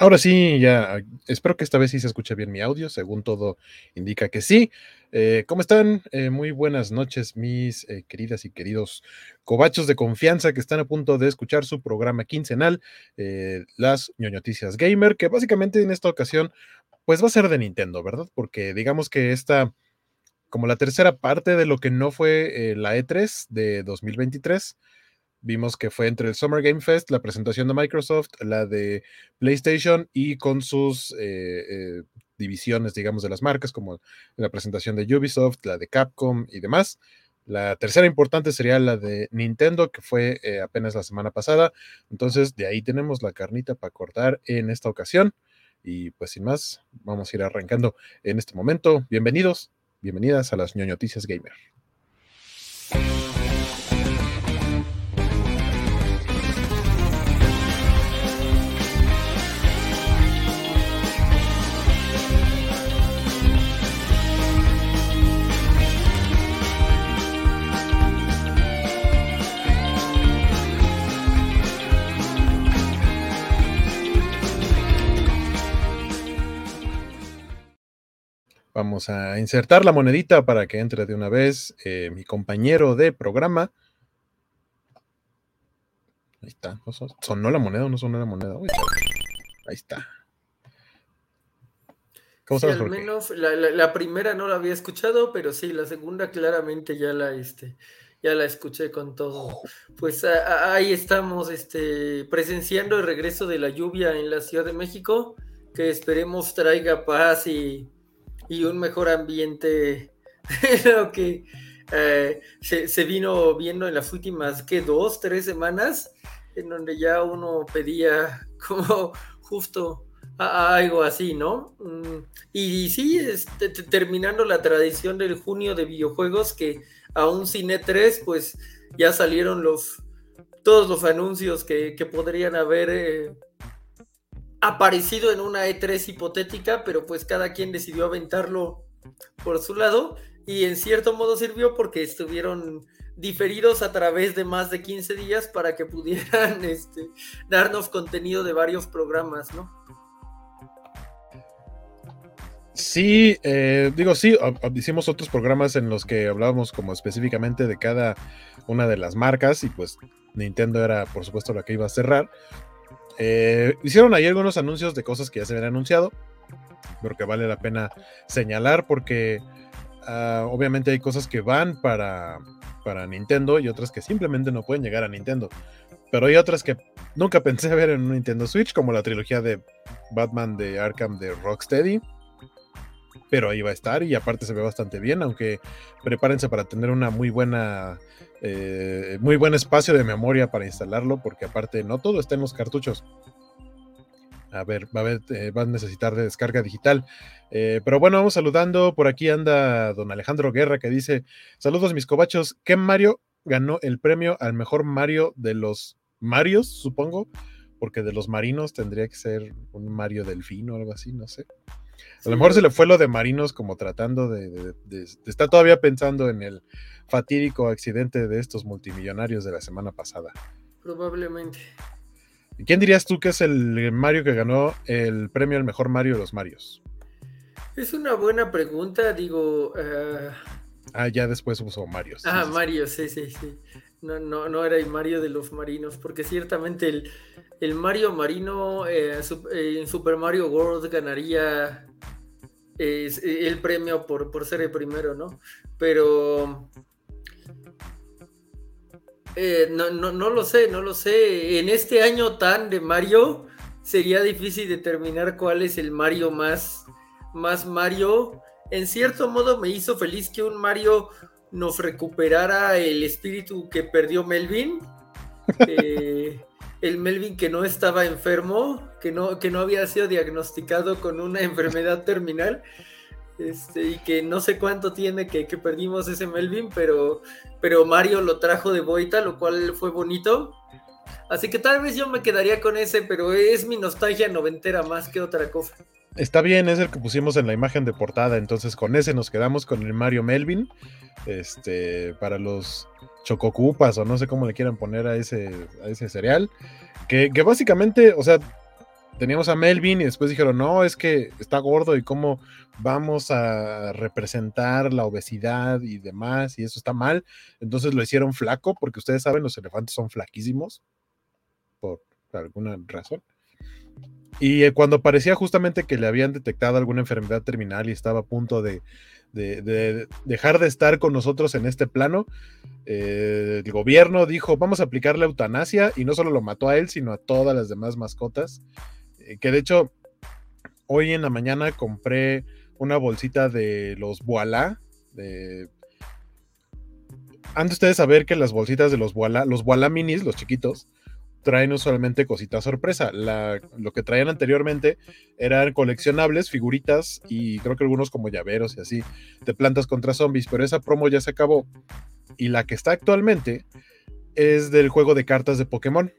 Ahora sí, ya espero que esta vez sí se escuche bien mi audio, según todo indica que sí. Eh, ¿Cómo están? Eh, muy buenas noches, mis eh, queridas y queridos cobachos de confianza que están a punto de escuchar su programa quincenal, Las ñoñoticias Gamer, que básicamente en esta ocasión, pues va a ser de Nintendo, ¿verdad? Porque digamos que esta, como la tercera parte de lo que no fue la E3 de 2023, Vimos que fue entre el Summer Game Fest, la presentación de Microsoft, la de PlayStation y con sus eh, eh, divisiones, digamos, de las marcas, como la presentación de Ubisoft, la de Capcom y demás. La tercera importante sería la de Nintendo, que fue eh, apenas la semana pasada. Entonces, de ahí tenemos la carnita para cortar en esta ocasión. Y pues sin más, vamos a ir arrancando en este momento. Bienvenidos, bienvenidas a las ñoñoticias gamer. Vamos a insertar la monedita para que entre de una vez eh, mi compañero de programa. Ahí está. ¿Sonó la moneda o no sonó la moneda? ahí está. ¿Cómo sí, al menos la, primera no la había escuchado, pero sí, la segunda claramente ya la, este, ya la escuché con todo. Pues ahí estamos este, presenciando el regreso de la lluvia en la Ciudad de México, que esperemos traiga paz y, y un mejor ambiente lo que eh, se, vino viendo en las últimas, que Dos, tres semanas, en donde ya uno pedía como justo algo así, ¿no? Mm, y, sí, este, terminando la tradición del junio de videojuegos, que aún sin E3, pues ya salieron los todos los anuncios que, podrían haber eh, aparecido en una E3 hipotética, pero pues cada quien decidió aventarlo por su lado y en cierto modo sirvió porque estuvieron diferidos a través de más de 15 días para que pudieran este, darnos contenido de varios programas, ¿no? Sí, eh, digo, sí, hicimos otros programas en los que hablábamos como específicamente de cada una de las marcas y pues Nintendo era por supuesto la que iba a cerrar, eh, hicieron ahí algunos anuncios de cosas que ya se habían anunciado, pero que vale la pena señalar porque ah, obviamente hay cosas que van para, para Nintendo y otras que simplemente no pueden llegar a Nintendo. Pero hay otras que nunca pensé ver en un Nintendo Switch, como la trilogía de Batman de Arkham de Rocksteady. Pero ahí va a estar y aparte se ve bastante bien, aunque prepárense para tener una muy buena eh, muy buen espacio de memoria para instalarlo, porque aparte no todo está en los cartuchos. A ver, va a, eh, a necesitar de descarga digital. Eh, pero bueno, vamos saludando. Por aquí anda don Alejandro Guerra que dice: Saludos, mis cobachos. ¿Qué Mario ganó el premio al mejor Mario de los Marios, supongo? Porque de los marinos tendría que ser un Mario delfino o algo así, no sé. A lo mejor se le fue lo de marinos como tratando de, de, está todavía pensando en el fatídico accidente de estos multimillonarios de la semana pasada. Probablemente. ¿Quién dirías tú que es el Mario que ganó el premio al mejor Mario de los Marios? Es una buena pregunta, digo. Uh... Ah, ya después usó Mario. ah, Mario, sí, sí, sí. No, no, no era el Mario de los marinos, porque ciertamente el, el Mario marino eh, eh, en Super Mario World ganaría el premio por, por ser el primero, ¿no? Pero eh, no, no, lo sé, no lo sé. En este año tan de Mario, sería difícil determinar cuál es el Mario más, más Mario. En cierto modo me hizo feliz que un Mario nos recuperara el espíritu que perdió Melvin. Eh, el Melvin que no estaba enfermo, que no, que no había sido diagnosticado con una enfermedad terminal. Este, y que no sé cuánto tiene que, perdimos ese Melvin, pero, pero Mario lo trajo de vuelta, lo cual fue bonito. Así que tal vez yo me quedaría con ese, pero es mi nostalgia noventera más que otra cosa. Está bien, es el que pusimos en la imagen de portada, entonces con ese nos quedamos con el Mario Melvin. Este, para los chococupas o no sé cómo le quieran poner a ese, a ese cereal. Que, que básicamente, o sea, teníamos a Melvin y después dijeron, no, es que está gordo y cómo vamos a representar la obesidad y demás, y eso está mal. Entonces lo hicieron flaco, porque ustedes saben, los elefantes son flaquísimos, por alguna razón. Y eh, cuando parecía justamente que le habían detectado alguna enfermedad terminal y estaba a punto de, dejar de estar con nosotros en este plano, eh, el gobierno dijo, vamos a aplicarle eutanasia y no solo lo mató a él, sino a todas las demás mascotas. Eh, que de hecho, hoy en la mañana compré una bolsita de los Voilà. De... Han de ustedes saber que las bolsitas de los Voilà, los Voilà minis, los chiquitos, traen usualmente cositas sorpresa. lo que traían anteriormente eran coleccionables, figuritas y creo que algunos como llaveros y así, de plantas contra zombies, pero esa promo ya se acabó. Y la que está actualmente es del juego de cartas de Pokémon.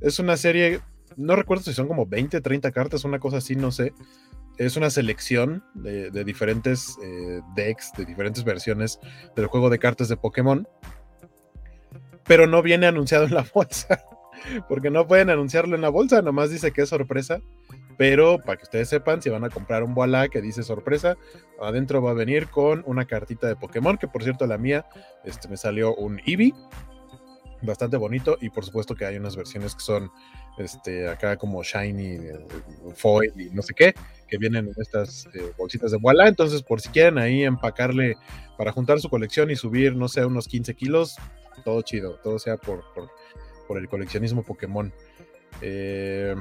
Es una serie, no recuerdo si son como 20, 30 cartas, una cosa así, no sé. Es una selección de, diferentes eh, decks, de diferentes versiones del juego de cartas de Pokémon. Pero no viene anunciado en la bolsa porque no pueden anunciarlo en la bolsa, nomás dice que es sorpresa. Pero para que ustedes sepan, si van a comprar un Voilà que dice sorpresa, adentro va a venir con una cartita de Pokémon, que por cierto la mía este, me salió un Eevee, bastante bonito, y por supuesto que hay unas versiones que son este, acá como Shiny, Foil y no sé qué, que vienen en estas eh, bolsitas de Voilà. Entonces, por si quieren ahí empacarle para juntar su colección y subir, no sé, unos 15 kilos, todo chido, todo sea por el coleccionismo Pokémon. Eh,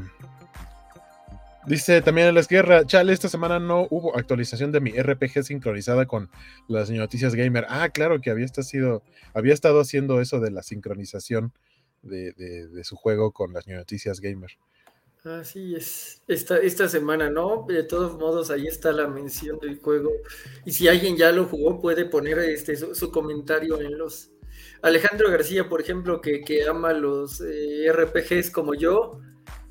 dice también la guerra, chale, esta semana no hubo actualización de mi RPG sincronizada con las noticias gamer. Ah, claro que había estado, había estado haciendo eso de la sincronización de, su juego con las noticias gamer. Así es, esta, esta semana, ¿no? De todos modos, ahí está la mención del juego. Y si alguien ya lo jugó, puede poner este, su comentario en los, Alejandro García, por ejemplo, que, ama los eh, RPGs como yo,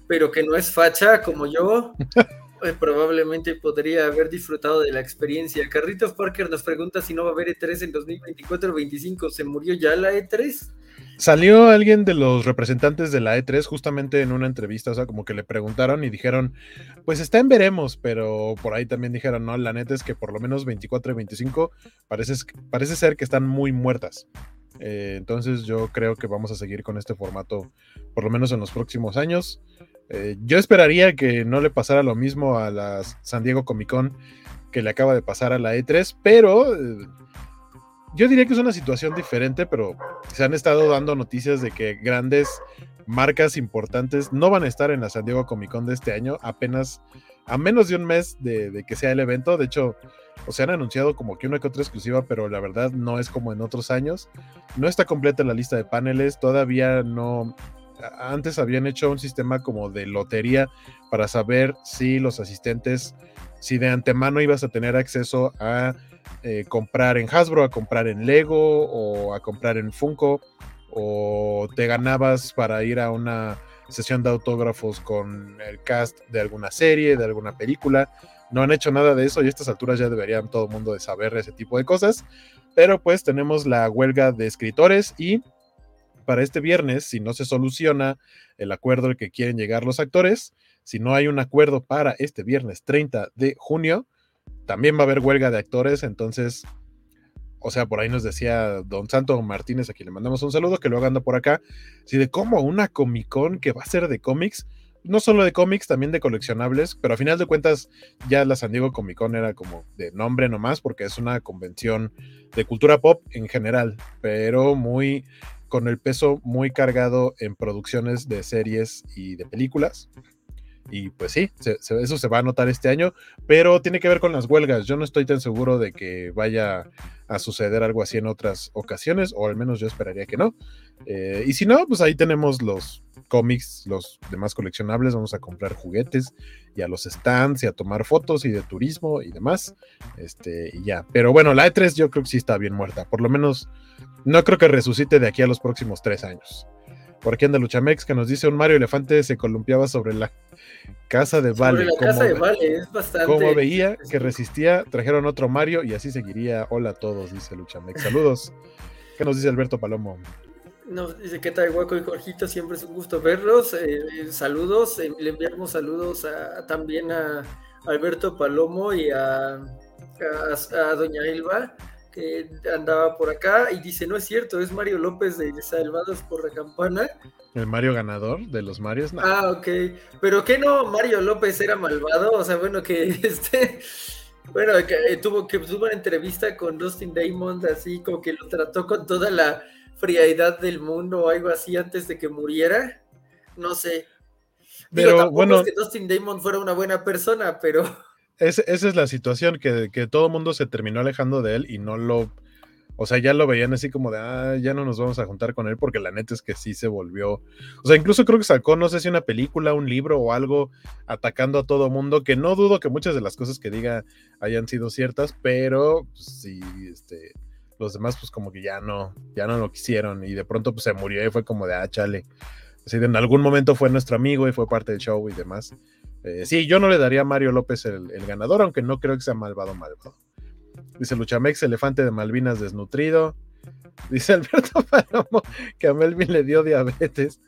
pero que no es facha como yo, eh, probablemente podría haber disfrutado de la experiencia. Carritos Parker nos pregunta si no va a haber E3 en 2024 o 2025. ¿Se murió ya la E3? Salió alguien de los representantes de la E3 justamente en una entrevista, o sea, como que le preguntaron y dijeron, pues está en veremos, pero por ahí también dijeron, no, la neta es que por lo menos 24 y 25 parece, parece ser que están muy muertas. Eh, entonces yo creo que vamos a seguir con este formato por lo menos en los próximos años. Eh, yo esperaría que no le pasara lo mismo a la San Diego Comic Con que le acaba de pasar a la E3, pero eh, yo diría que es una situación diferente, pero se han estado dando noticias de que grandes marcas importantes no van a estar en la San Diego Comic Con de este año, apenas a menos de un mes de, que sea el evento. De hecho, o se han anunciado como que una que otra exclusiva, pero la verdad no es como en otros años. No está completa la lista de paneles, todavía no. Antes habían hecho un sistema como de lotería para saber si los asistentes, si de antemano ibas a tener acceso a eh, comprar en Hasbro, a comprar en Lego o a comprar en Funko, o te ganabas para ir a una sesión de autógrafos con el cast de alguna serie, de alguna película. No han hecho nada de eso y a estas alturas ya deberían todo el mundo de saber ese tipo de cosas. Pero pues tenemos la huelga de escritores y para este viernes, si no se soluciona el acuerdo al que quieren llegar los actores, si no hay un acuerdo para este viernes 30 de junio, también va a haber huelga de actores, entonces o sea, por ahí nos decía Don Santo Martínez, a quien le mandamos un saludo, que luego anda por acá, si de cómo una Comic Con que va a ser de cómics, no solo de cómics, también de coleccionables, pero a final de cuentas ya la San Diego Comic Con era como de nombre nomás, porque es una convención de cultura pop en general, pero muy con el peso muy cargado en producciones de series y de películas. Y pues sí, eso se va a notar este año, pero tiene que ver con las huelgas. Yo no estoy tan seguro de que vaya a suceder algo así en otras ocasiones, o al menos yo esperaría que no. Eh, y si no, pues ahí tenemos los cómics, los demás coleccionables, vamos a comprar juguetes y a los stands y a tomar fotos y de turismo y demás. Este, y ya. Pero bueno, la E3 yo creo que sí está bien muerta. Por lo menos no creo que resucite de aquí a los próximos tres años. Por aquí anda Luchamex que nos dice un Mario Elefante se columpiaba sobre la casa de Vale. como, veía que resistía, trajeron otro Mario y así seguiría. Hola a todos, dice Luchamex. Saludos. ¿Qué nos dice Alberto Palomo? Nos dice que tal Guaco y Jorgito, siempre es un gusto verlos. Eh, saludos, eh, le enviamos saludos también a Alberto Palomo y a, a, Doña Elba, que andaba por acá y dice, no es cierto, es Mario López de Salvados por la Campana. ¿El Mario ganador de los Marios? Ah, ok. Pero que no, Mario López era malvado, o sea, bueno, que este... Bueno, que eh, tuvo que tuvo una entrevista con Dustin Damon, así como que lo trató con toda la frialdad del mundo o algo así antes de que muriera. No sé. Pero bueno. Es que Dustin Damon fuera una buena persona, pero. esa es la situación, que, todo el mundo se terminó alejando de él y no lo. O sea, ya lo veían así como de, ah, ya no nos vamos a juntar con él porque la neta es que sí se volvió. O sea, incluso creo que sacó, no sé si una película, un libro o algo atacando a todo mundo, que no dudo que muchas de las cosas que diga hayan sido ciertas, pero pues, sí, este, los demás pues como que ya no, ya no lo quisieron y de pronto pues se murió y fue como de, ah, chale. Así en algún momento fue nuestro amigo y fue parte del show y demás. Eh, sí, yo no le daría a Mario López el, ganador, aunque no creo que sea malvado malvado. Dice Luchamex, elefante de Malvinas desnutrido. Dice Alberto Palomo que a Melvin le dio diabetes.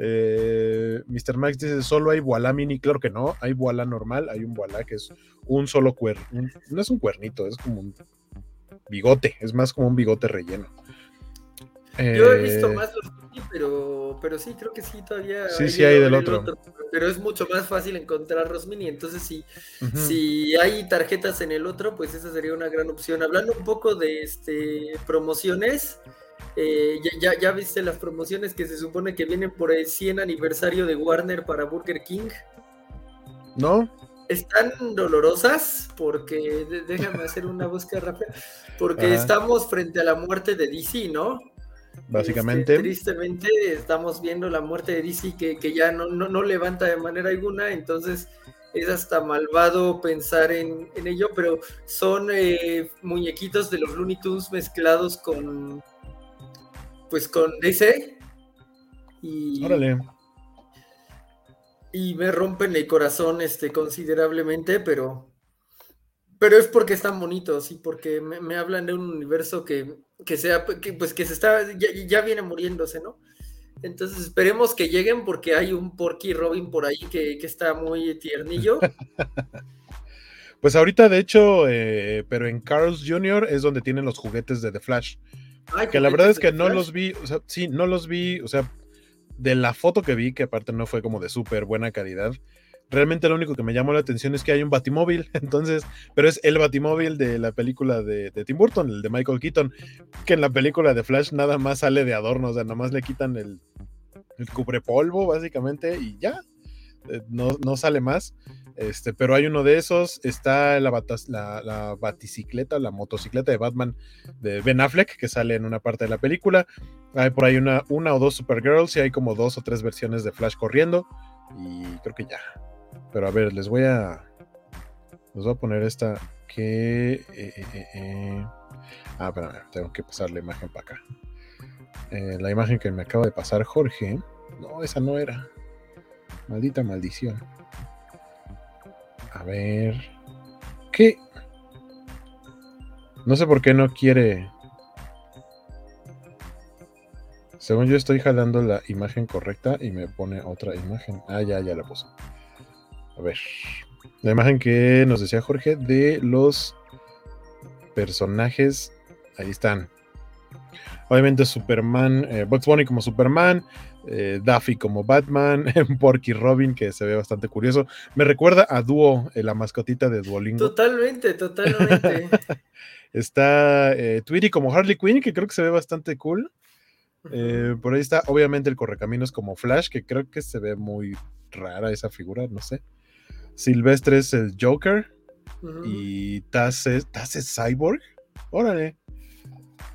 Eh, Mr. Max dice, solo hay Boalá mini. Claro que no, hay Boalá normal, hay un Boalá que es un solo cuerno. No es un cuernito, es como un bigote, es más como un bigote relleno. Yo he visto eh, más los pero, pero sí, creo que sí, todavía. Sí, sí, hay del otro. Pero es mucho más fácil encontrar Rosmini. Entonces, si, si hay tarjetas en el otro, pues esa sería una gran opción. Hablando un poco de este promociones, eh, ya, ya, viste las promociones que se supone que vienen por el 100 aniversario de Warner para Burger King. ¿No? están dolorosas porque déjame hacer una búsqueda rápida porque estamos frente a la muerte de DC, ¿no? Básicamente. Este, tristemente estamos viendo la muerte de DC que, ya no, no, levanta de manera alguna, entonces es hasta malvado pensar en, ello, pero son eh, muñequitos de los Looney Tunes mezclados con pues con DC. Y, Órale y me rompen el corazón este, considerablemente, pero, pero es porque están bonitos y porque me, hablan de un universo que, que sea, que, pues que se está, ya, viene muriéndose, ¿no? Entonces esperemos que lleguen porque hay un Porky Robin por ahí que, está muy tiernillo. Pues ahorita, de hecho, eh, pero en Carl's Jr. es donde tienen los juguetes de The Flash. que la verdad es que no los vi, o sea, sí, no los vi, o sea, de la foto que vi, que aparte no fue como de súper buena calidad, realmente lo único que me llamó la atención es que hay un batimóvil, entonces, pero es el batimóvil de la película de, Tim Burton, el de Michael Keaton, que en la película de Flash nada más sale de adorno, o sea, nada más le quitan el, el cubrepolvo básicamente y ya, eh, no, no, sale más. Este, pero hay uno de esos, está la, la, la, baticicleta, la motocicleta de Batman de Ben Affleck, que sale en una parte de la película. Hay por ahí una, una o dos Supergirls y hay como dos o tres versiones de Flash corriendo. Y creo que ya. Pero a ver, les voy a. Les voy a poner esta que. Eh, eh, eh, ah, espérame, tengo que pasar la imagen para acá. la imagen que me acaba de pasar Jorge. No, esa no era. Maldita maldición. A ver. ¿Qué? No sé por qué no quiere. Según yo estoy jalando la imagen correcta y me pone otra imagen. Ah, ya, ya la puse. A ver. La imagen que nos decía Jorge de los personajes. Ahí están. Obviamente Superman, eh, Bugs Bunny como Superman, eh, Daffy como Batman, Porky Robin, que se ve bastante curioso. Me recuerda a Duo, eh, la mascotita de Duolingo. Totalmente, totalmente. está eh, Tweety como Harley Quinn, que creo que se ve bastante cool. por ahí está, obviamente, el Correcaminos como Flash, que creo que se ve muy rara esa figura, no sé. Silvestre es el Joker. Y Taz es, Taz es Cyborg. Órale.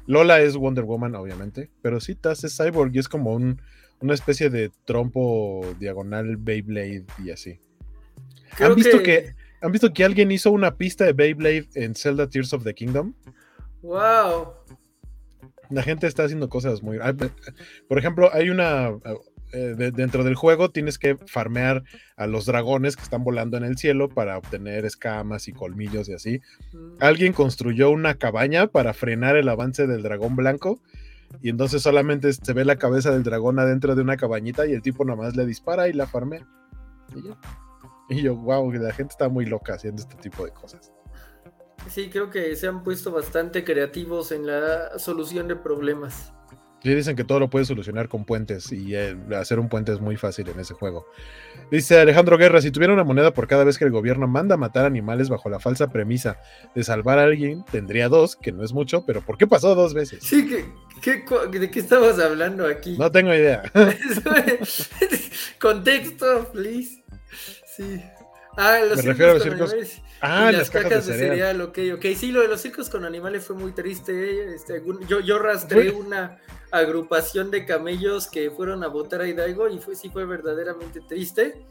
Lola es Wonder Woman, obviamente. Pero sí, Taz es Cyborg y es como un una especie de trompo diagonal Beyblade y así. ¿Han visto que... ¿Han visto que alguien hizo una pista de Beyblade en Zelda Tears of the Kingdom? ¡Wow! La gente está haciendo cosas muy. Por ejemplo, hay una. Eh, dentro del juego tienes que farmear a los dragones que están volando en el cielo para obtener escamas y colmillos y así. Mm. Alguien construyó una cabaña para frenar el avance del dragón blanco Y entonces solamente se ve la cabeza del dragón adentro de una cabañita y el tipo nomás le dispara y la farmea. Y, y yo, wow, la gente está muy loca haciendo este tipo de cosas. Sí, creo que se han puesto bastante creativos en la solución de problemas. Sí, dicen que todo lo puedes solucionar con puentes y eh, hacer un puente es muy fácil en ese juego. Dice Alejandro Guerra, si tuviera una moneda por cada vez que el gobierno manda a matar animales bajo la falsa premisa de salvar a alguien, tendría dos, que no es mucho, pero ¿por qué pasó dos veces? Sí, ¿de qué estabas hablando aquí? No tengo idea. Contexto, please. Sí. Ah, los Me refiero a los circos. Ah, las, cajas, de, cereal. ok, ok. Sí, lo de los circos con animales fue muy triste. Este, yo, yo rastré una agrupación de camellos que fueron a votar a Hidalgo y fue, sí fue verdaderamente triste.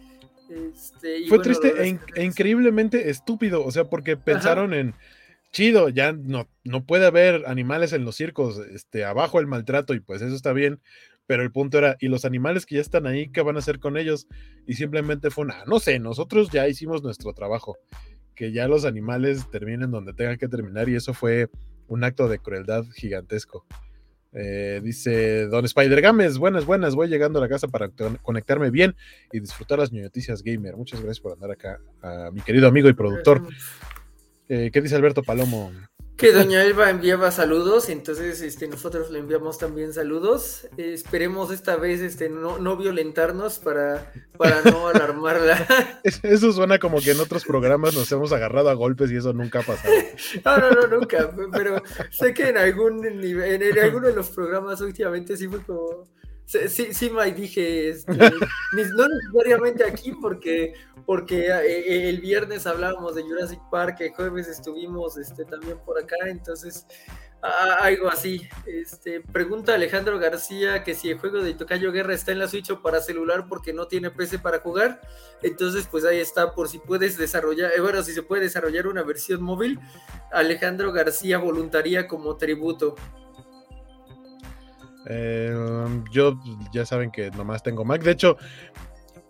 Este, fue triste e, e, increíblemente estúpido, o sea, porque pensaron en chido, ya no, no puede haber animales en los circos, este, abajo el maltrato y pues eso está bien, pero el punto era, ¿y los animales que ya están ahí, qué van a hacer con ellos? Y simplemente fue una, no sé, nosotros ya hicimos nuestro trabajo, que ya los animales terminen donde tengan que terminar y eso fue un acto de crueldad gigantesco. Eh, dice Don Spider Games, buenas, buenas, voy llegando a la casa para conectarme bien y disfrutar las noticias gamer. Muchas gracias por andar acá, a mi querido amigo y productor. Eh, ¿Qué dice Alberto Palomo? Que doña Elba enviaba saludos, entonces este, nosotros le enviamos también saludos. esperemos esta vez este, no, no violentarnos para, para no alarmarla. Eso suena como que en otros programas nos hemos agarrado a golpes y eso nunca ha pasado. No, no, no, nunca. Pero sé que en algún nivel, en alguno de los programas últimamente sí fue como Sí, sí, Mike, dije, este, no necesariamente aquí porque, porque eh, eh, el viernes hablábamos de Jurassic Park, el jueves estuvimos este, también por acá, entonces algo así. Este, pregunta Alejandro García que si el juego de Tocayo Guerra está en la Switch para celular porque no tiene PC para jugar. Entonces, pues ahí está, por si puedes desarrollar, eh, bueno, si se puede desarrollar una versión móvil, Alejandro García voluntaría como tributo. Eh, yo ya saben que nomás tengo Mac. De hecho,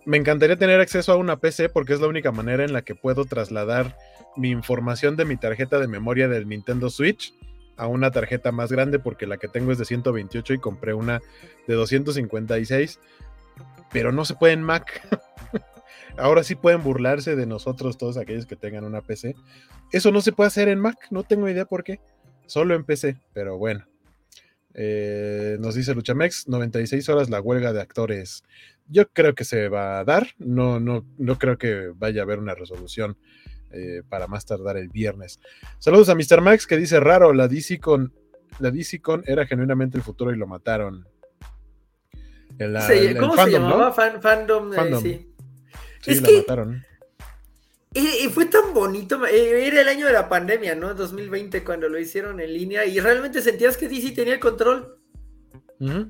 me encantaría tener acceso a una PC porque es la única manera en la que puedo trasladar mi información de mi tarjeta de memoria del Nintendo Switch a una tarjeta más grande porque la que tengo es de 128 y compré una de 256, pero no se puede en Mac. Ahora sí pueden burlarse de nosotros todos aquellos que tengan una PC. Eso no se puede hacer en Mac, no tengo idea por qué. Solo en PC, pero bueno. Eh, nos dice Luchamex, 96 horas la huelga de actores. Yo creo que se va a dar, no, no, no creo que vaya a haber una resolución eh, para más tardar el viernes. Saludos a Mr. Max que dice raro, la DC con la DC con era genuinamente el futuro y lo mataron. ¿Cómo se llamaba? fandom, eh, sí. es que... mataron. Y, fue tan bonito, eh, era el año de la pandemia, ¿no? 2020 cuando lo hicieron en línea y realmente sentías que DC tenía el control.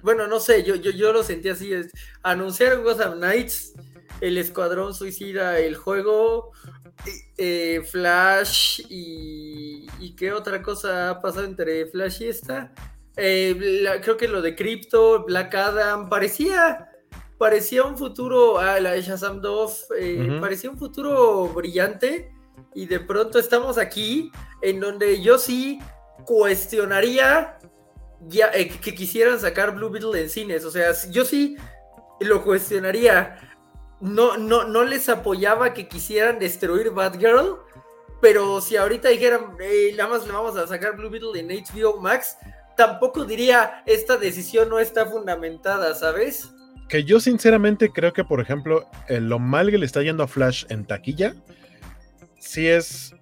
Bueno, no sé, yo, yo, yo lo sentí así. Es, anunciaron Gotham Knights, el Escuadrón Suicida, el juego, eh, Flash y, y, qué otra cosa ha pasado entre Flash y esta. Eh, creo que lo de Crypto, Black Adam, parecía parecía un futuro, ah, la de Shazam 2, eh, parecía un futuro brillante y de pronto estamos aquí en donde yo sí cuestionaría ya, eh, que quisieran sacar Blue Beetle en cines, o sea, yo sí lo cuestionaría, no, no, no les apoyaba que quisieran destruir Batgirl, pero si ahorita dijeran, nada más le vamos a sacar Blue Beetle en HBO Max, tampoco diría, esta decisión no está fundamentada, ¿sabes? Que yo sinceramente creo que, por ejemplo, lo mal que le está yendo a Flash en taquilla, sí es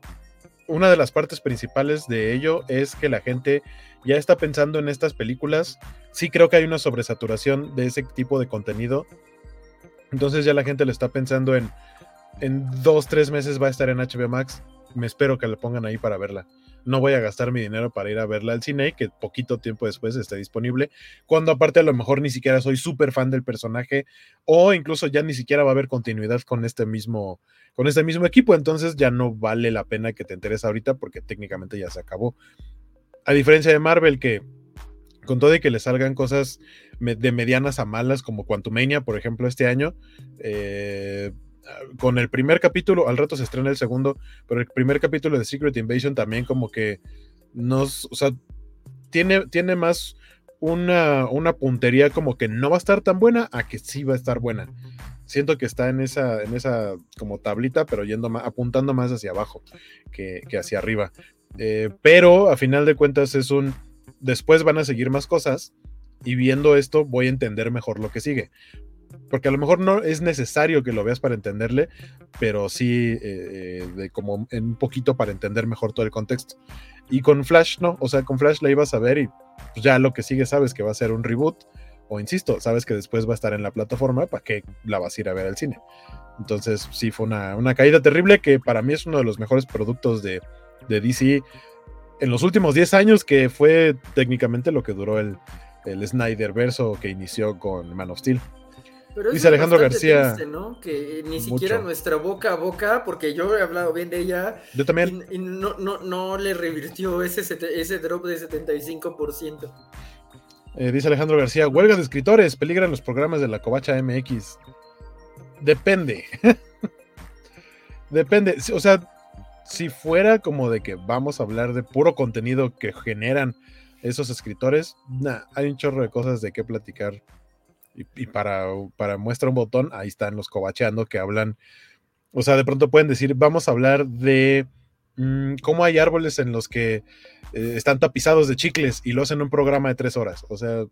una de las partes principales de ello es que la gente ya está pensando en estas películas. Sí creo que hay una sobresaturación de ese tipo de contenido. Entonces ya la gente le está pensando en en dos, tres meses va a estar en HBO Max. Me espero que le pongan ahí para verla no voy a gastar mi dinero para ir a verla al cine que poquito tiempo después esté disponible, cuando aparte a lo mejor ni siquiera soy súper fan del personaje o incluso ya ni siquiera va a haber continuidad con este mismo con este mismo equipo, entonces ya no vale la pena que te enteres ahorita porque técnicamente ya se acabó. A diferencia de Marvel que con todo y que le salgan cosas de medianas a malas como Quantumania, por ejemplo, este año, eh, con el primer capítulo, al rato se estrena el segundo, pero el primer capítulo de Secret Invasion también como que nos, o sea, tiene, tiene más una, una puntería como que no va a estar tan buena a que sí va a estar buena. Siento que está en esa, en esa como tablita, pero yendo apuntando más hacia abajo que, hacia arriba. Eh, pero a final de cuentas es un. Después van a seguir más cosas. Y viendo esto, voy a entender mejor lo que sigue porque a lo mejor no es necesario que lo veas para entenderle, pero sí eh, de como un poquito para entender mejor todo el contexto. Y con Flash no, o sea, con Flash la ibas a ver y pues, ya lo que sigue sabes que va a ser un reboot, o insisto, sabes que después va a estar en la plataforma, ¿para que la vas a ir a ver al cine? Entonces sí fue una, caída terrible que para mí es uno de los mejores productos de, de DC en los últimos 10 años, que fue técnicamente lo que duró el, el Snyder verso que inició con Man of Steel. Dice Alejandro García. Que ni siquiera nuestra boca a boca, porque yo he hablado bien de ella. Yo también. Y, no, no, no, le revirtió ese, ese drop de 75%. Eh, dice Alejandro García: huelgas de escritores, peligran los programas de la Covacha MX. Depende. Depende. O sea, si fuera como de que vamos a hablar de puro contenido que generan esos escritores, nah, hay un chorro de cosas de qué platicar y, para, para muestra un botón, ahí están los cobacheando que hablan. O sea, de pronto pueden decir, vamos a hablar de mm, cómo hay árboles en los que eh, están tapizados de chicles y lo hacen un programa de tres horas. O sea,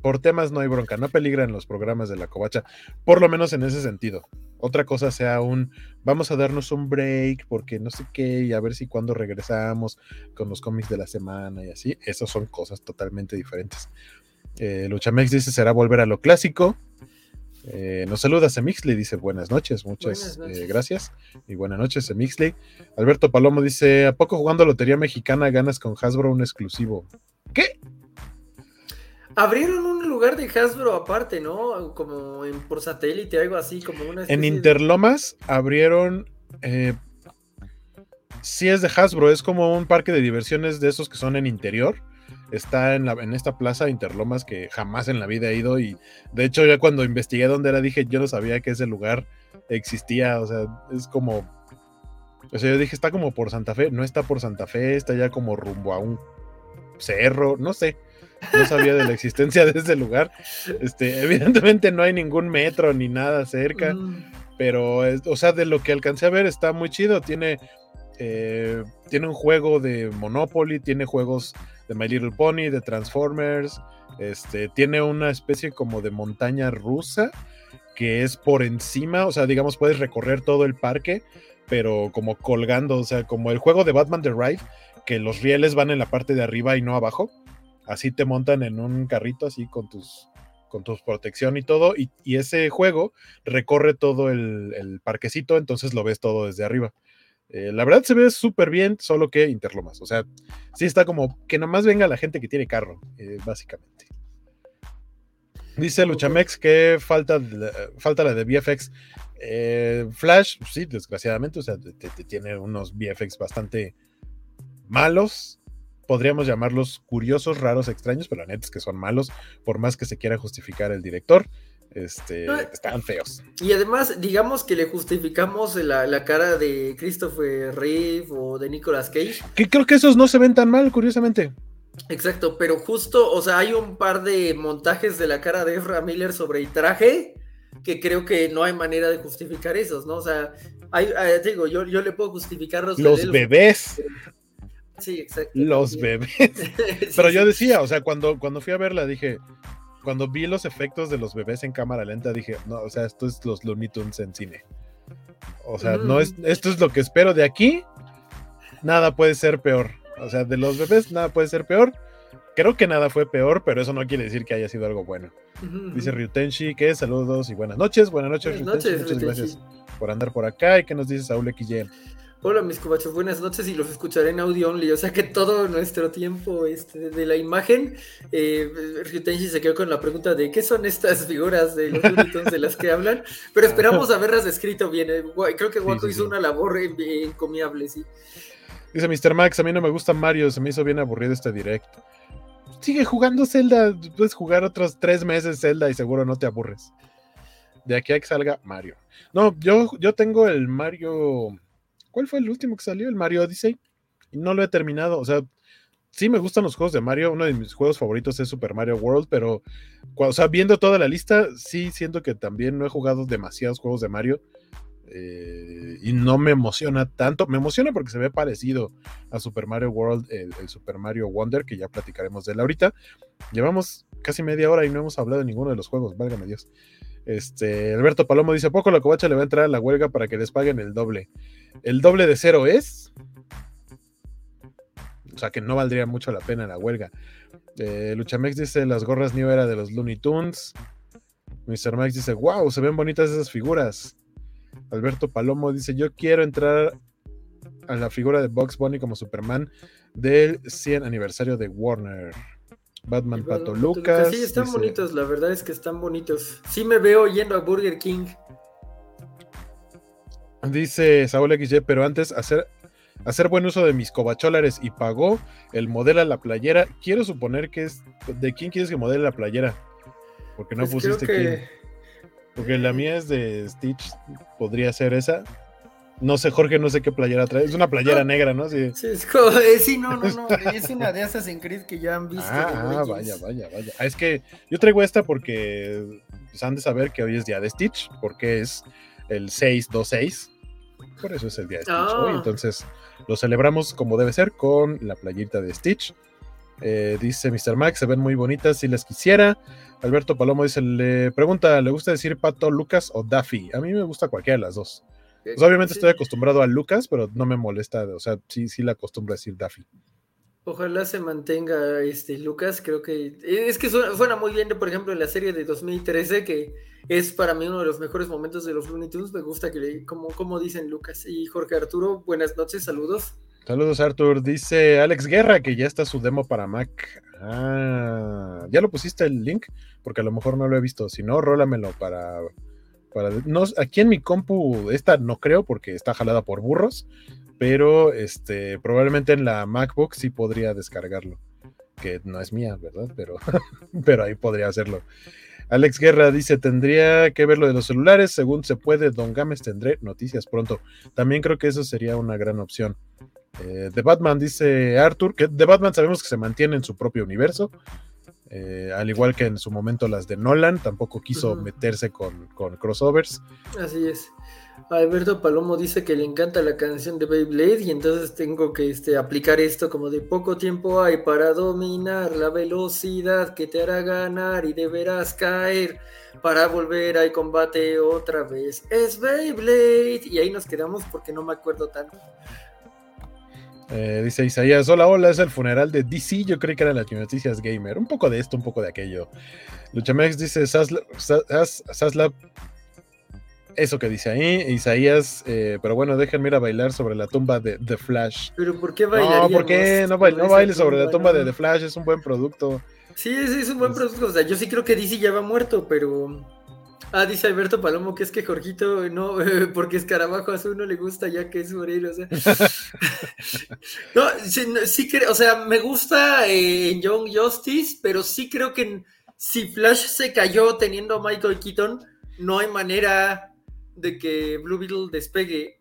por temas no hay bronca, no peligran los programas de la covacha, por lo menos en ese sentido. Otra cosa sea un, vamos a darnos un break porque no sé qué, y a ver si cuando regresamos con los cómics de la semana y así, esas son cosas totalmente diferentes. Eh, Luchamex dice, será volver a lo clásico. Eh, nos saluda Semixley, dice buenas noches, muchas eh, gracias y buenas noches Semixley. Alberto Palomo dice, ¿a poco jugando Lotería Mexicana ganas con Hasbro un exclusivo? ¿Qué? Abrieron un lugar de Hasbro aparte, ¿no? Como por satélite, algo así, como una... En Interlomas abrieron... sí es de Hasbro, es como un parque de diversiones de esos que son en interior está en, la, en esta plaza Interlomas que jamás en la vida he ido y de hecho ya cuando investigué dónde era dije yo no sabía que ese lugar existía, o sea, es como, o sea, yo dije está como por Santa Fe, no está por Santa Fe, está ya como rumbo a un cerro, no sé. No sabía de la existencia de ese lugar. Este, evidentemente no hay ningún metro ni nada cerca, mm. pero, o sea, de lo que alcancé a ver está muy chido. Tiene eh, tiene un juego de Monopoly, tiene juegos de My Little Pony, de Transformers, este, tiene una especie como de montaña rusa que es por encima, o sea, digamos, puedes recorrer todo el parque, pero como colgando, o sea, como el juego de Batman The Ride, que los rieles van en la parte de arriba y no abajo, así te montan en un carrito así con tus con tu protección y todo, y, ese juego recorre todo el, el, parquecito, entonces lo ves todo desde arriba. Eh, la verdad se ve súper bien, solo que Interlomas. O sea, sí está como que nomás venga la gente que tiene carro, eh, básicamente. Dice Luchamex que falta, falta la de VFX. Eh, Flash, sí, desgraciadamente, o sea, tiene unos VFX bastante malos. Podríamos llamarlos curiosos, raros, extraños, pero la neta es que son malos, por más que se quiera justificar el director. Este, están feos. Y además, digamos que le justificamos la, cara de Christopher Reeve o de Nicolas Cage. Que creo que esos no se ven tan mal, curiosamente. Exacto, pero justo, o sea, hay un par de montajes de la cara de Ezra Miller sobre el traje que creo que no hay manera de justificar esos, ¿no? O sea, hay, digo, yo, yo le puedo justificar los, los bebés. Sí, exacto. Los bebés. pero yo decía, o sea, cuando, cuando fui a verla dije, cuando vi los efectos de los bebés en cámara lenta, dije, no, o sea, esto es los Looney Tunes en cine. O sea, no es, esto es lo que espero de aquí. Nada puede ser peor. O sea, de los bebés, nada puede ser peor. Creo que nada fue peor, pero eso no quiere decir que haya sido algo bueno. Dice Ryutenshi que saludos y buenas noches. Buenas noches, buenas noches Muchas gracias por andar por acá. ¿Y qué nos dice Saúl XY? Hola mis cubachos, buenas noches y los escucharé en audio only, o sea que todo nuestro tiempo este, de la imagen, eh, Ryutenshi se quedó con la pregunta de qué son estas figuras de los Looney de las que hablan, pero esperamos haberlas escrito bien, eh, creo que Waco hizo una labor encomiable, sí. Dice Mr. Max, a mí no me gusta Mario, se me hizo bien aburrido este directo. Sigue jugando Zelda, puedes jugar otros tres meses Zelda y seguro no te aburres. De aquí a que salga Mario. No, yo, yo tengo el Mario ¿Cuál fue el último que salió? El Mario Odyssey. Y no lo he terminado. O sea, sí me gustan los juegos de Mario. Uno de mis juegos favoritos es Super Mario World, pero o sea, viendo toda la lista, sí siento que también no he jugado demasiados juegos de Mario. Eh, y no me emociona tanto. Me emociona porque se ve parecido a Super Mario World, el, Super Mario Wonder, que ya platicaremos de él ahorita. Llevamos casi media hora y no hemos hablado de ninguno de los juegos, válgame Dios. Este, Alberto Palomo dice: Poco la covacha le va a entrar a la huelga para que les paguen el doble. ¿El doble de cero es? O sea que no valdría mucho la pena la huelga. Eh, Luchamex dice: Las gorras New era de los Looney Tunes. Mr. Max dice: Wow, se ven bonitas esas figuras. Alberto Palomo dice: Yo quiero entrar a la figura de Bugs Bunny como Superman del 100 aniversario de Warner. Batman Pato Lucas. Sí, están bonitos, la verdad es que están bonitos. Sí me veo yendo a Burger King. Dice Saúl XY, pero antes hacer, hacer buen uso de mis cobacholares y pagó el modelo a la playera. Quiero suponer que es. ¿De quién quieres que modele la playera? Porque no pues pusiste que... Porque la mía es de Stitch, podría ser esa. No sé, Jorge, no sé qué playera trae. Es una playera negra, ¿no? Sí, sí, es como, eh, sí, no, no, no. Es una de esas en Creed que ya han visto. Ah, vaya, vaya, vaya. Ah, es que yo traigo esta porque pues, han de saber que hoy es día de Stitch, porque es el 626. Por eso es el día de Stitch hoy. Ah. Entonces lo celebramos como debe ser con la playita de Stitch. Eh, dice Mr. Max, se ven muy bonitas si las quisiera. Alberto Palomo dice, le pregunta, ¿le gusta decir Pato, Lucas o Daffy? A mí me gusta cualquiera de las dos. Pues, obviamente estoy acostumbrado a Lucas, pero no me molesta, o sea, sí, sí la acostumbro a decir Daffy. Ojalá se mantenga este Lucas, creo que es que suena, muy bien, por ejemplo, en la serie de 2013, que es para mí uno de los mejores momentos de los Looney Tunes, me gusta que como, como dicen Lucas. Y Jorge Arturo, buenas noches, saludos. Saludos Artur, dice Alex Guerra que ya está su demo para Mac. Ah, ¿ya lo pusiste el link? Porque a lo mejor no lo he visto, si no, rólamelo para no, aquí en mi compu, esta no creo porque está jalada por burros, pero este, probablemente en la MacBook sí podría descargarlo, que no es mía, ¿verdad? Pero, pero ahí podría hacerlo. Alex Guerra dice, tendría que ver lo de los celulares, según se puede, Don Games tendré noticias pronto. También creo que eso sería una gran opción. Eh, The Batman dice Arthur, que The Batman sabemos que se mantiene en su propio universo, eh, al igual que en su momento las de Nolan, tampoco quiso meterse con, crossovers. Así es. Alberto Palomo dice que le encanta la canción de Beyblade y entonces tengo que este, aplicar esto como de poco tiempo hay para dominar la velocidad que te hará ganar y deberás caer para volver al combate otra vez. Es Beyblade y ahí nos quedamos porque no me acuerdo tanto. Eh, dice Isaías, hola, hola, es el funeral de DC, yo creí que eran las noticias gamer. Un poco de esto, un poco de aquello. Luchamex dice, Saslab, eso que dice ahí, Isaías, eh, pero bueno, déjenme ir a bailar sobre la tumba de The Flash. ¿Pero por qué bailar? No, ¿por qué? No, no bailes sobre la tumba de The Flash, es un buen producto. Sí, sí, es un buen producto. O sea, yo sí creo que DC ya va muerto, pero Ah, dice Alberto Palomo que es que Jorgito no, porque escarabajo azul no le gusta ya que es moreno, o sea. no, sí, creo, o sea, me gusta eh, en Young Justice, pero sí creo que si Flash se cayó teniendo a Michael Keaton, no hay manera de que Blue Beetle despegue.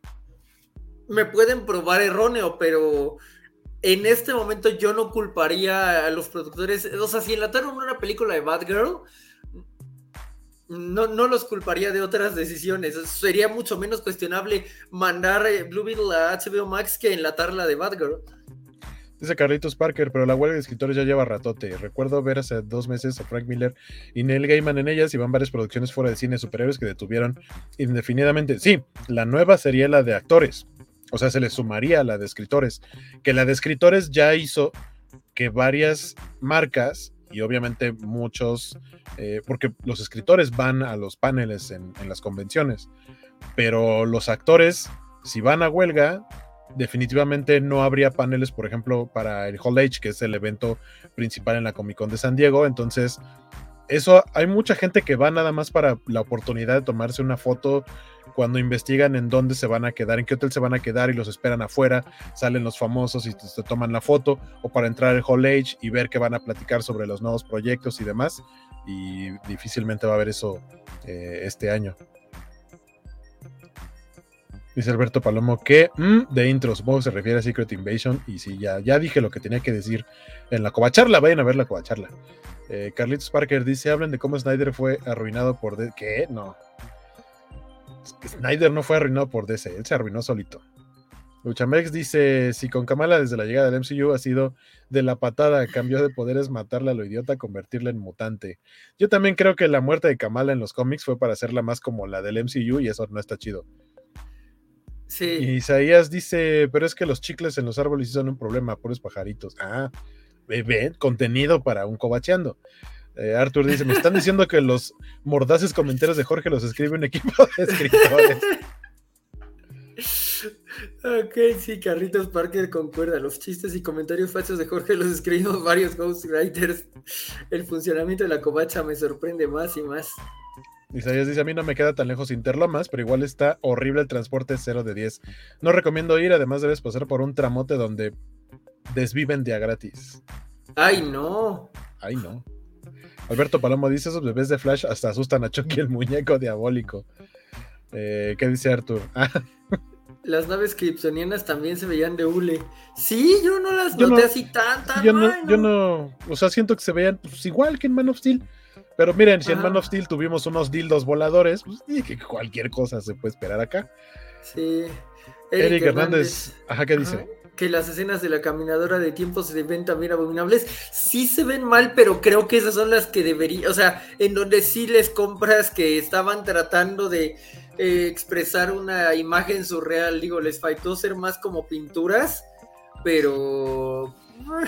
Me pueden probar erróneo, pero en este momento yo no culparía a los productores. O sea, si enlataron una película de Batgirl no, no los culparía de otras decisiones. Sería mucho menos cuestionable mandar eh, Blue Beetle a HBO Max que enlatar la de Batgirl. Dice Carlitos Parker, pero la huelga de escritores ya lleva ratote. Recuerdo ver hace dos meses a Frank Miller y Neil Gaiman en ellas y van varias producciones fuera de cine superhéroes que detuvieron indefinidamente. Sí, la nueva sería la de actores. O sea, se le sumaría a la de escritores. Que la de escritores ya hizo que varias marcas y obviamente muchos, eh, porque los escritores van a los paneles en, las convenciones, pero los actores, si van a huelga, definitivamente no habría paneles, por ejemplo, para el Hall H, que es el evento principal en la Comic Con de San Diego, entonces eso hay mucha gente que va nada más para la oportunidad de tomarse una foto cuando investigan en dónde se van a quedar, en qué hotel se van a quedar y los esperan afuera, salen los famosos y te, toman la foto, o para entrar al Hall Age y ver que van a platicar sobre los nuevos proyectos y demás. Y difícilmente va a haber eso eh, este año. Dice Alberto Palomo que mm, de intro, supongo que se refiere a Secret Invasion. Y sí, ya, ya dije lo que tenía que decir en la covacharla. Vayan a ver la covacharla. Eh, Carlitos Parker dice: Hablen de cómo Snyder fue arruinado por. De ¿Qué? No. Snyder no fue arruinado por DC, él se arruinó solito. Luchamex dice: Si con Kamala desde la llegada del MCU ha sido de la patada, cambió de poderes, matarla a lo idiota, convertirla en mutante. Yo también creo que la muerte de Kamala en los cómics fue para hacerla más como la del MCU y eso no está chido. Sí. Y Isaías dice, pero es que los chicles en los árboles son un problema, puros pajaritos. Ah, ven, contenido para un cobacheando. Eh, Arthur dice, me están diciendo que los mordaces comentarios de Jorge los escribe un equipo de escritores. Ok, sí, Carlitos Parker concuerda. Los chistes y comentarios falsos de Jorge los escribimos varios ghostwriters. El funcionamiento de la covacha me sorprende más y más. Isaías dice, a mí no me queda tan lejos Interlomas, pero igual está horrible el transporte 0 de 10. No recomiendo ir, además debes pasar por un tramote donde desviven día gratis. Ay, no. Ay, no. Alberto Palomo dice, esos bebés de Flash hasta asustan a Chucky, el muñeco diabólico. Eh, ¿Qué dice Arthur? las naves kryptonianas también se veían de hule. Sí, yo no las noté así tan, tan yo no, yo no, o sea, siento que se veían pues, igual que en Man of Steel. Pero miren, si en Man of Steel tuvimos unos dildos voladores, pues que cualquier cosa se puede esperar acá. Sí. Eric, Hernández, ajá, ¿qué dice? que las escenas de la caminadora de tiempo se ven también abominables. Sí se ven mal, pero creo que esas son las que debería, o sea, en donde sí les compras que estaban tratando de eh, expresar una imagen surreal. Digo, les faltó ser más como pinturas, pero ah,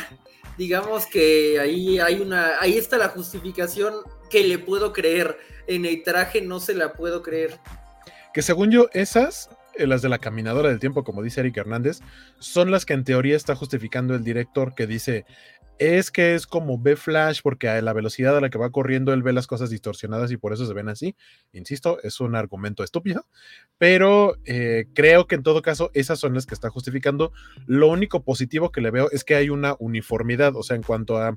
digamos que ahí hay una, ahí está la justificación que le puedo creer. En el traje no se la puedo creer. Que según yo, esas, eh, las de la caminadora del tiempo, como dice Eric Hernández, son las que en teoría está justificando el director que dice, es que es como ve Flash porque a la velocidad a la que va corriendo él ve las cosas distorsionadas y por eso se ven así. Insisto, es un argumento estúpido, pero eh, creo que en todo caso esas son las que está justificando. Lo único positivo que le veo es que hay una uniformidad, o sea, en cuanto a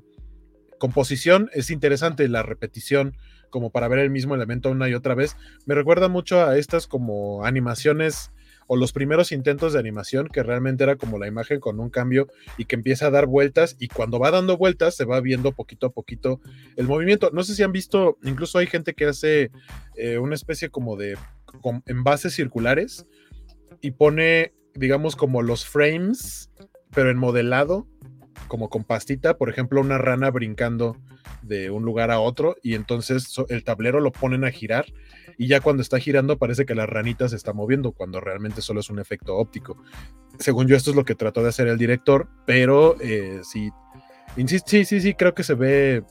composición es interesante la repetición como para ver el mismo elemento una y otra vez. Me recuerda mucho a estas como animaciones o los primeros intentos de animación que realmente era como la imagen con un cambio y que empieza a dar vueltas y cuando va dando vueltas se va viendo poquito a poquito el movimiento. No sé si han visto, incluso hay gente que hace eh, una especie como de envases circulares y pone, digamos, como los frames, pero en modelado como con pastita, por ejemplo, una rana brincando de un lugar a otro y entonces el tablero lo ponen a girar y ya cuando está girando parece que la ranita se está moviendo cuando realmente solo es un efecto óptico. Según yo esto es lo que trató de hacer el director, pero eh, sí, insisto, sí, sí, sí, creo que se ve,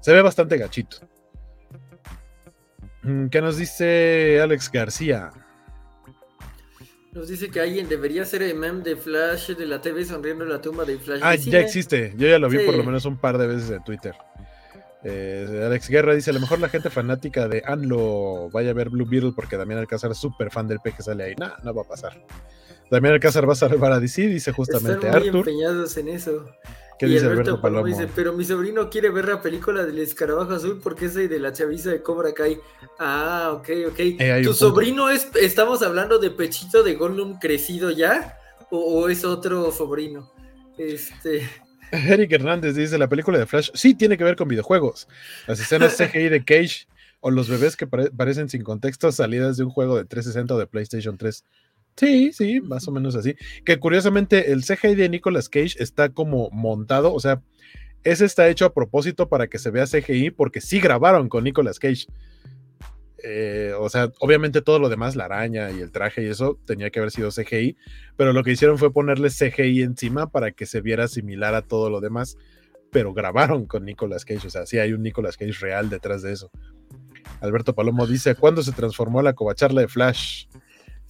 se ve bastante gachito. Mm, ¿Qué nos dice Alex García? Nos dice que alguien debería ser el meme de Flash de la TV sonriendo en la tumba de Flash. Ah, ya existe. Yo ya lo vi por lo menos un par de veces en Twitter. Eh, Alex Guerra dice: A lo mejor la gente fanática de Anlo vaya a ver Blue Beetle porque Damián Alcázar es súper fan del P que sale ahí. No, no va a pasar. Damián Alcázar va a salvar a DC, dice justamente Están muy empeñados en eso. ¿Qué dice Alberto, Palomo? Dice, pero mi sobrino quiere ver la película del escarabajo azul porque es de la chaviza de Cobra Kai. Ah, ok, ok. Eh, ¿Tu sobrino es, estamos hablando de Pechito de Gollum crecido ya? ¿O, es otro sobrino? Este... Eric Hernández dice, la película de Flash sí tiene que ver con videojuegos. Las escenas CGI de Cage o los bebés que parecen sin contexto salidas de un juego de 360 o de PlayStation 3. Sí, sí, más o menos así. Que curiosamente el CGI de Nicolas Cage está como montado, o sea, ese está hecho a propósito para que se vea CGI porque sí grabaron con Nicolas Cage. Eh, o sea, obviamente todo lo demás, la araña y el traje y eso, tenía que haber sido CGI, pero lo que hicieron fue ponerle CGI encima para que se viera similar a todo lo demás, pero grabaron con Nicolas Cage, o sea, sí hay un Nicolas Cage real detrás de eso. Alberto Palomo dice, ¿cuándo se transformó la covacharla de Flash?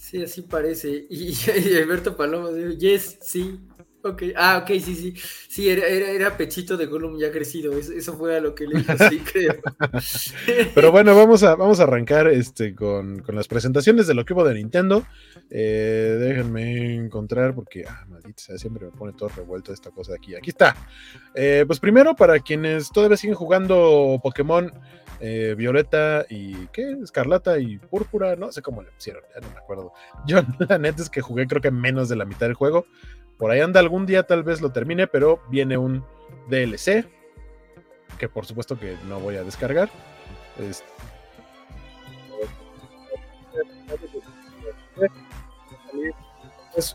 Sí, así parece. Y, Alberto Paloma dijo, yes, sí. Ok, ah, ok, sí, sí. Sí, era, era, pechito de Gollum ya crecido. Eso, fue a lo que le sí, creo. Pero bueno, vamos a, vamos a arrancar este, con, las presentaciones de lo que hubo de Nintendo. Eh, déjenme encontrar porque, ah, maldita siempre me pone todo revuelto esta cosa de aquí. Aquí está. Eh, pues primero, para quienes todavía siguen jugando Pokémon eh, Violeta y ¿qué? Escarlata y Púrpura, no sé cómo le pusieron, ya no me acuerdo. Yo la neta es que jugué creo que menos de la mitad del juego. Por ahí anda algún día, tal vez lo termine, pero viene un DLC que por supuesto que no voy a descargar. Es,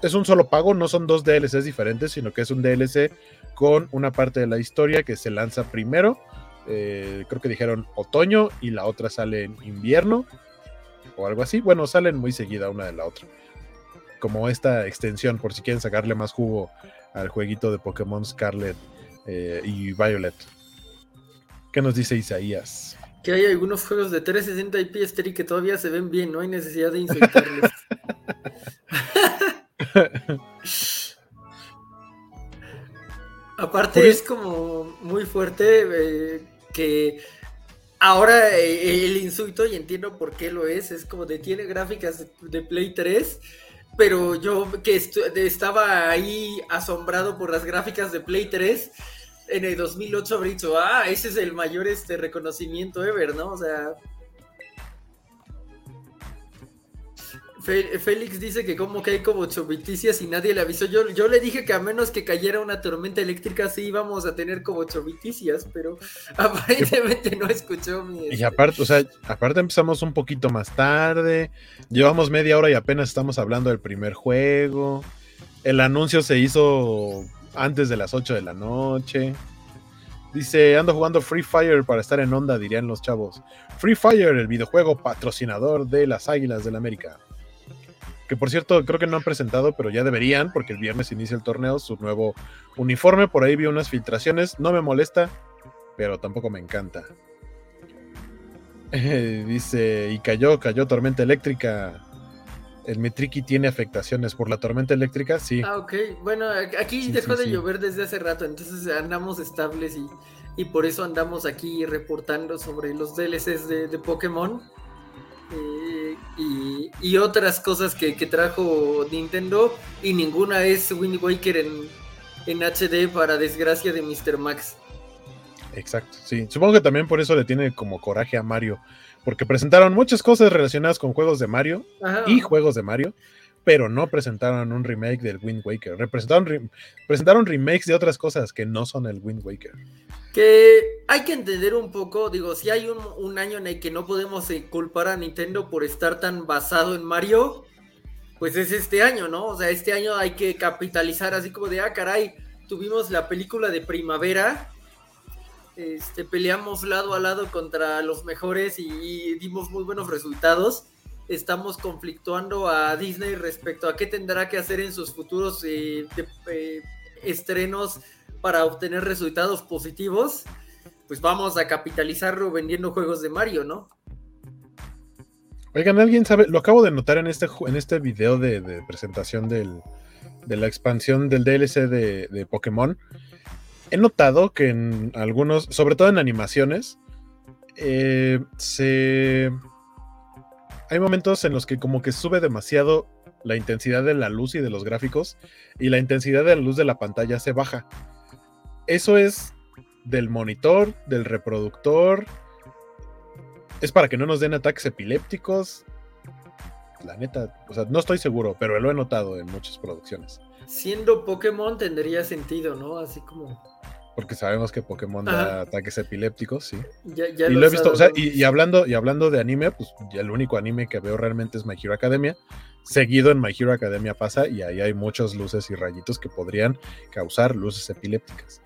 es, un solo pago, no son dos DLCs diferentes, sino que es un DLC con una parte de la historia que se lanza primero eh, creo que dijeron otoño y la otra sale en invierno o algo así. Bueno, salen muy seguida una de la otra. Como esta extensión, por si quieren sacarle más jugo al jueguito de Pokémon Scarlet eh, y Violet. ¿Qué nos dice Isaías? Que hay algunos juegos de 360 IP Esteri que todavía se ven bien, no hay necesidad de insultarles. Aparte pues es como muy fuerte eh, que ahora eh, el insulto, y entiendo por qué lo es, es como de tiene gráficas de, Play 3, pero yo que estaba ahí asombrado por las gráficas de Play 3, en el 2008 habría dicho, ah, ese es el mayor este reconocimiento ever, ¿no? O sea, Félix dice que como que hay como choviticias y nadie le avisó. Yo, yo le dije que a menos que cayera una tormenta eléctrica sí íbamos a tener como choviticias, pero aparentemente no escuchó mi... Y este, aparte, o sea, aparte empezamos un poquito más tarde, llevamos media hora y apenas estamos hablando del primer juego. El anuncio se hizo antes de las 8 de la noche. Dice, ando jugando Free Fire para estar en onda, dirían los chavos. Free Fire, el videojuego patrocinador de las Águilas del la América que por cierto creo que no han presentado, pero ya deberían, porque el viernes inicia el torneo, su nuevo uniforme, por ahí vi unas filtraciones, no me molesta, pero tampoco me encanta. dice, y cayó, cayó tormenta eléctrica. El Metriki tiene afectaciones por la tormenta eléctrica, sí. Ah, ok. Bueno, aquí dejó de llover desde hace rato, entonces andamos estables y, y, por eso andamos aquí reportando sobre los DLCs de, de Pokémon. Eh, y, otras cosas que, trajo Nintendo y ninguna es Wind Waker en, en HD para desgracia de Mr. Max. Exacto, sí. Supongo que también por eso le tiene como coraje a Mario, porque presentaron muchas cosas relacionadas con juegos de Mario y juegos de Mario, pero no presentaron un remake del Wind Waker. Representaron, presentaron remakes de otras cosas que no son el Wind Waker. Que hay que entender un poco, digo, si hay un, año en el que no podemos eh, culpar a Nintendo por estar tan basado en Mario, pues es este año, ¿no? O sea, este año hay que capitalizar así como de, ah, caray, tuvimos la película de primavera, este, peleamos lado a lado contra los mejores y, dimos muy buenos resultados. Estamos conflictuando a Disney respecto a qué tendrá que hacer en sus futuros eh, eh, estrenos para obtener resultados positivos, pues vamos a capitalizarlo vendiendo juegos de Mario, ¿no? Oigan, ¿alguien sabe? Lo acabo de notar en este, en este video de, presentación de la expansión del DLC de, Pokémon. He notado que en algunos, sobre todo en animaciones, eh, se... Hay momentos en los que como que sube demasiado la intensidad de la luz y de los gráficos y la intensidad de la luz de la pantalla se baja eso es del monitor, del reproductor. Es para que no nos den ataques epilépticos. La neta, o sea, no estoy seguro, pero lo he notado en muchas producciones. Siendo Pokémon tendría sentido, ¿no? Así como. Porque sabemos que Pokémon da ataques epilépticos, sí. y lo, he visto, o sea, y, hablando, y hablando de anime, pues ya el único anime que veo realmente es My Hero Academia. Seguido en My Hero Academia pasa y ahí hay muchas luces y rayitos que podrían causar luces epilépticas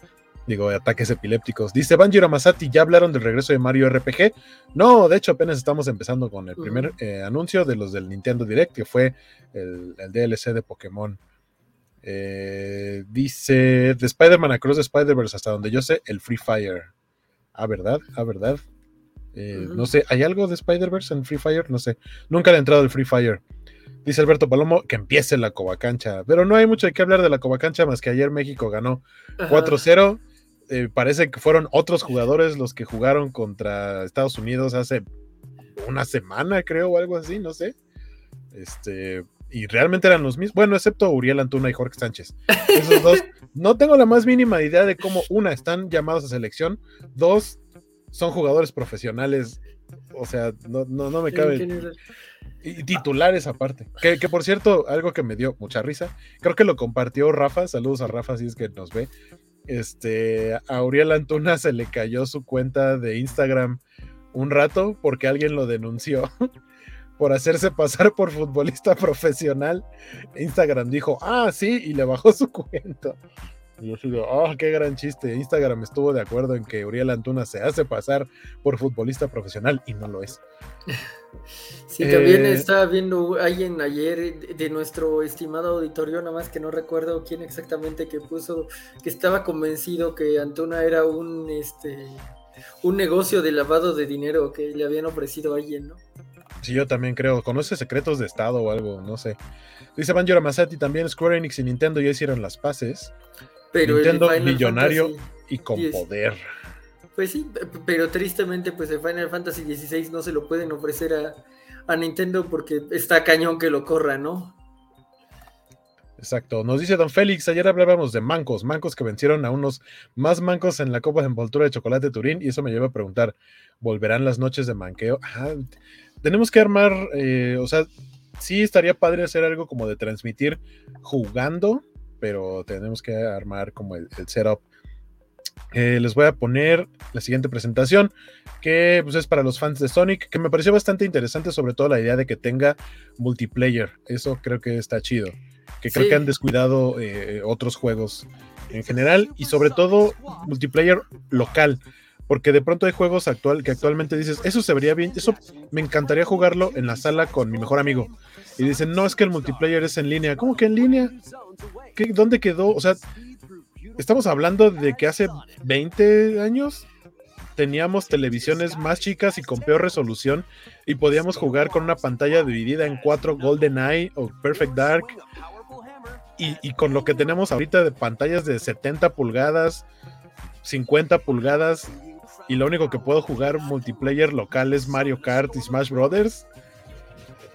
digo, ataques epilépticos. Dice Banjiro Masati, ¿ya hablaron del regreso de Mario RPG? No, de hecho apenas estamos empezando con el primer eh, anuncio de los del Nintendo Direct, que fue el, DLC de Pokémon. Eh, dice, de Spider-Man Across the Spider-Verse, hasta donde yo sé, el Free Fire. Ah, ¿verdad? Ah, ¿verdad? Eh, no sé, ¿hay algo de Spider-Verse en Free Fire? No sé. Nunca le he entrado el Free Fire. Dice Alberto Palomo que empiece la Covacancha. Pero no hay mucho de qué hablar de la Covacancha más que ayer México ganó 4-0 eh, parece que fueron otros jugadores los que jugaron contra Estados Unidos hace una semana, creo, o algo así, no sé. Este, y realmente eran los mismos, bueno, excepto Uriel Antuna y Jorge Sánchez. Esos dos, no tengo la más mínima idea de cómo, una, están llamados a selección, dos, son jugadores profesionales. O sea, no, no, no me cabe. Y titulares aparte. Que, que, por cierto, algo que me dio mucha risa. Creo que lo compartió Rafa. Saludos a Rafa si es que nos ve. Este, a Uriel Antuna se le cayó su cuenta de Instagram un rato porque alguien lo denunció por hacerse pasar por futbolista profesional. Instagram dijo, ah, sí, y le bajó su cuenta. Y yo digo, oh, qué gran chiste. Instagram estuvo de acuerdo en que Uriel Antuna se hace pasar por futbolista profesional y no lo es. Sí, también eh, estaba viendo alguien ayer de nuestro estimado auditorio, nada más que no recuerdo quién exactamente que puso, que estaba convencido que Antuna era un, este, un negocio de lavado de dinero que le habían ofrecido a alguien, ¿no? Sí, yo también creo. Conoce secretos de Estado o algo, no sé. Dice Banjo Masati también Square Enix y Nintendo ya hicieron las paces. Pero Nintendo millonario y con poder. Pues sí, pero tristemente, pues el Final Fantasy XVI no se lo pueden ofrecer a, a Nintendo porque está cañón que lo corra, ¿no? Exacto. Nos dice Don Félix, ayer hablábamos de mancos, mancos que vencieron a unos más mancos en la Copa de Envoltura de Chocolate Turín, y eso me lleva a preguntar, ¿volverán las noches de manqueo? Tenemos que armar, eh, o sea, sí estaría padre hacer algo como de transmitir jugando, pero tenemos que armar como el, setup. Eh, les voy a poner la siguiente presentación, que pues, es para los fans de Sonic, que me pareció bastante interesante, sobre todo la idea de que tenga multiplayer. Eso creo que está chido que creo que han descuidado eh, otros juegos en general y sobre todo multiplayer local. Porque de pronto hay juegos actual, que actualmente dices, eso se vería bien, eso me encantaría jugarlo en la sala con mi mejor amigo. Y dicen, no, es que el multiplayer es en línea. ¿Cómo que en línea? ¿Qué, ¿Dónde quedó? O sea, estamos hablando de que hace 20 años teníamos televisiones más chicas y con peor resolución y podíamos jugar con una pantalla dividida en cuatro Golden Eye o Perfect Dark y, con lo que tenemos ahorita de pantallas de 70 pulgadas, 50 pulgadas, y lo único que puedo jugar multiplayer local es Mario Kart y Smash Brothers,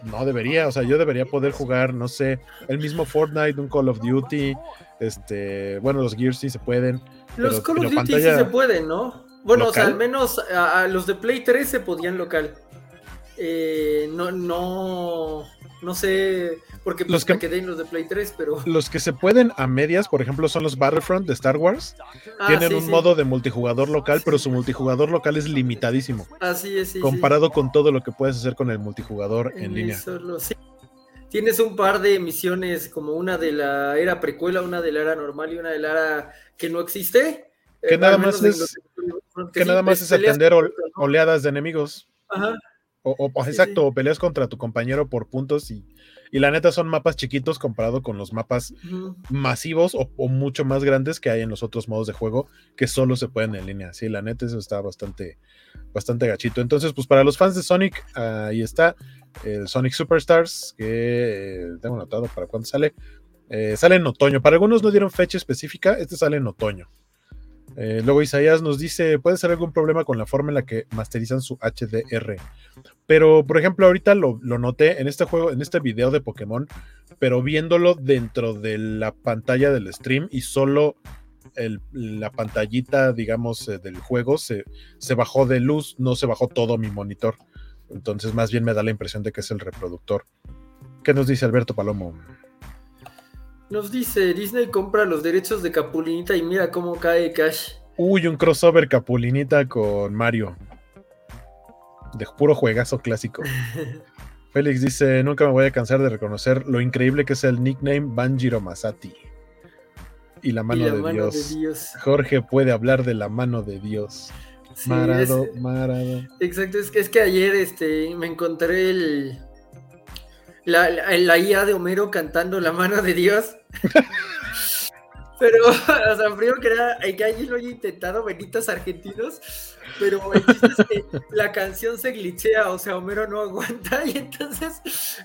no debería, o sea, yo debería poder jugar, no sé, el mismo Fortnite, un Call of Duty, este, bueno, los Gears sí se pueden. Los Call of Duty sí se pueden, ¿no? Bueno, o sea, al menos a, los de Play 3 se podían local. Eh, no, no, no sé, porque pues, los que quedé en los de Play 3, pero. Los que se pueden a medias, por ejemplo, son los Battlefront de Star Wars. Ah, Tienen un modo de multijugador local, pero su multijugador local es limitadísimo. Así es, sí. Comparado con todo lo que puedes hacer con el multijugador en, línea. Tienes un par de misiones, como una de la era precuela, una de la era normal y una de la era que no existe. Que eh, nada más es, que, nada más es atender oleadas de enemigos. Ajá. O, exacto, o peleas contra tu compañero por puntos y, y, la neta son mapas chiquitos comparado con los mapas masivos o, mucho más grandes que hay en los otros modos de juego que solo se pueden en línea. Sí, la neta eso está bastante, bastante gachito. Entonces, pues para los fans de Sonic, ahí está el Sonic Superstars, que eh, tengo anotado para cuándo sale. Eh, sale en otoño. Para algunos no dieron fecha específica, este sale en otoño. Eh, luego Isaías nos dice, puede ser algún problema con la forma en la que masterizan su HDR. Pero, por ejemplo, ahorita lo, noté en este juego, en este video de Pokémon, pero viéndolo dentro de la pantalla del stream y solo la pantallita, digamos, eh, del juego se, se bajó de luz, no se bajó todo mi monitor. Entonces, más bien me da la impresión de que es el reproductor. ¿Qué nos dice Alberto Palomo? Nos dice, Disney compra los derechos de Capulinita y mira cómo cae Cash. Uy, un crossover Capulinita con Mario. De puro juegazo clásico. Félix dice, nunca me voy a cansar de reconocer lo increíble que es el nickname Banjiro Masati. Y la mano, de, Dios. Jorge puede hablar de la mano de Dios. marado, marado. Exacto, es que, es que ayer este, me encontré el, la, la, IA de Homero cantando La mano de Dios. pero, o sea, primero que era que allí lo haya intentado benitos argentinos, pero la canción se glitchea, o sea, Homero no aguanta, y entonces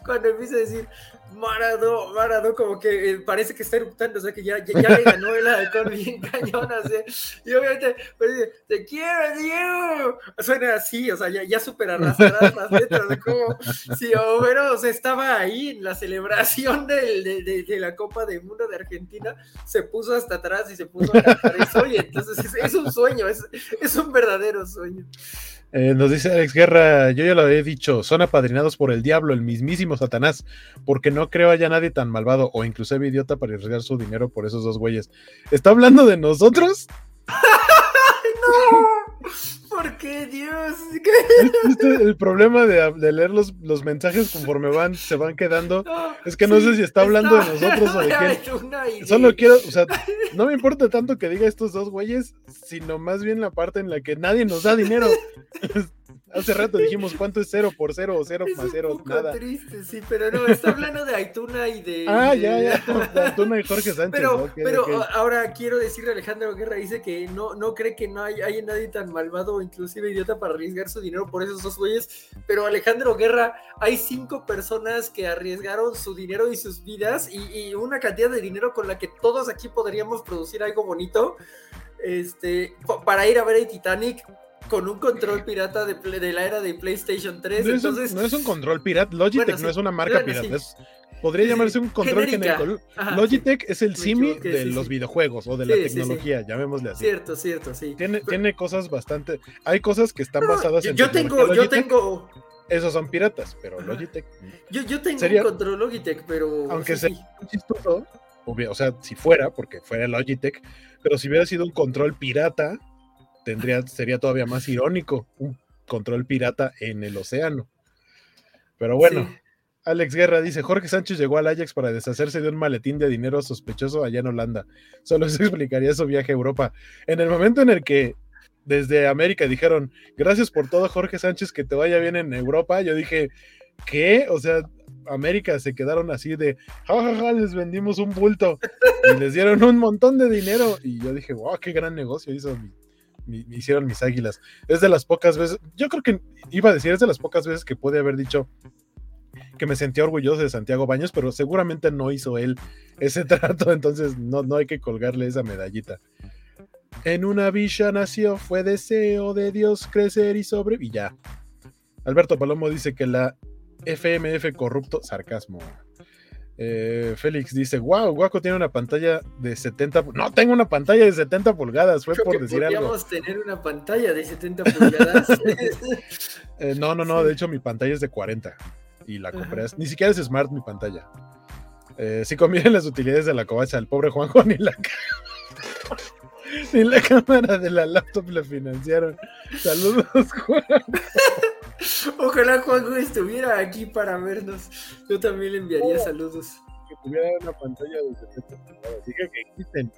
cuando empieza a decir Marado, Marado, como que eh, parece que está eruptando, o sea, que ya, ya, le ganó el alcohol bien cañón, así, y obviamente, pues dice, te quiero, Dios, suena así, o sea, ya, ya súper arrastradas las letras, de cómo si Homero o sea, estaba ahí en la celebración de, de, de, la Copa del Mundo de Argentina, se puso hasta atrás y se puso a cantar eso, y entonces es, es un sueño, es, es, un verdadero sueño. Eh, nos dice Alex Guerra, yo ya lo he dicho, son apadrinados por el diablo, el mismísimo Satanás, porque no creo haya nadie tan malvado o inclusive idiota para arriesgar su dinero por esos dos güeyes. ¿Está hablando de nosotros? ¡No! ¿Por qué, Dios? el problema de, leer los, mensajes conforme van, se van quedando, es que no sé si está hablando de nosotros o de quién. Solo quiero, o sea, no me importa tanto que diga estos dos güeyes, sino más bien la parte en la que nadie nos da dinero. Hace rato dijimos cuánto es cero por cero o cero más cero, un poco triste, sí, pero no, está hablando de Aituna y de. Ah, ya, ya, de Aituna y Jorge Sánchez. Pero, pero ahora quiero decirle a Alejandro Guerra, dice que no, no cree que no hay, hay nadie tan malvado o inclusive idiota para arriesgar su dinero por esos dos güeyes. Pero Alejandro Guerra, hay cinco personas que arriesgaron su dinero y sus vidas y, y una cantidad de dinero con la que todos aquí podríamos producir algo bonito. Este, para ir a ver el Titanic, con un control pirata de, de, la era de PlayStation 3. No, entonces... es, un, no es un control pirata. Logitech no es una marca pirata. podría llamarse un control genérico. Logitech es el simi de los videojuegos o de la tecnología, llamémosle así. Cierto, cierto, sí. Tiene, tiene cosas bastante. Hay cosas que están basadas yo, en. Yo tengo, yo tengo. Esos son piratas, pero Logitech. Yo, yo tengo un control Logitech, pero. Aunque sea chistoso, o sea, si fuera, porque fuera Logitech, pero si hubiera sido un control pirata, tendría, sería todavía más irónico, un control pirata en el océano. Pero bueno, Alex Guerra dice, Jorge Sánchez llegó al Ajax para deshacerse de un maletín de dinero sospechoso allá en Holanda. Solo eso explicaría su viaje a Europa. En el momento en el que desde América dijeron, gracias por todo Jorge Sánchez, que te vaya bien en Europa, yo dije, ¿qué? O sea, América se quedaron así de, jajaja, les vendimos un bulto y les dieron un montón de dinero. Y yo dije, wow, qué gran negocio hizo mi, me hicieron mis águilas. Es de las pocas veces, yo creo que iba a decir, es de las pocas veces que puede haber dicho que me sentía orgulloso de Santiago Baños, pero seguramente no hizo él ese trato, entonces no, no hay que colgarle esa medallita. En una villa nació, fue deseo de Dios crecer y sobre... Y ya. Alberto Palomo dice que la FMF corrupto, sarcasmo. Eh, Félix dice, wow, Guaco tiene una pantalla de 70... No tengo una pantalla de 70 pulgadas, fue por decir algo. Podríamos tener una pantalla de 70 pulgadas. Eh, no, no, no, de hecho mi pantalla es de 40 y la compré. Ni siquiera es smart mi pantalla. Eh, si convienen las utilidades de la covacha, el pobre Juanjo ni la, ni la cámara de la laptop le financiaron. Saludos, Juan. Ojalá Juanjo estuviera aquí para vernos. Yo también le enviaría oh, saludos. Que tuviera una pantalla de 70 Dije que existen.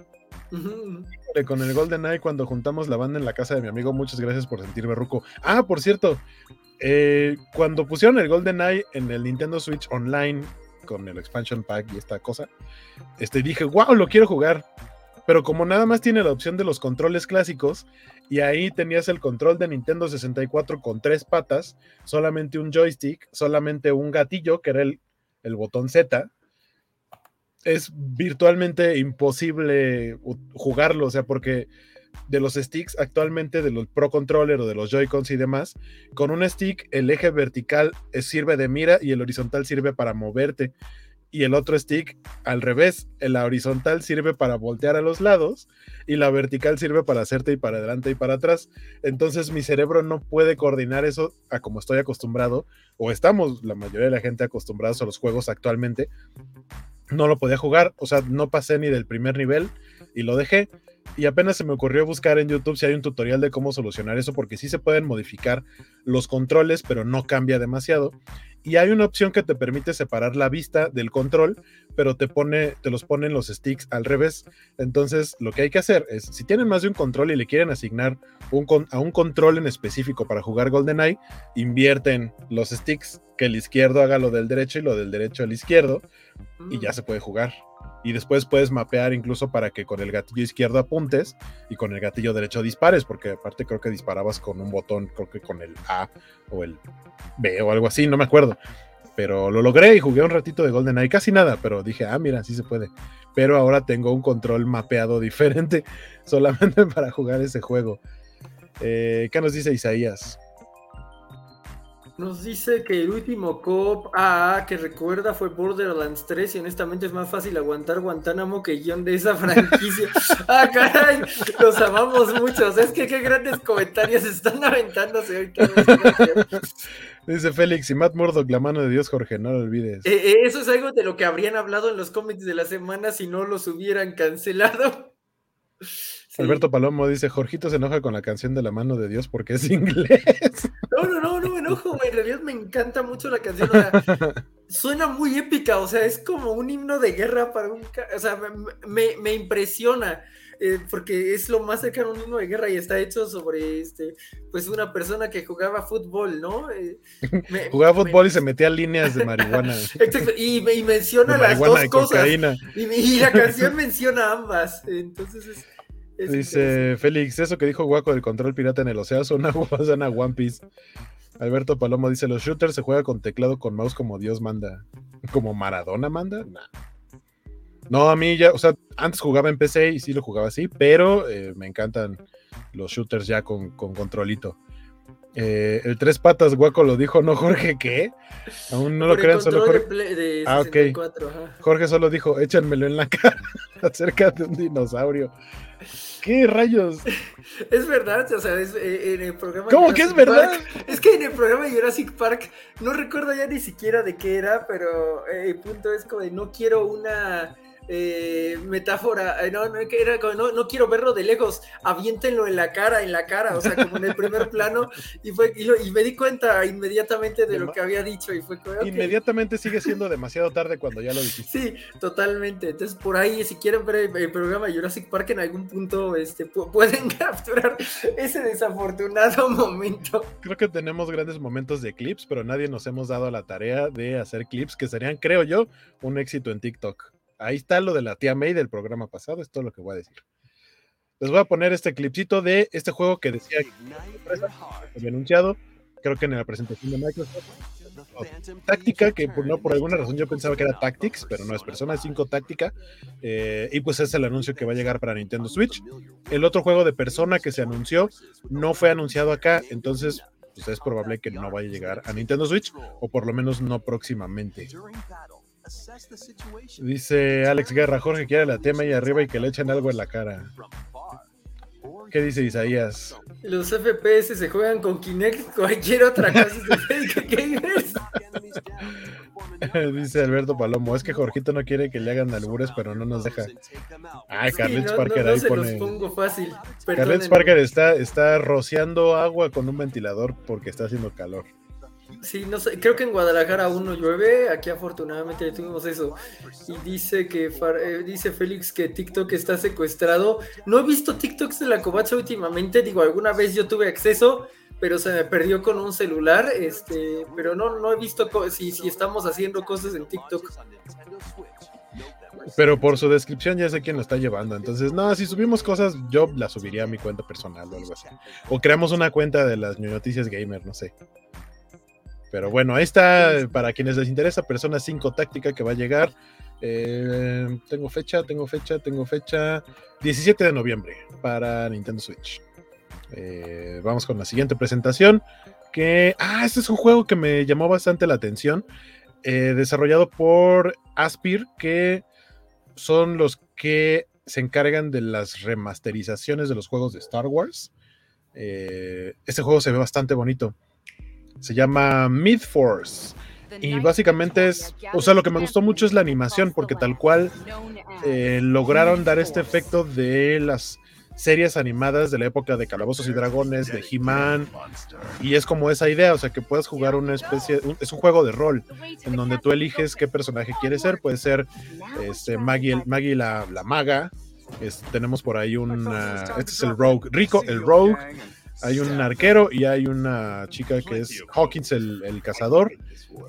Con el Golden Eye, cuando juntamos la banda en la casa de mi amigo, muchas gracias por sentirme ruco. Ah, por cierto, eh, cuando pusieron el Golden Eye en el Nintendo Switch Online con el expansion pack y esta cosa, este, dije, wow, lo quiero jugar. Pero como nada más tiene la opción de los controles clásicos, y ahí tenías el control de Nintendo 64 con tres patas, solamente un joystick, solamente un gatillo, que era el, el botón Z. Es virtualmente imposible jugarlo, o sea, porque de los sticks actualmente, de los Pro Controller o de los Joy-Cons y demás, con un stick el eje vertical sirve de mira y el horizontal sirve para moverte y el otro stick al revés. La horizontal sirve para voltear a los lados y la vertical sirve para hacerte y para adelante y para atrás. Entonces mi cerebro no puede coordinar eso a como estoy acostumbrado, o estamos la mayoría de la gente acostumbrados a los juegos actualmente. No lo podía jugar, o sea, no pasé ni del primer nivel y lo dejé. Y apenas se me ocurrió buscar en YouTube si hay un tutorial de cómo solucionar eso, porque sí se pueden modificar los controles, pero no cambia demasiado y hay una opción que te permite separar la vista del control, pero te pone, te los ponen los sticks al revés. Entonces, lo que hay que hacer es, si tienen más de un control y le quieren asignar un, a un control en específico para jugar GoldenEye, invierten los sticks, que el izquierdo haga lo del derecho y lo del derecho al izquierdo, y ya mm. se puede jugar y después puedes mapear incluso para que con el gatillo izquierdo apuntes y con el gatillo derecho dispares, porque aparte creo que disparabas con un botón, creo que con el A o el B o algo así, no me acuerdo. Pero lo logré y jugué un ratito de GoldenEye, casi nada, pero dije, ah, mira, sí se puede. Pero ahora tengo un control mapeado diferente solamente para jugar ese juego. Eh, ¿Qué nos dice Isaías? Nos dice que el último cop AA que recuerda fue Borderlands 3 y honestamente es más fácil aguantar Guantánamo que guion de esa franquicia. ¡Ah, caray! Los amamos mucho. es que qué grandes comentarios están aventándose hoy. Dice Félix y Matt Murdock, la mano de Dios, Jorge, no lo olvides. Eh, eh, eso es algo de lo que habrían hablado en los cómics de la semana si no los hubieran cancelado. Alberto Palomo dice, Jorgito se enoja con la canción de la mano de Dios porque es inglés. No, no, no, no me enojo, En realidad me encanta mucho la canción. suena muy épica, o sea, es como un himno de guerra para un... O sea, me, impresiona. Eh, porque es lo más cercano a un himno de guerra y está hecho sobre este, pues una persona que jugaba fútbol, ¿no? Eh, jugaba fútbol y se metía líneas de marihuana. Exacto, y, menciona las dos cosas. Y, y, la canción menciona ambas. Entonces es, Dice Félix, eso que dijo Guaco del control pirata en el océano suena, a One Piece. Alberto Palomo dice, los shooters se juega con teclado con mouse como Dios manda. ¿Como Maradona manda? No, a mí ya, o sea, antes jugaba en PC y sí lo jugaba así, pero eh, me encantan los shooters ya con, controlito. Eh, el tres patas guaco lo dijo, no Jorge, ¿qué? Aún no lo creen, solo Jorge. ah, ok. Jorge solo dijo, échanmelo en la cara acerca de un dinosaurio. ¿Qué rayos? Es verdad, o sea, es, eh, en el programa. ¿Cómo que es verdad? es que en el programa Jurassic Park no recuerdo ya ni siquiera de qué era, pero eh, el punto es como de no quiero una eh, metáfora, eh, no, no, era no, no, quiero verlo de lejos, aviéntenlo en la cara, en la cara, o sea, como en el primer plano, y fue y, me di cuenta inmediatamente de lo que había dicho y fue Inmediatamente sigue siendo demasiado tarde cuando ya lo dijiste. Sí, totalmente. Entonces, por ahí, si quieren ver el, programa Jurassic Park en algún punto, este, pueden capturar ese desafortunado momento. Creo que tenemos grandes momentos de clips, pero nadie nos hemos dado la tarea de hacer clips que serían, creo yo, un éxito en TikTok. Ahí está lo de la tía May del programa pasado, es todo lo que voy a decir. Les voy a poner este clipcito de este juego que decía que había anunciado, creo que en la presentación de Microsoft. Táctica, que por, no, por alguna razón yo pensaba que era Tactics, pero no es Persona 5 Táctica. Eh, y pues es el anuncio que va a llegar para Nintendo Switch. El otro juego de Persona que se anunció no fue anunciado acá, entonces pues es probable que no vaya a llegar a Nintendo Switch, o por lo menos no próximamente. Dice Alex Guerra, Jorge quiere la tema ahí arriba y que le echen algo en la cara. ¿Qué dice Isaías? Los FPS se juegan con Kinect, cualquier otra cosa Dice Alberto Palomo, es que Jorgito no quiere que le hagan albures, pero no nos deja. Ay, Carlitos Parker ahí pone. fácil. Parker está, está rociando agua con un ventilador porque está haciendo calor. Sí, no sé, creo que en Guadalajara aún no llueve, aquí afortunadamente tuvimos eso. Y dice que eh, dice Félix que TikTok está secuestrado. No he visto TikToks de la covacha últimamente, digo, alguna vez yo tuve acceso, pero se me perdió con un celular, este, pero no, no he visto si, si estamos haciendo cosas en TikTok. Pero por su descripción ya sé quién lo está llevando. Entonces, no, si subimos cosas, yo las subiría a mi cuenta personal o algo así. O creamos una cuenta de las noticias gamer, no sé. Pero bueno, ahí está, para quienes les interesa, Persona 5 Táctica que va a llegar. Eh, tengo fecha, tengo fecha, tengo fecha. 17 de noviembre para Nintendo Switch. Eh, vamos con la siguiente presentación. Que, ah, este es un juego que me llamó bastante la atención. Eh, desarrollado por Aspir, que son los que se encargan de las remasterizaciones de los juegos de Star Wars. este juego se ve bastante bonito. Se llama Mid Force. Y básicamente es, o sea, lo que me gustó mucho es la animación, porque tal cual eh, lograron dar este efecto de las series animadas de la época de Calabozos y Dragones, de He-Man, y es como esa idea, o sea, que puedes jugar una especie, es un juego de rol, en donde tú eliges qué personaje quieres ser, puede ser este, Maggie, Maggie la, maga, tenemos por ahí un, este es el Rogue, Rico, el Rogue, hay un arquero y hay una chica que es Hawkins el, cazador.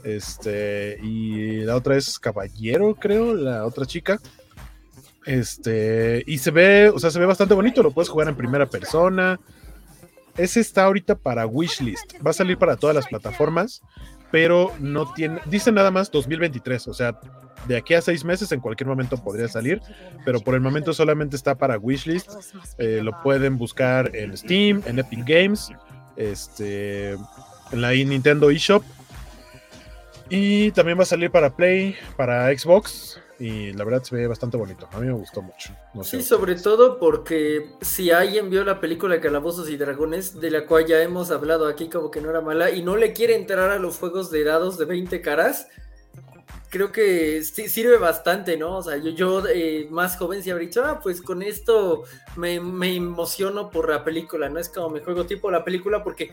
Este, y la otra es Caballero, creo, la otra chica. Este, y se ve, o sea, se ve bastante bonito, lo puedes jugar en primera persona. Ese está ahorita para Wishlist. Va a salir para todas las plataformas. Pero no tiene, dice nada más 2023, o sea, de aquí a seis meses en cualquier momento podría salir, pero por el momento solamente está para wishlist. Eh, lo pueden buscar en Steam, en Epic Games, este, en la Nintendo eShop. Y también va a salir para Play, para Xbox. Y la verdad se ve bastante bonito. A mí me gustó mucho. sí, sobre todo porque si alguien vio la película Calabozos y Dragones, de la cual ya hemos hablado aquí como que no era mala, y no le quiere entrar a los juegos de dados de 20 caras, creo que sirve bastante, ¿no? O sea, yo, yo eh, más joven sí habría dicho, ah, pues con esto me, emociono por la película, ¿no? Es como me juego tipo la película porque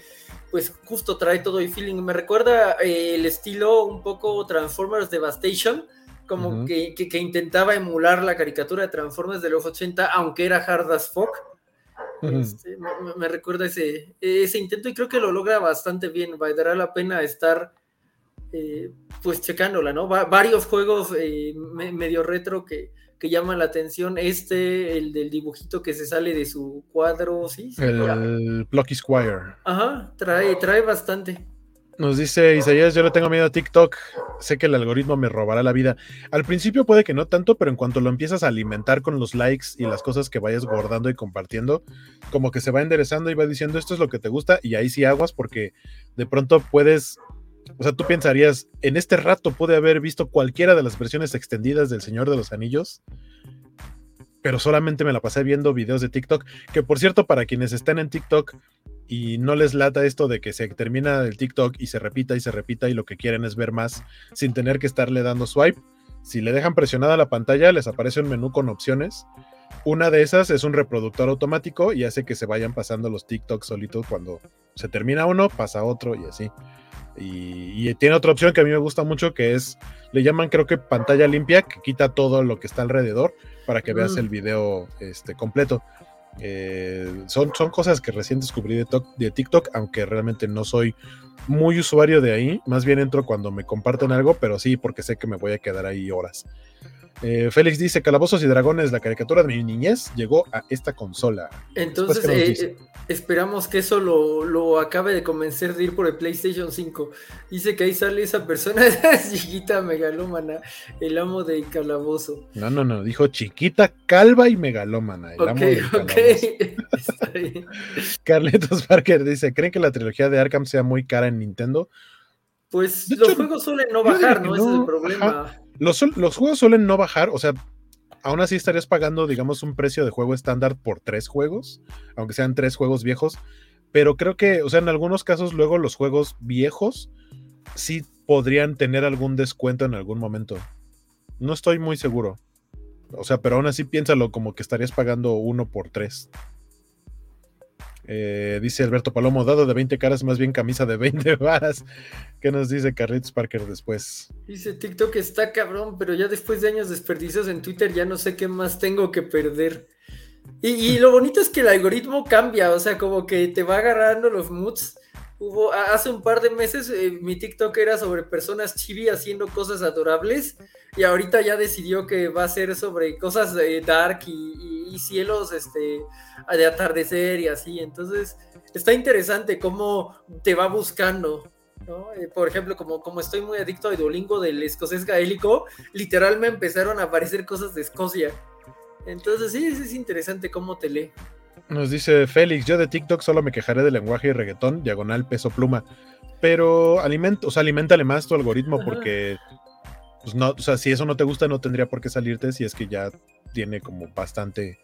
pues justo trae todo el feeling. Me recuerda eh, el estilo un poco Transformers Devastation, como que, que, intentaba emular la caricatura de Transformers de los 80, aunque era hard as fuck. Este, me, recuerda ese, ese intento y creo que lo logra bastante bien. Valdrá la pena estar eh, pues checándola, ¿no? varios juegos eh, medio retro que, llaman la atención. Este, el del dibujito que se sale de su cuadro, ¿sí? El Plucky Squire. Ajá, trae, trae bastante. Nos dice Isaías, yo le tengo miedo a TikTok, sé que el algoritmo me robará la vida. Al principio puede que no tanto, pero en cuanto lo empiezas a alimentar con los likes y las cosas que vayas guardando y compartiendo, como que se va enderezando y va diciendo esto es lo que te gusta y ahí sí aguas porque de pronto puedes o sea, tú pensarías, en este rato pude haber visto cualquiera de las versiones extendidas del Señor de los Anillos, pero solamente me la pasé viendo videos de TikTok, que por cierto, para quienes estén en TikTok y no les lata esto de que se termina el TikTok y se repita y se repita y lo que quieren es ver más sin tener que estarle dando swipe, si le dejan presionada la pantalla les aparece un menú con opciones. Una de esas es un reproductor automático y hace que se vayan pasando los TikToks solitos cuando se termina uno, pasa otro y así. Y, tiene otra opción que a mí me gusta mucho, que es, le llaman creo que pantalla limpia, que quita todo lo que está alrededor para que veas mm. el video este, completo. Eh, son, son cosas que recién descubrí de, de, TikTok, aunque realmente no soy muy usuario de ahí. Más bien entro cuando me comparten algo, pero sí porque sé que me voy a quedar ahí horas. Eh, Félix dice: Calabozos y Dragones, la caricatura de mi niñez, llegó a esta consola. Entonces, eh, eh, esperamos que eso lo, acabe de convencer de ir por el PlayStation 5. Dice que ahí sale esa persona, chiquita megalómana, el amo de Calabozo. No, no, no, dijo chiquita, calva y megalómana. El amo de Carlitos Parker dice: ¿Creen que la trilogía de Arkham sea muy cara en Nintendo? Pues los juegos suelen no bajar, ¿no? Ese es el problema. Los, juegos suelen no bajar, o sea, aún así estarías pagando, digamos, un precio de juego estándar por tres juegos, aunque sean tres juegos viejos. Pero creo que, o sea, en algunos casos luego los juegos viejos sí podrían tener algún descuento en algún momento. No estoy muy seguro. O sea, pero aún así piénsalo como que estarías pagando uno por tres. Eh, dice Alberto Palomo, dado de 20 caras, más bien camisa de 20 varas. ¿Qué nos dice Carlitos Parker después? Dice TikTok está cabrón, pero ya después de años desperdicios en Twitter ya no sé qué más tengo que perder. Y, lo bonito es que el algoritmo cambia, o sea, como que te va agarrando los moods. Hubo, hace un par de meses eh, mi TikTok era sobre personas chibi haciendo cosas adorables y ahorita ya decidió que va a ser sobre cosas dark y, cielos este, de atardecer y así. Entonces, está interesante cómo te va buscando. Eh, por ejemplo, como, como estoy muy adicto a Duolingo del escocés gaélico, literal me empezaron a aparecer cosas de Escocia. Entonces, sí, es interesante cómo te lee. Nos dice Félix, yo de TikTok solo me quejaré de lenguaje y reggaetón, diagonal, peso, pluma. Pero alimenta, o sea, alimentale más tu algoritmo porque pues no, o sea, si eso no te gusta, no tendría por qué salirte si es que ya tiene como bastante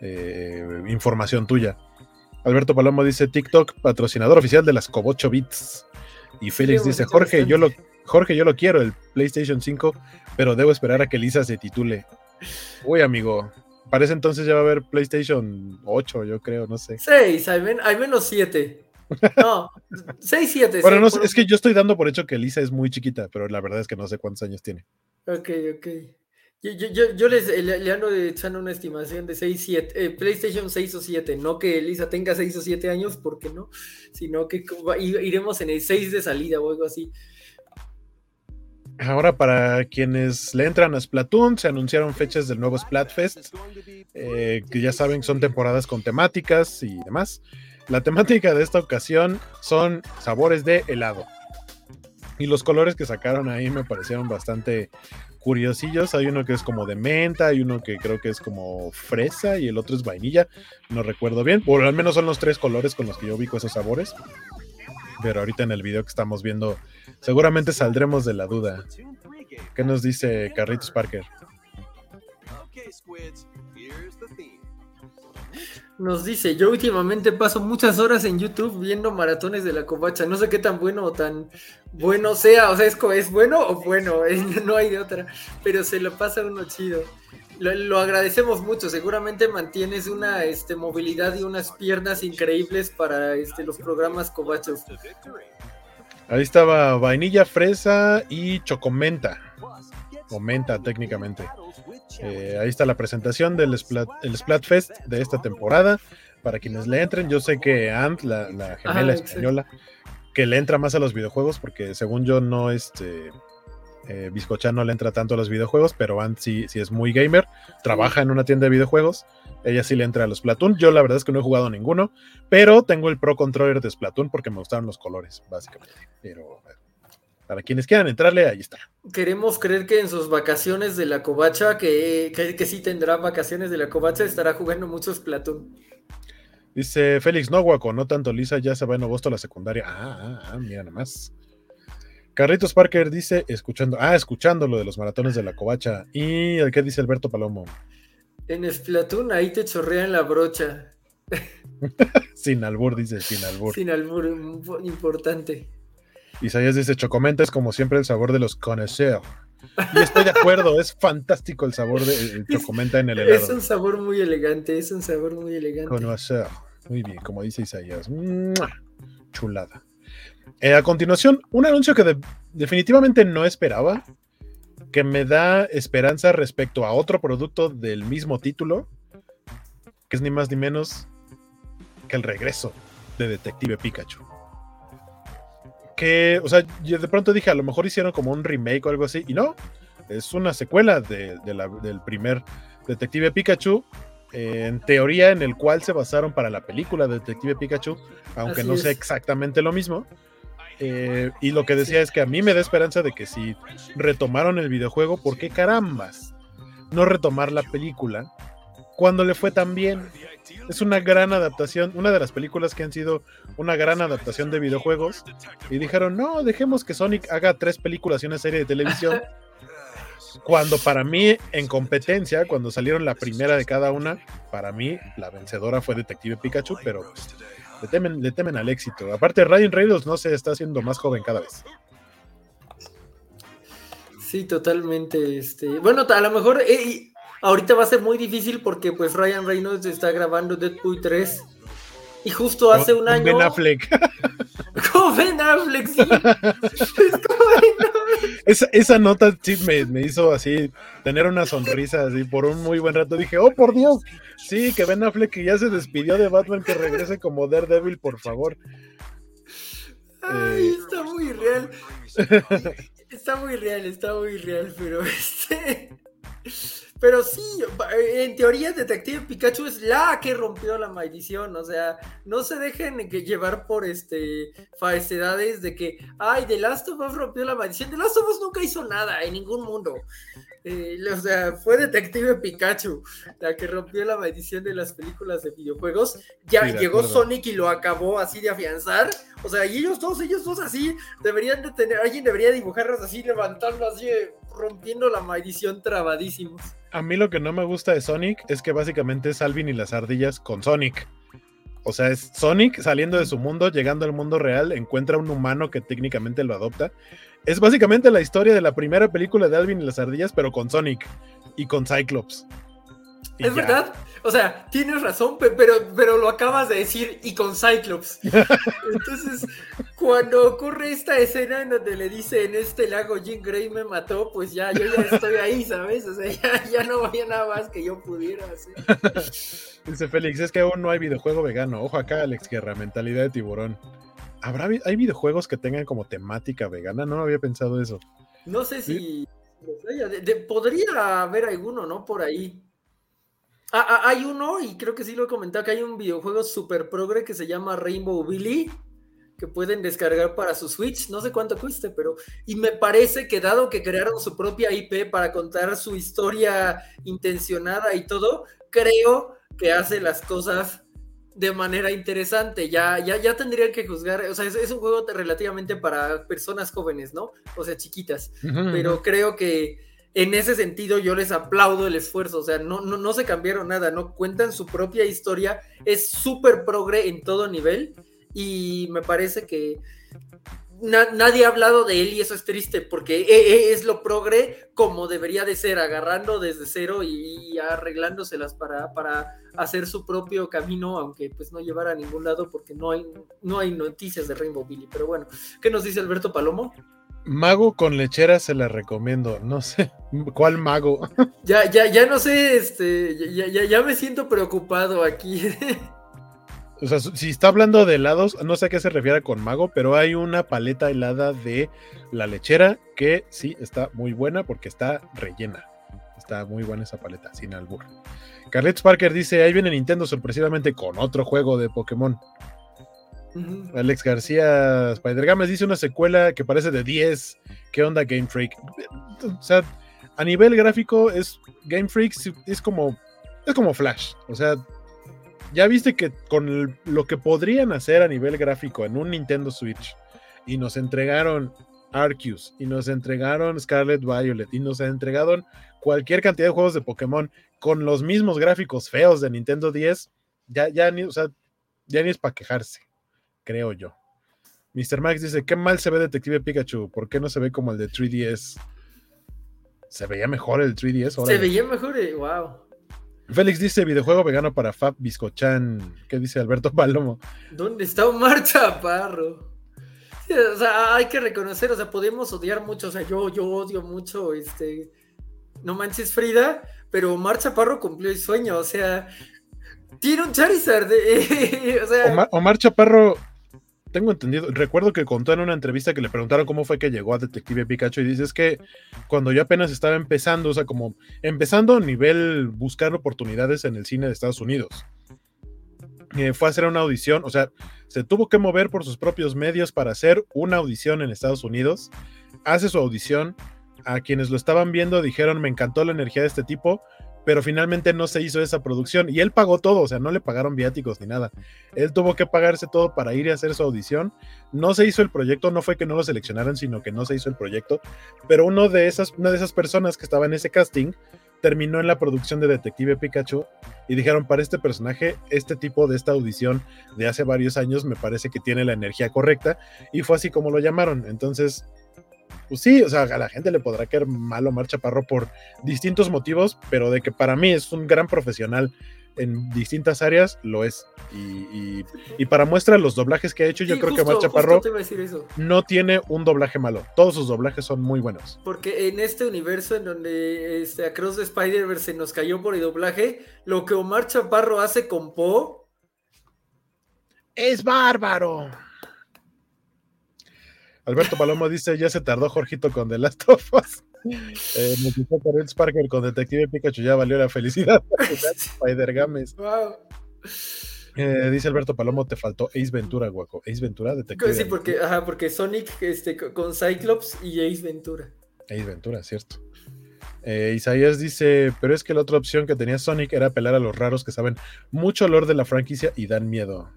eh, información tuya. Alberto Palomo dice TikTok, patrocinador oficial de las Cobocho Bits. Y Félix dice, Jorge, yo lo, Jorge, yo lo quiero, el PlayStation 5, pero debo esperar a que Lisa se titule. Uy, amigo, parece entonces ya va a haber PlayStation 8, yo creo, no sé. 6, hay, menos 7. No, 6, 7. Bueno, no, es que yo estoy dando por hecho que Lisa es muy chiquita, pero la verdad es que no sé cuántos años tiene. Ok, ok. Yo, les, le, ando echando una estimación de 6, 7, eh, PlayStation 6 o 7, no que Elisa tenga 6 o 7 años, porque no, sino que iremos en el 6 de salida o algo así. Ahora, para quienes le entran a Splatoon, se anunciaron fechas del nuevo Splatfest, eh, que ya saben son temporadas con temáticas y demás. La temática de esta ocasión son sabores de helado. Y los colores que sacaron ahí me parecieron bastante curiosillos. Hay uno que es como de menta, hay uno que creo que es como fresa y el otro es vainilla. No recuerdo bien. O al menos son los tres colores con los que yo ubico esos sabores. Pero ahorita en el video que estamos viendo, seguramente saldremos de la duda. ¿Qué nos dice Carritos Parker? Nos dice, yo últimamente paso muchas horas en YouTube viendo maratones de la covacha. No sé qué tan bueno o tan bueno sea. O sea, es, es bueno o bueno, no hay de otra. Pero se lo pasa uno chido. Lo, agradecemos mucho. Seguramente mantienes una este, movilidad y unas piernas increíbles para este, los programas covachos. Ahí estaba vainilla, fresa y chocomenta. O menta técnicamente. Eh, ahí está la presentación del Splat, el Splatfest de esta temporada. Para quienes le entren, yo sé que Ant, la, gemela española, que le entra más a los videojuegos, porque según yo no, este, eh, no le entra tanto a los videojuegos, pero Ant sí, sí es muy gamer, trabaja en una tienda de videojuegos, ella sí le entra a los Splatoon, yo la verdad es que no he jugado ninguno, pero tengo el Pro Controller de Splatoon porque me gustaron los colores, básicamente, pero para quienes quieran entrarle, ahí está. Queremos creer que en sus vacaciones de la covacha, que, que, sí tendrá vacaciones de la covacha, estará jugando muchos Splatoon. Dice Félix, no, guaco, no tanto Lisa, ya se va en agosto a la secundaria. Ah, ah, ah, mira nada más. Carritos Parker dice, escuchando, ah, escuchando lo de los maratones de la covacha. ¿Y el qué dice Alberto Palomo? En Splatoon ahí te chorrean la brocha. sin albur, dice, sin albur. Sin albur, importante. Isaías dice, Chocomenta es como siempre el sabor de los connoisseurs. Y estoy de acuerdo, es fantástico el sabor de Chocomenta en el helado. Es un sabor muy elegante, es un sabor muy elegante. Connoisseur, muy bien, como dice Isaías. Chulada. Eh, a continuación, un anuncio que definitivamente no esperaba, que me da esperanza respecto a otro producto del mismo título, que es ni más ni menos que el regreso de Detective Pikachu que, o sea, yo de pronto dije, a lo mejor hicieron como un remake o algo así, y no, es una secuela de, del primer Detective Pikachu, en teoría en el cual se basaron para la película de Detective Pikachu, aunque no sea exactamente lo mismo. Eh, y lo que decía es que a mí me da esperanza de que si retomaron el videojuego, ¿por qué carambas no retomar la película cuando le fue tan bien? es una gran adaptación, una de las películas que han sido una gran adaptación de videojuegos. Y dijeron, no, dejemos que Sonic haga tres películas y una serie de televisión. Cuando para mí, en competencia, cuando salieron la primera de cada una, para mí la vencedora fue Detective Pikachu, pero le temen, le temen al éxito. Aparte, Ryan Reynolds no se está haciendo más joven cada vez. Sí, totalmente. Este, bueno, a lo mejor eh, Ahorita va a ser muy difícil porque pues Ryan Reynolds está grabando Deadpool 3 y justo hace un año... Ben Affleck. Como Ben Affleck, sí. esa, esa, nota sí me, me, hizo así tener una sonrisa así por un muy buen rato. Dije, oh por Dios, sí, que Ben Affleck que ya se despidió de Batman, que regrese como Daredevil, por favor. Ay, eh, está muy real. Está muy real, está muy real, pero este... Pero sí, en teoría Detective Pikachu es la que rompió la maldición, o sea, no se dejen llevar por este falsedades de que, ay, The Last of Us rompió la maldición. The Last of Us nunca hizo nada en ningún mundo. Eh, o sea, fue Detective Pikachu la que rompió la maldición de las películas de videojuegos. Ya llegó Sonic y lo acabó así de afianzar. O sea, y ellos dos, ellos dos así, deberían de tener, alguien debería dibujarlos así, levantando así, rompiendo la maldición trabadísimos. A mí lo que no me gusta de Sonic es que básicamente es Alvin y las ardillas con Sonic. O sea, es Sonic saliendo de su mundo, llegando al mundo real, encuentra un humano que técnicamente lo adopta es básicamente la historia de la primera película de Alvin y las ardillas, pero con Sonic y con Cyclops. Es verdad. O sea, tienes razón, pero, pero lo acabas de decir y con Cyclops. Entonces, cuando ocurre esta escena en donde le dice en este lago Jim Gray me mató, pues ya, yo ya estoy ahí, ¿sabes? O sea, ya, ya no había nada más que yo pudiera hacer. Dice Félix, es que aún no hay videojuego vegano. Ojo acá, Alex Guerra, mentalidad de tiburón. ¿Habrá, ¿Hay videojuegos que tengan como temática vegana? No había pensado eso. No sé si. podría haber alguno, ¿no? Por ahí. Ah, ah, hay uno, y creo que sí lo he comentado, que hay un videojuego super progre que se llama Rainbow Billy, que pueden descargar para su Switch, no sé cuánto cueste, pero y me parece que dado que crearon su propia IP para contar su historia intencionada y todo, creo que hace las cosas de manera interesante. Ya, ya, ya tendrían que juzgar, o sea, es, un juego relativamente para personas jóvenes, ¿no? O sea, chiquitas, pero creo que en ese sentido yo les aplaudo el esfuerzo, o sea, no, no, no se cambiaron nada, no cuentan su propia historia, es súper progre en todo nivel y me parece que nadie ha hablado de él y eso es triste porque e, e, es lo progre como debería de ser, agarrando desde cero y, arreglándoselas para, para hacer su propio camino, aunque pues no llevara a ningún lado porque no hay, no hay noticias de Rainbow Billy. Pero bueno, ¿qué nos dice Alberto Palomo? Mago con lechera se la recomiendo. No sé cuál mago. Ya, ya, ya no sé, este, ya, ya, ya me siento preocupado aquí. O sea, si está hablando de helados, no sé a qué se refiere con mago, pero hay una paleta helada de la lechera que sí está muy buena porque está rellena. Está muy buena esa paleta, sin albur. Carletos Parker dice: Ahí viene Nintendo sorpresivamente con otro juego de Pokémon. Alex García Spider Games dice una secuela que parece de 10. ¿Qué onda Game Freak? O sea, a nivel gráfico es Game Freak es como es como Flash, o sea, ya viste que con lo que podrían hacer a nivel gráfico en un Nintendo Switch y nos entregaron Arceus y nos entregaron Scarlet Violet y nos entregaron cualquier cantidad de juegos de Pokémon con los mismos gráficos feos de Nintendo 10, ya, ya, ni, o sea, ya ni es para quejarse, creo yo. Mr. Max dice, qué mal se ve Detective Pikachu, ¿por qué no se ve como el de 3DS? Se veía mejor el 3DS. Se veía mejor, wow. Eh, Félix dice videojuego vegano para Fab Biscochan. ¿Qué dice Alberto Palomo? ¿Dónde está Omar Chaparro? o sea, hay que reconocer, o sea, podemos odiar mucho, o sea, yo, yo odio mucho, este, no manches Frida, pero Omar Chaparro cumplió el sueño, o sea, tiene un Charizard, o sea... Omar Chaparro tengo entendido, recuerdo que contó en una entrevista que le preguntaron cómo fue que llegó a Detective Pikachu y dice es que cuando yo apenas estaba empezando, o sea, como empezando a nivel buscar oportunidades en el cine de Estados Unidos. Eh, fue a hacer una audición, o sea, se tuvo que mover por sus propios medios para hacer una audición en Estados Unidos. Hace su audición, a quienes lo estaban viendo dijeron, me encantó la energía de este tipo, pero finalmente no se hizo esa producción y él pagó todo, o sea, no le pagaron viáticos ni nada. Él tuvo que pagarse todo para ir y hacer su audición. No se hizo el proyecto, no fue que no lo seleccionaran, sino que no se hizo el proyecto, pero uno de esas, una de esas personas que estaba en ese casting terminó en la producción de Detective Pikachu y dijeron, para este personaje, este tipo de esta audición de hace varios años me parece que tiene la energía correcta y fue así como lo llamaron. Entonces, pues sí, o sea, a la gente le podrá caer mal Omar Chaparro por distintos motivos, pero de que para mí es un gran profesional en distintas áreas, lo es. Y, para muestra los doblajes que ha hecho, yo creo que Omar Chaparro no tiene un doblaje malo. Todos sus doblajes son muy buenos. Porque en este universo en donde este, Across the Spider-Verse se nos cayó por el doblaje, lo que Omar Chaparro hace con Po es bárbaro. Alberto Paloma dice, ya se tardó Jorgito con The Last of Us. Eh, Parker con Detective Pikachu ya valió la felicidad. Spider Games. Eh, dice Alberto Palomo, te faltó Ace Ventura, guaco. Ace Ventura, Detective. Sí, porque, ajá, porque Sonic este, con Cyclops y Ace Ventura. Ace Ventura, cierto. Eh, Isaías dice, pero es que la otra opción que tenía Sonic era apelar a los raros que saben mucho olor de la franquicia y dan miedo.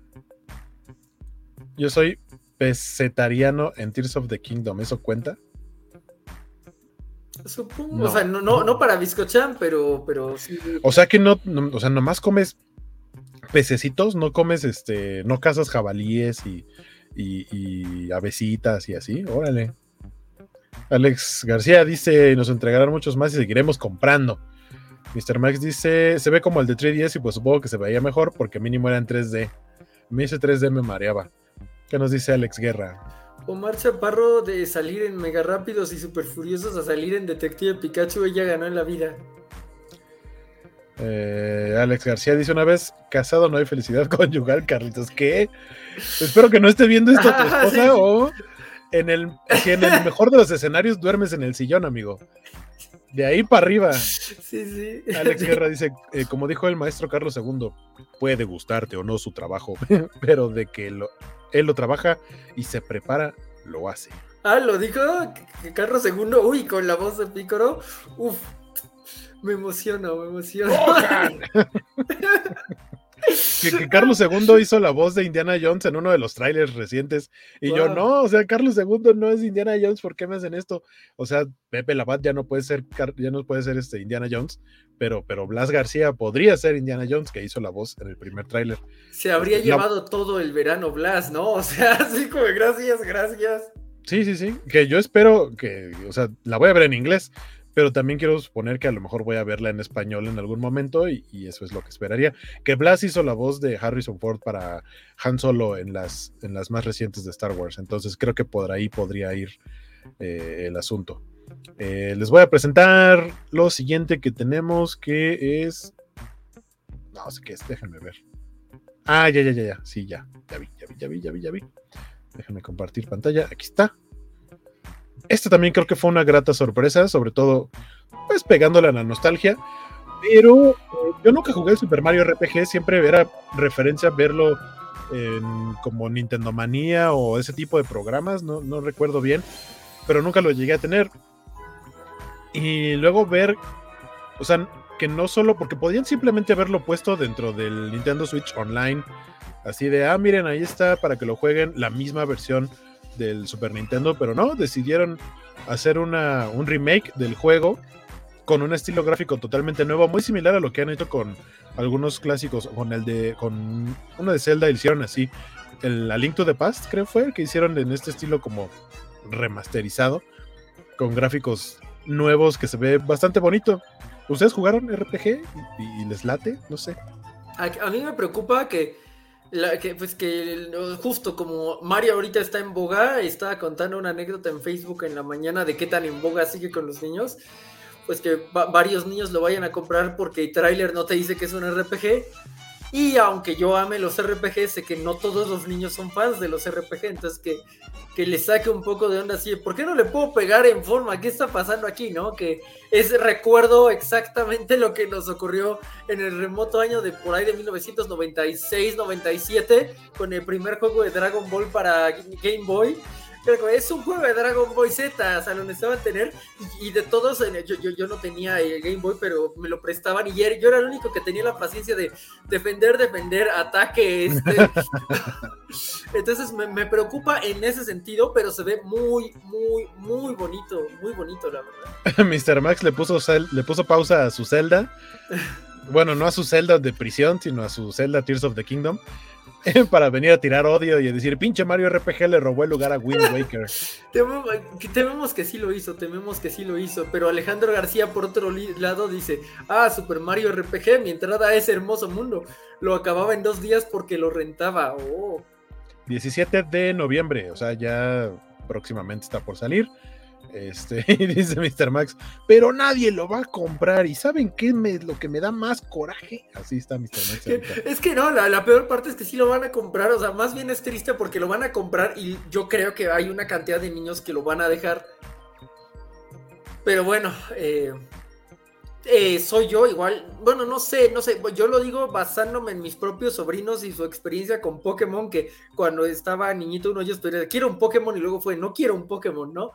Yo soy pesetariano en Tears of the Kingdom. ¿Eso cuenta? Supongo, o sea, no, no, para Biscochan, pero, pero sí. O sea que no, o sea, nomás comes pececitos, no comes este, no cazas jabalíes y, y, y avecitas y así, órale. Alex García dice, nos entregarán muchos más y seguiremos comprando. Mr. Max dice, se ve como el de 3DS y pues supongo que se veía mejor porque mínimo era en 3D. A mí ese 3D me mareaba. ¿Qué nos dice Alex Guerra? Omar Chaparro de salir en Mega Rápidos y Super Furiosos a salir en Detective Pikachu, ella ganó en la vida. Eh, Alex García dice una vez, casado no hay felicidad conyugal, Carlitos. ¿Qué? Espero que no esté viendo esto tu ah, esposa o en el, si en el mejor de los escenarios duermes en el sillón, amigo. De ahí para arriba. Sí, sí. Alex Guerra dice, eh, como dijo el maestro Carlos II, puede gustarte o no su trabajo, pero de que lo, él lo trabaja y se prepara, lo hace. Ah, lo dijo Carlos II, uy, con la voz de Pícoro, uf, me emociono, me emociono. que, Carlos II hizo la voz de Indiana Jones en uno de los trailers recientes. Y yo, no, o sea, Carlos II no es Indiana Jones, ¿por qué me hacen esto? O sea, Pepe Labat ya no puede ser, ya no puede ser este Indiana Jones, pero, pero Blas García podría ser Indiana Jones, que hizo la voz en el primer tráiler. Se habría este, llevado todo el verano Blas, ¿no? O sea, así como gracias, gracias. Sí, sí, sí, que yo espero que, o sea, la voy a ver en inglés, pero también quiero suponer que a lo mejor voy a verla en español en algún momento y, eso es lo que esperaría. Que Blas hizo la voz de Harrison Ford para Han Solo en las, en las más recientes de Star Wars, entonces creo que por ahí podría ir eh, el asunto. Eh, les voy a presentar lo siguiente que tenemos, que es... No sé qué es, déjenme ver. Ah, ya, ya, ya, ya, sí, ya, ya vi, ya vi, ya vi, ya vi, ya vi. Déjenme compartir pantalla, aquí está. Este también creo que fue una grata sorpresa, sobre todo pues pegándole a la nostalgia. Pero eh, yo nunca jugué el Super Mario RPG, siempre era referencia verlo en, como Nintendo Manía o ese tipo de programas, no, no recuerdo bien, pero nunca lo llegué a tener. Y luego ver, o sea, que no solo, porque podían simplemente haberlo puesto dentro del Nintendo Switch Online, así de, ah, miren, ahí está para que lo jueguen la misma versión del Super Nintendo, pero no, decidieron hacer una, un remake del juego con un estilo gráfico totalmente nuevo, muy similar a lo que han hecho con algunos clásicos, con el de, con uno de Zelda hicieron así, el A Link to the Past creo fue el que hicieron en este estilo como remasterizado, con gráficos nuevos que se ve bastante bonito. ¿Ustedes jugaron RPG y, les late? No sé. a mí me preocupa que que, pues que justo como Mario ahorita está en boga, estaba contando una anécdota en Facebook en la mañana de qué tan en boga sigue con los niños, pues que varios niños lo vayan a comprar porque el tráiler no te dice que es un RPG y aunque yo ame los RPG, sé que no todos los niños son fans de los RPG, entonces que, que le saque un poco de onda así, ¿por qué no le puedo pegar en forma? ¿Qué está pasando aquí, no? Que es, recuerdo exactamente lo que nos ocurrió en el remoto año de por ahí de 1996-97 con el primer juego de Dragon Ball para Game Boy es un juego de Dragon Boy Z, o sea, lo necesitaban tener. Y, de todos, yo, yo, yo, no tenía el Game Boy, pero me lo prestaban. Y yo era el único que tenía la paciencia de defender, defender, ataque. Este. Entonces me, preocupa en ese sentido, pero se ve muy, muy, muy bonito. Muy bonito, la verdad. Mr. Max le puso, le puso pausa a su celda. Bueno, no a su celda de prisión, sino a su celda Tears of the Kingdom para venir a tirar odio y a decir, pinche Mario RPG le robó el lugar a Wind Waker. tememos que sí lo hizo, tememos que sí lo hizo, pero Alejandro García por otro lado dice, ah, Super Mario RPG, mi entrada a ese hermoso mundo, lo acababa en dos días porque lo rentaba. 17 de noviembre, o sea, ya próximamente está por salir. Este, dice Mr. Max, pero nadie lo va a comprar. ¿Y saben qué es lo que me da más coraje? Así está Mr. Max. Es que no, la, peor parte es que sí lo van a comprar. O sea, más bien es triste porque lo van a comprar y yo creo que hay una cantidad de niños que lo van a dejar. Pero bueno, eh, eh, soy yo igual. Bueno, no sé, no sé. Yo lo digo basándome en mis propios sobrinos y su experiencia con Pokémon, que cuando estaba niñito uno yo estuviera, quiero un Pokémon y luego fue, no quiero un Pokémon, ¿no?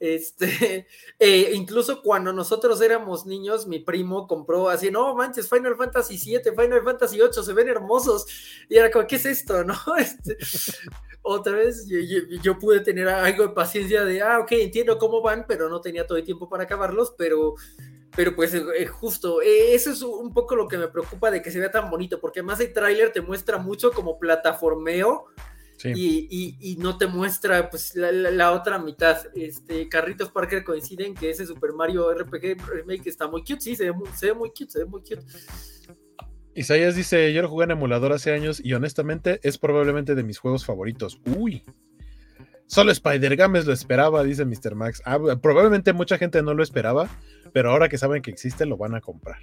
Este, eh, incluso cuando nosotros éramos niños, mi primo compró así, no manches, Final Fantasy 7, Final Fantasy 8, se ven hermosos. Y era como, ¿qué es esto? ¿No? Este, otra vez yo, pude tener algo de paciencia de, ah, ok, entiendo cómo van, pero no tenía todo el tiempo para acabarlos, pero, pero pues eh, justo, eh, eso es un poco lo que me preocupa de que se vea tan bonito, porque más el tráiler te muestra mucho como plataformeo y, no te muestra pues la, otra mitad. Este, Carritos Parker coinciden que ese Super Mario RPG Remake está muy cute, sí, se ve muy, cute, se ve muy cute. Isaías dice, yo lo jugué en emulador hace años y honestamente es probablemente de mis juegos favoritos. Uy. Solo Spider Games lo esperaba, dice Mr. Max. Ah, probablemente mucha gente no lo esperaba, pero ahora que saben que existe lo van a comprar.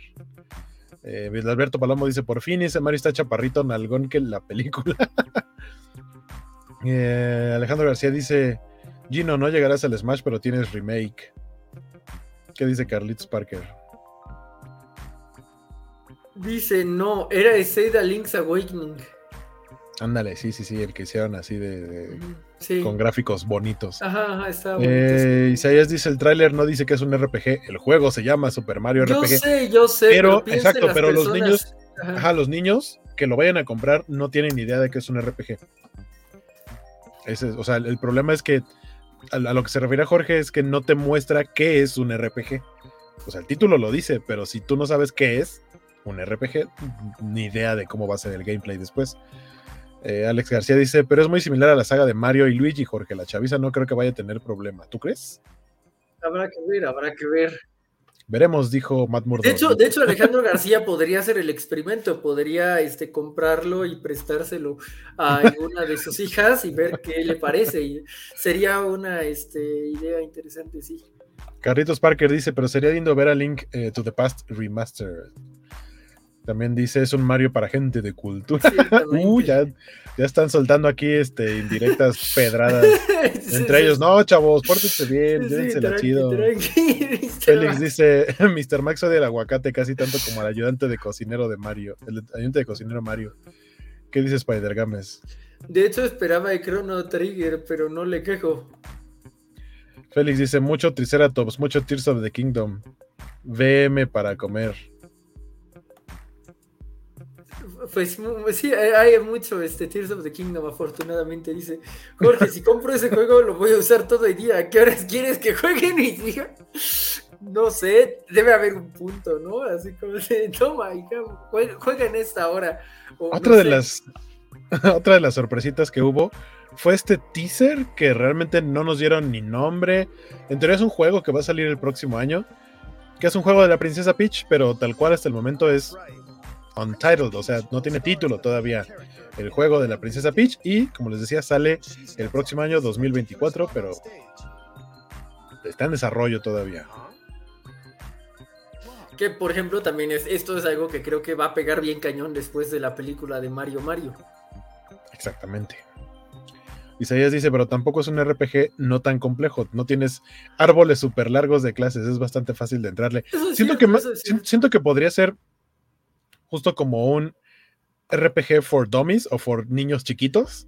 Eh, Alberto Palomo dice, por fin ese Mario está chaparrito nalgón que la película. Eh, Alejandro García dice: Gino, no llegarás al Smash, pero tienes remake. ¿Qué dice Carlitos Parker? Dice: No, era Zelda Link's Awakening. Ándale, sí, sí, sí, el que hicieron así de, con gráficos bonitos. Ajá, ajá está eh, Isaías dice el tráiler no dice que es un RPG, el juego se llama Super Mario RPG. Yo sé, yo sé. Pero, exacto, pero los niños, ajá. los niños que lo vayan a comprar no tienen ni idea de que es un RPG. O sea, el problema es que a, lo que se refiere Jorge es que no te muestra qué es un RPG. O sea, el título lo dice, pero si tú no sabes qué es un RPG, ni idea de cómo va a ser el gameplay después. Eh, Alex García dice, pero es muy similar a la saga de Mario y Luigi, Jorge. La chaviza no creo que vaya a tener problema. ¿Tú crees? Habrá que ver, habrá que ver. Veremos, dijo Matt Murdock. De hecho, de hecho Alejandro García podría hacer el experimento, podría este, comprarlo y prestárselo a una de sus hijas y ver qué le parece. Y sería una este, idea interesante, sí. Carritos Parker dice, pero sería lindo ver a Link eh, to the Past Remastered. También dice, es un Mario para gente de cultura. uh, ya, ya, están soltando aquí este, indirectas pedradas entre ellos. No, chavos, pórtense bien, sí, la chido. Félix dice, Mr. Max odia el aguacate casi tanto como el ayudante de cocinero de Mario. El ayudante de cocinero Mario. ¿Qué dice Spider Games? De hecho, esperaba el Chrono Trigger, pero no le quejo. Félix dice, mucho Triceratops, mucho Tears of the Kingdom. VM para comer. Pues sí, hay mucho este Tears of the Kingdom, afortunadamente, dice Jorge, si compro ese juego lo voy a usar todo el día. qué horas quieres que juegue mi hija? No sé, debe haber un punto, ¿no? Así como se toma, juega en esta hora. otra de las otra de las sorpresitas que hubo fue este teaser que realmente no nos dieron ni nombre. En teoría es un juego que va a salir el próximo año, que es un juego de la princesa Peach, pero tal cual hasta el momento es untitled, o sea, no tiene título todavía el juego de la princesa Peach y como les decía sale el próximo año 2024, pero está en desarrollo todavía. Que por ejemplo también es esto es algo que creo que va a pegar bien cañón después de la película de Mario Mario. Exactamente. Isaías dice, pero tampoco es un RPG no tan complejo. No tienes árboles súper largos de clases, es bastante fácil de entrarle. siento, que siento que podría ser justo como un RPG for dummies o for niños chiquitos,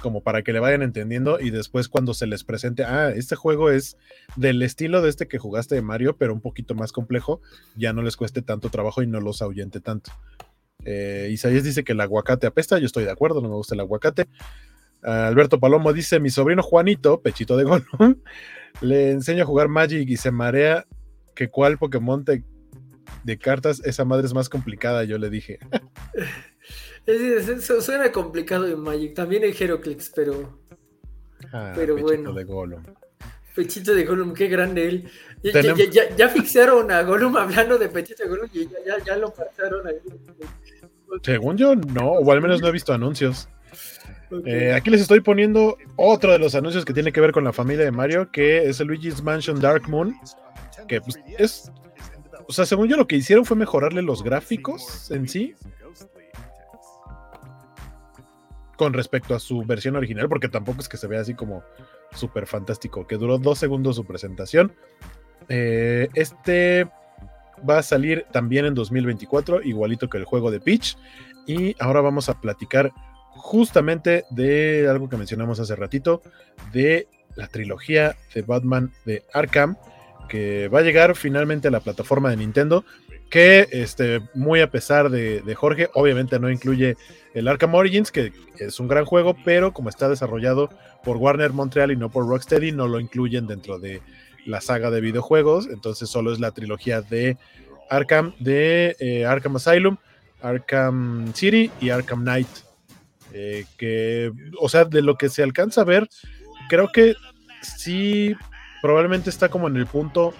como para que le vayan entendiendo y después cuando se les presente, ah, este juego es del estilo de este que jugaste de Mario, pero un poquito más complejo, ya no les cueste tanto trabajo y no los ahuyente tanto. Eh, Isaías dice que el aguacate apesta, yo estoy de acuerdo, no me gusta el aguacate. Alberto Palomo dice, mi sobrino Juanito, pechito de Gollum, le enseño a jugar Magic y se marea que cuál Pokémon te de cartas, esa madre es más complicada, yo le dije. suena complicado en Magic, también en Heroclix, pero. Ah, pero bueno. de. Pechito de Gollum, qué grande él. Ya, ya, ya, fixaron a Gollum hablando de Pechito de Gollum y ya, lo pasaron ahí. Según yo, no, o al menos no he visto anuncios. Eh, aquí les estoy poniendo otro de los anuncios que tiene que ver con la familia de Mario, que es el Luigi's Mansion Dark Moon, que pues, es o sea, según yo lo que hicieron fue mejorarle los gráficos en sí. Con respecto a su versión original, porque tampoco es que se vea así como súper fantástico, que duró dos segundos su presentación. Eh, este va a salir también en 2024, igualito que el juego de Peach. Y ahora vamos a platicar justamente de algo que mencionamos hace ratito, de la trilogía de Batman de Arkham que va a llegar finalmente a la plataforma de Nintendo, que este, muy a pesar de, Jorge, obviamente no incluye el Arkham Origins, que es un gran juego, pero como está desarrollado por Warner Montreal y no por Rocksteady, no lo incluyen dentro de la saga de videojuegos, entonces solo es la trilogía de Arkham, de eh, Arkham Asylum, Arkham City y Arkham Knight. Eh, que, o sea, de lo que se alcanza a ver, creo que sí probablemente está como en el punto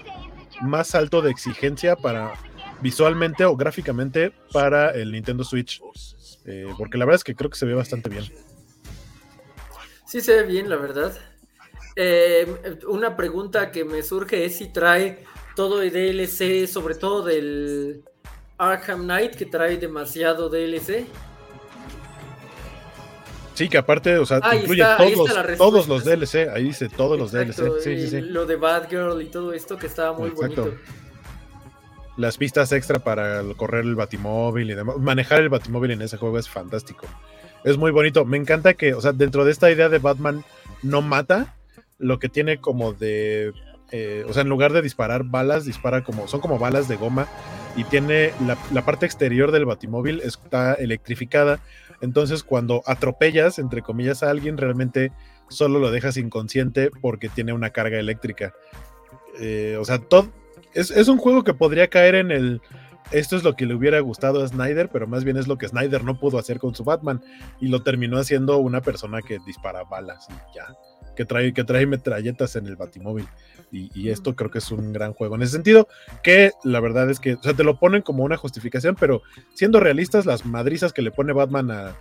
más alto de exigencia para visualmente o gráficamente para el Nintendo Switch. Eh, porque la verdad es que creo que se ve bastante bien. Sí, se ve bien, la verdad. Eh, una pregunta que me surge es si trae todo el DLC, sobre todo del Arkham Knight, que trae demasiado DLC. Sí, que aparte, o sea, incluye todos, todos los DLC, ahí dice todos los DLC. Sí, sí, sí. Lo de Batgirl y todo esto que estaba muy bonito. Las pistas extra para correr el batimóvil y demás. Manejar el batimóvil en ese juego es fantástico. Es muy bonito. Me encanta que, o sea, dentro de esta idea de Batman no mata, lo que tiene como de. Eh, o sea, en lugar de disparar balas, dispara como. Son como balas de goma. Y tiene la, parte exterior del batimóvil está electrificada. Entonces, cuando atropellas, entre comillas, a alguien, realmente solo lo dejas inconsciente porque tiene una carga eléctrica. Eh, o sea, es un juego que podría caer en el esto es lo que le hubiera gustado a Snyder, pero más bien es lo que Snyder no pudo hacer con su Batman y lo terminó haciendo una persona que dispara balas y ya, que trae, que trae metralletas en el batimóvil. Y, esto creo que es un gran juego. En ese sentido, que la verdad es que, o sea, te lo ponen como una justificación, pero siendo realistas, las madrizas que le pone Batman a,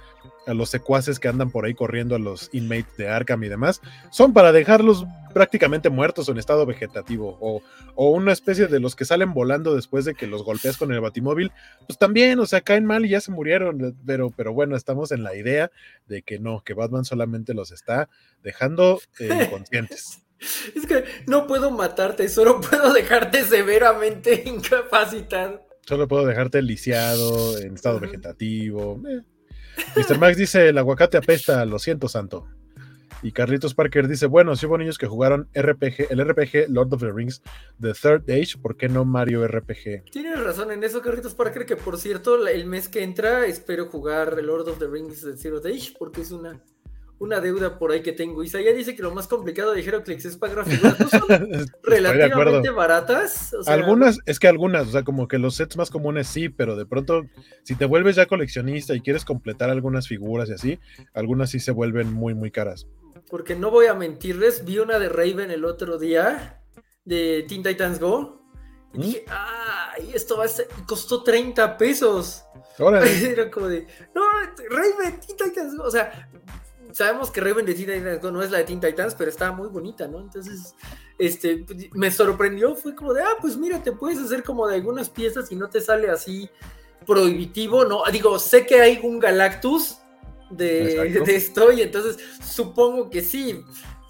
a los secuaces que andan por ahí corriendo a los inmates de Arkham y demás, son para dejarlos prácticamente muertos o en estado vegetativo, o, una especie de los que salen volando después de que los golpeas con el batimóvil, pues también, o sea, caen mal y ya se murieron, pero, pero bueno, estamos en la idea de que no, que Batman solamente los está dejando eh, inconscientes. Es que no puedo matarte, solo puedo dejarte severamente incapacitado. Solo puedo dejarte lisiado, en estado vegetativo. Eh. Mr. Max dice, el aguacate apesta, lo siento, santo. Y Carlitos Parker dice, bueno, si hubo niños que jugaron RPG, el RPG Lord of the Rings The Third Age, ¿por qué no Mario RPG? Tienes razón en eso, Carlitos Parker, que por cierto, el mes que entra espero jugar Lord of the Rings The Third Age, porque es una una deuda por ahí que tengo. Isaiah dice que lo más complicado de Heroclix es pagar figuras. ¿No son relativamente baratas? algunas, es que algunas, o sea, como que los sets más comunes sí, pero de pronto, si te vuelves ya coleccionista y quieres completar algunas figuras y así, algunas sí se vuelven muy, muy caras. Porque no voy a mentirles, vi una de Raven el otro día, de Teen Titans Go. Y ¿Mm? dije, ay, esto va a ser. costó 30 pesos. Era como de, no, Raven, Teen Titans Go. O sea, sabemos que Raven de Teen no es la de Teen Titans, pero está muy bonita, ¿no? Entonces, este, me sorprendió, fue como de, ah, pues mira, te puedes hacer como de algunas piezas y no te sale así prohibitivo, ¿no? Digo, sé que hay un Galactus de, de esto y entonces supongo que sí,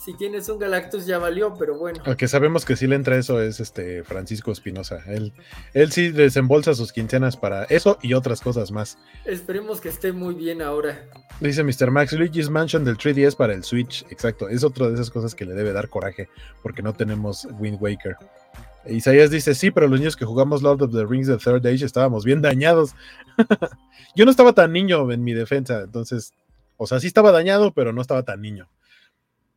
si tienes un Galactus ya valió, pero bueno. Al que sabemos que sí le entra eso es este Francisco Espinosa. Él, él sí desembolsa sus quincenas para eso y otras cosas más. Esperemos que esté muy bien ahora. Dice Mr. Max, Luigi's Mansion del 3DS para el Switch. Exacto, es otra de esas cosas que le debe dar coraje porque no tenemos Wind Waker. Isaías dice, sí, pero los niños que jugamos Lord of the Rings The Third Age estábamos bien dañados. Yo no estaba tan niño en mi defensa, entonces, o sea, sí estaba dañado, pero no estaba tan niño.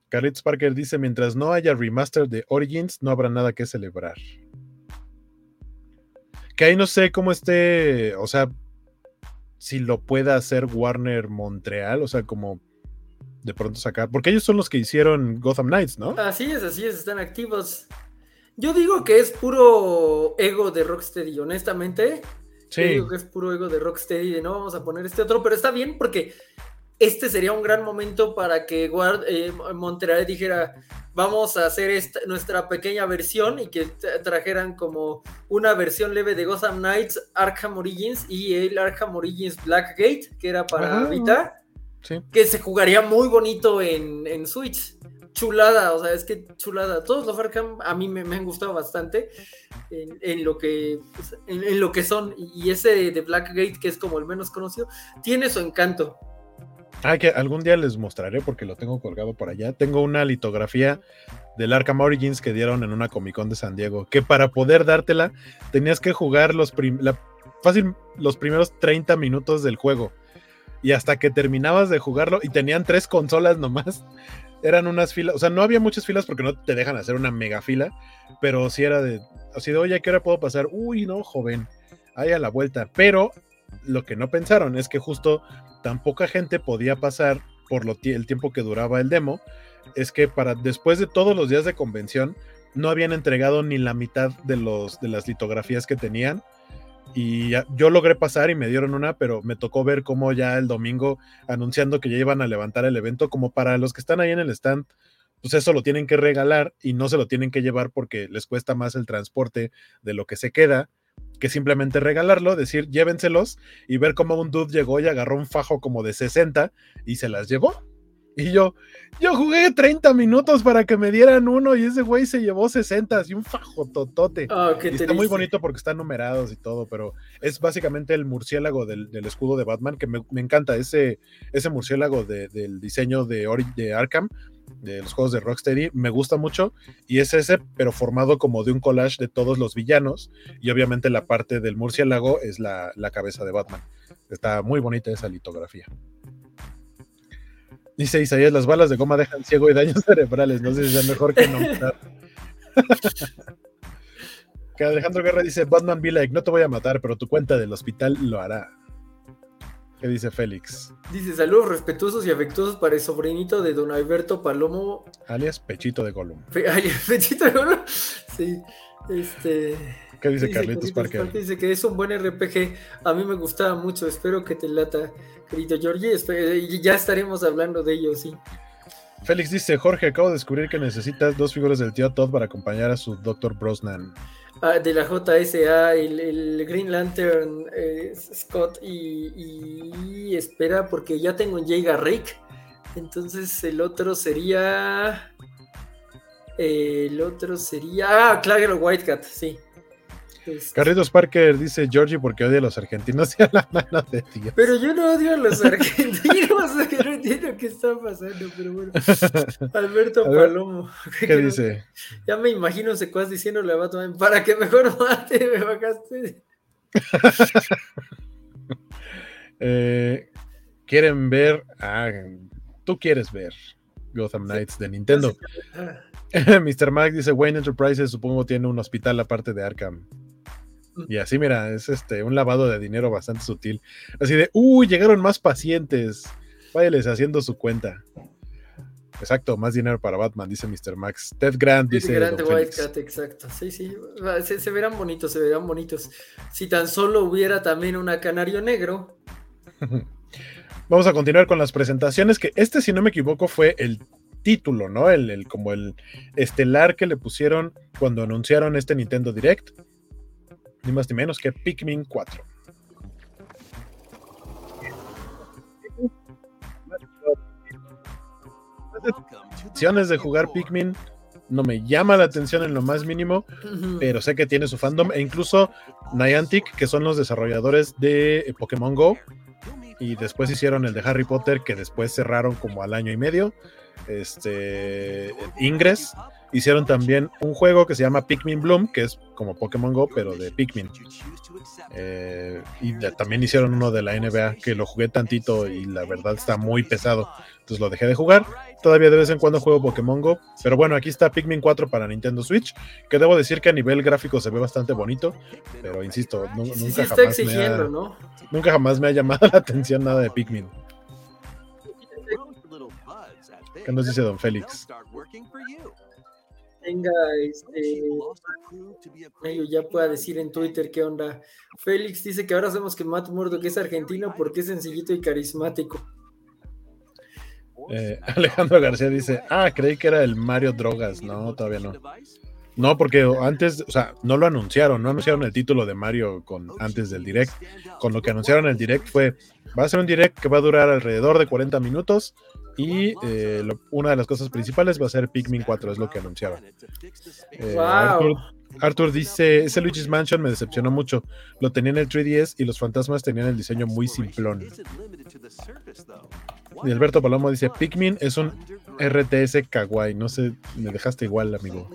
Carlitos Parker dice: Mientras no haya remaster de Origins, no habrá nada que celebrar. Que ahí no sé cómo esté, o sea, si lo pueda hacer Warner Montreal, o sea, como de pronto sacar, porque ellos son los que hicieron Gotham Knights, ¿no? Así es, así es, están activos. Yo digo que es puro ego de Rocksteady, honestamente. Sí. Yo digo que es puro ego de Rocksteady de no vamos a poner este otro, pero está bien porque este sería un gran momento para que Guard, eh, Montreal dijera, vamos a hacer esta, nuestra pequeña versión y que trajeran como una versión leve de Gotham Knights, Arkham Origins y el Arkham Origins Blackgate, que era para Vita, que se jugaría muy bonito en, Switch. Chulada, o sea, es que chulada. Todos los Arkham a mí me, han gustado bastante en, lo que, pues, en, lo que son. Y ese de Blackgate, que es como el menos conocido, tiene su encanto. Ah, que algún día les mostraré porque lo tengo colgado por allá. Tengo una litografía del Arkham Origins que dieron en una Comic Con de San Diego. Que para poder dártela tenías que jugar los, fácil, los primeros 30 minutos del juego. Y hasta que terminabas de jugarlo, y tenían tres consolas nomás. Eran unas filas, o sea, no había muchas filas porque no te dejan hacer una mega fila, pero sí era de, así de, oye, ¿qué hora puedo pasar? Uy, no, joven, ahí a la vuelta. Pero lo que no pensaron es que justo tan poca gente podía pasar por lo el tiempo que duraba el demo, es que para después de todos los días de convención no habían entregado ni la mitad de, los, de las litografías que tenían. Y yo logré pasar y me dieron una, pero me tocó ver cómo ya el domingo anunciando que ya iban a levantar el evento, como para los que están ahí en el stand, pues eso lo tienen que regalar y no se lo tienen que llevar porque les cuesta más el transporte de lo que se queda que simplemente regalarlo, decir llévenselos y ver cómo un dude llegó y agarró un fajo como de 60 y se las llevó. Y yo, yo jugué 30 minutos para que me dieran uno y ese güey se llevó 60 y un fajototote. Ah, qué Y está muy bonito porque están numerados y todo, pero es básicamente el murciélago del, del escudo de Batman, que me, me encanta ese, ese murciélago de- del diseño de, Ori- de Arkham, de los juegos de Rocksteady, me gusta mucho, y es ese, pero formado como de un collage de todos los villanos, y obviamente la parte del murciélago es la, la cabeza de Batman. Está muy bonita esa litografía. Dice Isaías, las balas de goma dejan ciego y daños cerebrales, no sé si es mejor que no. Que Alejandro Guerra dice, Batman be like, no te voy a matar, pero tu cuenta del hospital lo hará. ¿Qué dice Félix? Dice saludos respetuosos y afectuosos para el sobrinito de don Alberto Palomo. Alias Pechito de Gollum. Fe- Ay, Pechito, ¿no? Sí. Este. ¿Qué dice dice Carlitos Parker? Dice que es un buen RPG. A mí me gustaba mucho. Espero que te lata, querido Georgie. Y Ya estaremos hablando de ello, sí. Félix dice, Jorge, acabo de descubrir que necesitas dos figuras del tío Todd para acompañar a su Dr. Brosnan. Ah, de la JSA, el, Green Lantern eh, Scott y, espera porque ya tengo un Jay Garrick. Entonces el otro sería... El otro sería... Ah, Clagger Whitecat, sí. Este, Carlitos Parker dice, Georgie, porque odia a los argentinos y a la mano de Dios. Pero yo no odio a los argentinos, que no entiendo qué está pasando, pero bueno. Alberto Palomo. ¿Qué dice? Ya me imagino secuaz diciéndole a Batman, para que mejor mate, me bajaste. Eh, ¿Quieren ver? Ah, tú quieres ver Gotham Knights de Nintendo. Ah, Mr. Mac dice Wayne Enterprises supongo tiene un hospital aparte de Arkham. Y así, mira, es este un lavado de dinero bastante sutil. Así de, uy, llegaron más pacientes. Váyales haciendo su cuenta. Exacto, más dinero para Batman, dice Mr. Max. Ted Grant dice. Grande Don Félix. Wildcat, exacto. Sí, sí. se verán bonitos, se verán bonitos. Si tan solo hubiera también una canario negro. Vamos a continuar con las presentaciones, que este, si no me equivoco, fue el título, ¿no? El, el- como el estelar que le pusieron cuando anunciaron este Nintendo Direct. Ni más ni menos que Pikmin 4. Opciones de jugar Pikmin no me llama la atención en lo más mínimo, pero sé que tiene su fandom e incluso Niantic, que son los desarrolladores de eh, Pokémon Go, y después hicieron el de Harry Potter, que después cerraron como al año y medio. Este Ingress hicieron también un juego que se llama Pikmin Bloom, que es como Pokémon Go, pero de Pikmin. Eh, y de- también hicieron uno de la NBA que lo jugué tantito y la verdad está muy pesado. Entonces lo dejé de jugar. Todavía de vez en cuando juego Pokémon Go. Pero bueno, aquí está Pikmin 4 para Nintendo Switch. Que debo decir que a nivel gráfico se ve bastante bonito. Pero insisto, nu- Sí, nunca, sí jamás me ha, nunca jamás me ha llamado la atención nada de Pikmin. ¿Qué nos dice Don Félix? Tenga este. Ya pueda decir en Twitter qué onda. Félix dice que ahora sabemos que Matt Murdock es argentino porque es sencillito y carismático. Eh, Alejandro García dice, ah, creí que era el Mario Drogas. No, todavía no. No, porque antes, o sea, no lo anunciaron, no anunciaron el título de Mario con, antes del direct. Con lo que anunciaron el direct fue, va a ser un direct que va a durar alrededor de 40 minutos y eh, lo- una de las cosas principales va a ser Pikmin 4, es lo que anunciaron. Eh, Wow. Arthur, Arthur dice, ese Luigi's Mansion me decepcionó mucho. Lo tenía en el 3DS y los fantasmas tenían el diseño muy simplón. Y Alberto Palomo dice, Pikmin es un RTS kawaii. No sé, me dejaste igual, amigo.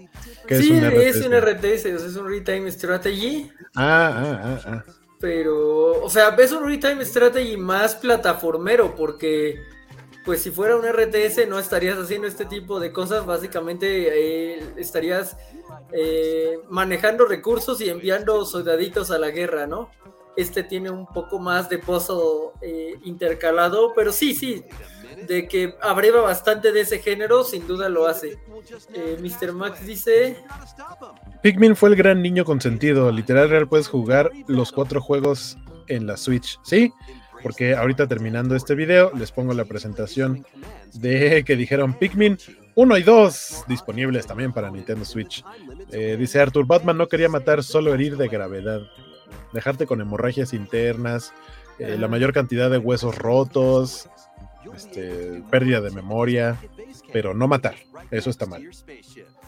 ¿Qué sí, es un RTS? es un RTS, o sea, es un Real-Time Strategy. Ah, ah, ah, ah. Pero, o sea, es un Real-Time Strategy más plataformero, porque, pues, si fuera un RTS, no estarías haciendo este tipo de cosas. Básicamente, eh, estarías eh, manejando recursos y enviando soldaditos a la guerra, ¿no? Este tiene un poco más de pozo eh, intercalado, pero sí, sí, de que abreva bastante de ese género, sin duda lo hace. Eh, Mr. Max dice. Pikmin fue el gran niño consentido. Literal real puedes jugar los cuatro juegos en la Switch. ¿Sí? Porque ahorita terminando este video les pongo la presentación de que dijeron Pikmin 1 y 2 disponibles también para Nintendo Switch. Eh, dice Arthur, Batman no quería matar, solo herir de gravedad. Dejarte con hemorragias internas, eh, la mayor cantidad de huesos rotos. este, pérdida de memoria, pero no matar. Eso está mal.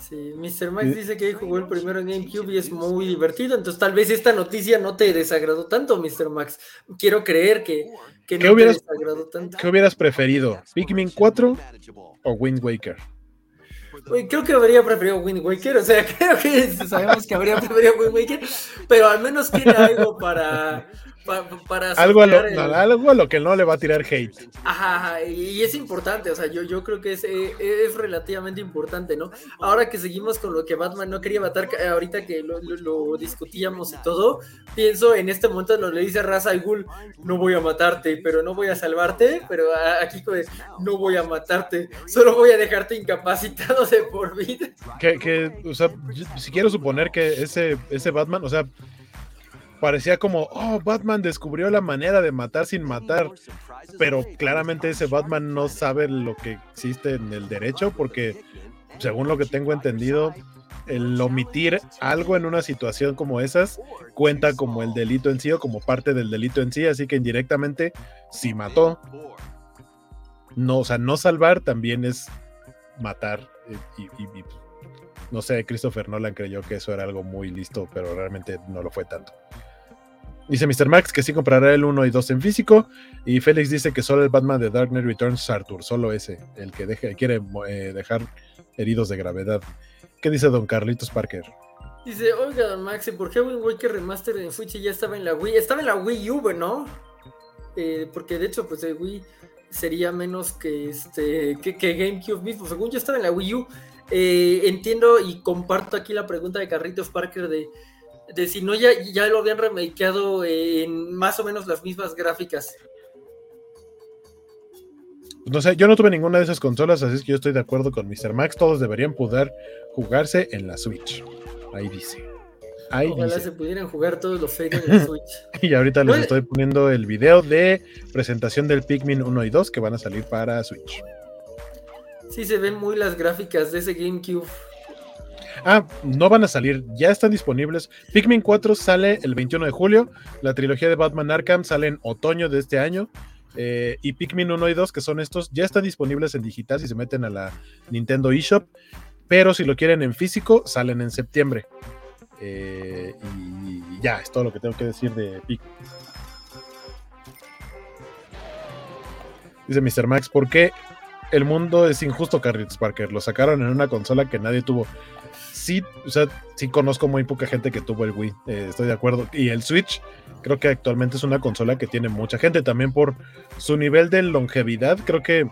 Sí, Mr. Max dice que jugó el primero en GameCube y es muy divertido, entonces tal vez esta noticia no te desagradó tanto, Mr. Max. Quiero creer que, que no te desagradó tanto. ¿Qué hubieras preferido? ¿Pikmin 4 o Wind Waker? creo que habría preferido Wind Waker, o sea, creo que sabemos que habría preferido Wind Waker, pero al menos tiene algo para, para algo, a lo, lo que no le va a tirar hate. Ajá, y es importante, o sea, yo, yo creo que es, eh, es, relativamente importante, ¿no? Ahora que seguimos con lo que Batman no quería matar, ahorita que lo, discutíamos y todo, pienso en este momento lo le dice Raza al Ghul, no voy a matarte, pero no voy a salvarte, pero aquí no voy a matarte, solo voy a dejarte incapacitado de por vida. Que, que o sea, si quiero suponer que ese, ese Batman, o sea, parecía como, oh, Batman descubrió la manera de matar sin matar, pero claramente ese Batman no sabe lo que existe en el derecho, porque según lo que tengo entendido, el omitir algo en una situación como esas cuenta como el delito en sí o como parte del delito en sí, así que indirectamente, si mató, no, o sea, no salvar también es matar. Y, no sé, Christopher Nolan creyó que eso era algo muy listo, pero realmente no lo fue tanto. Dice Mr. Max que sí comprará el 1 y 2 en físico. Y Félix dice que solo el Batman de Dark Knight Returns Arthur, solo ese, el que quiere eh, dejar heridos de gravedad. ¿Qué dice Don Carlitos Parker? Dice, oiga, Don Max, ¿por qué Wind Waker Remaster en Switch ya estaba en la Wii? Estaba en la Wii U, ¿no? Eh, porque de hecho, pues el Wii sería menos que este que, GameCube mismo. Según yo estaba en la Wii U. Eh, entiendo y comparto aquí la pregunta de Carlitos Parker de de si no ya, ya lo habían remakeado en más o menos las mismas gráficas. No sé, yo no tuve ninguna de esas consolas, así es que yo estoy de acuerdo con Mr. Max. Todos deberían poder jugarse en la Switch. Ahí dice. Ahí Ojalá se pudieran jugar todos los Fate en la Switch. y ahorita les estoy poniendo el video de presentación del Pikmin 1 y 2 que van a salir para Switch. Sí, se ven muy las gráficas de ese GameCube. Ah, no van a salir, ya están disponibles. Pikmin 4 sale el 21 de julio, la trilogía de Batman Arkham sale en otoño de este año. Eh, y Pikmin 1 y 2, que son estos, ya están disponibles en digital si se meten a la Nintendo eShop. Pero si lo quieren en físico, salen en septiembre. Eh, y ya, es todo lo que tengo que decir de Pikmin. Dice Mr. Max, ¿por qué el mundo es injusto, Carlitos Parker? Lo sacaron en una consola que nadie tuvo sí, o sea, sí conozco muy poca gente que tuvo el Wii, eh, estoy de acuerdo. Y el Switch, creo que actualmente es una consola que tiene mucha gente, también por su nivel de longevidad, creo que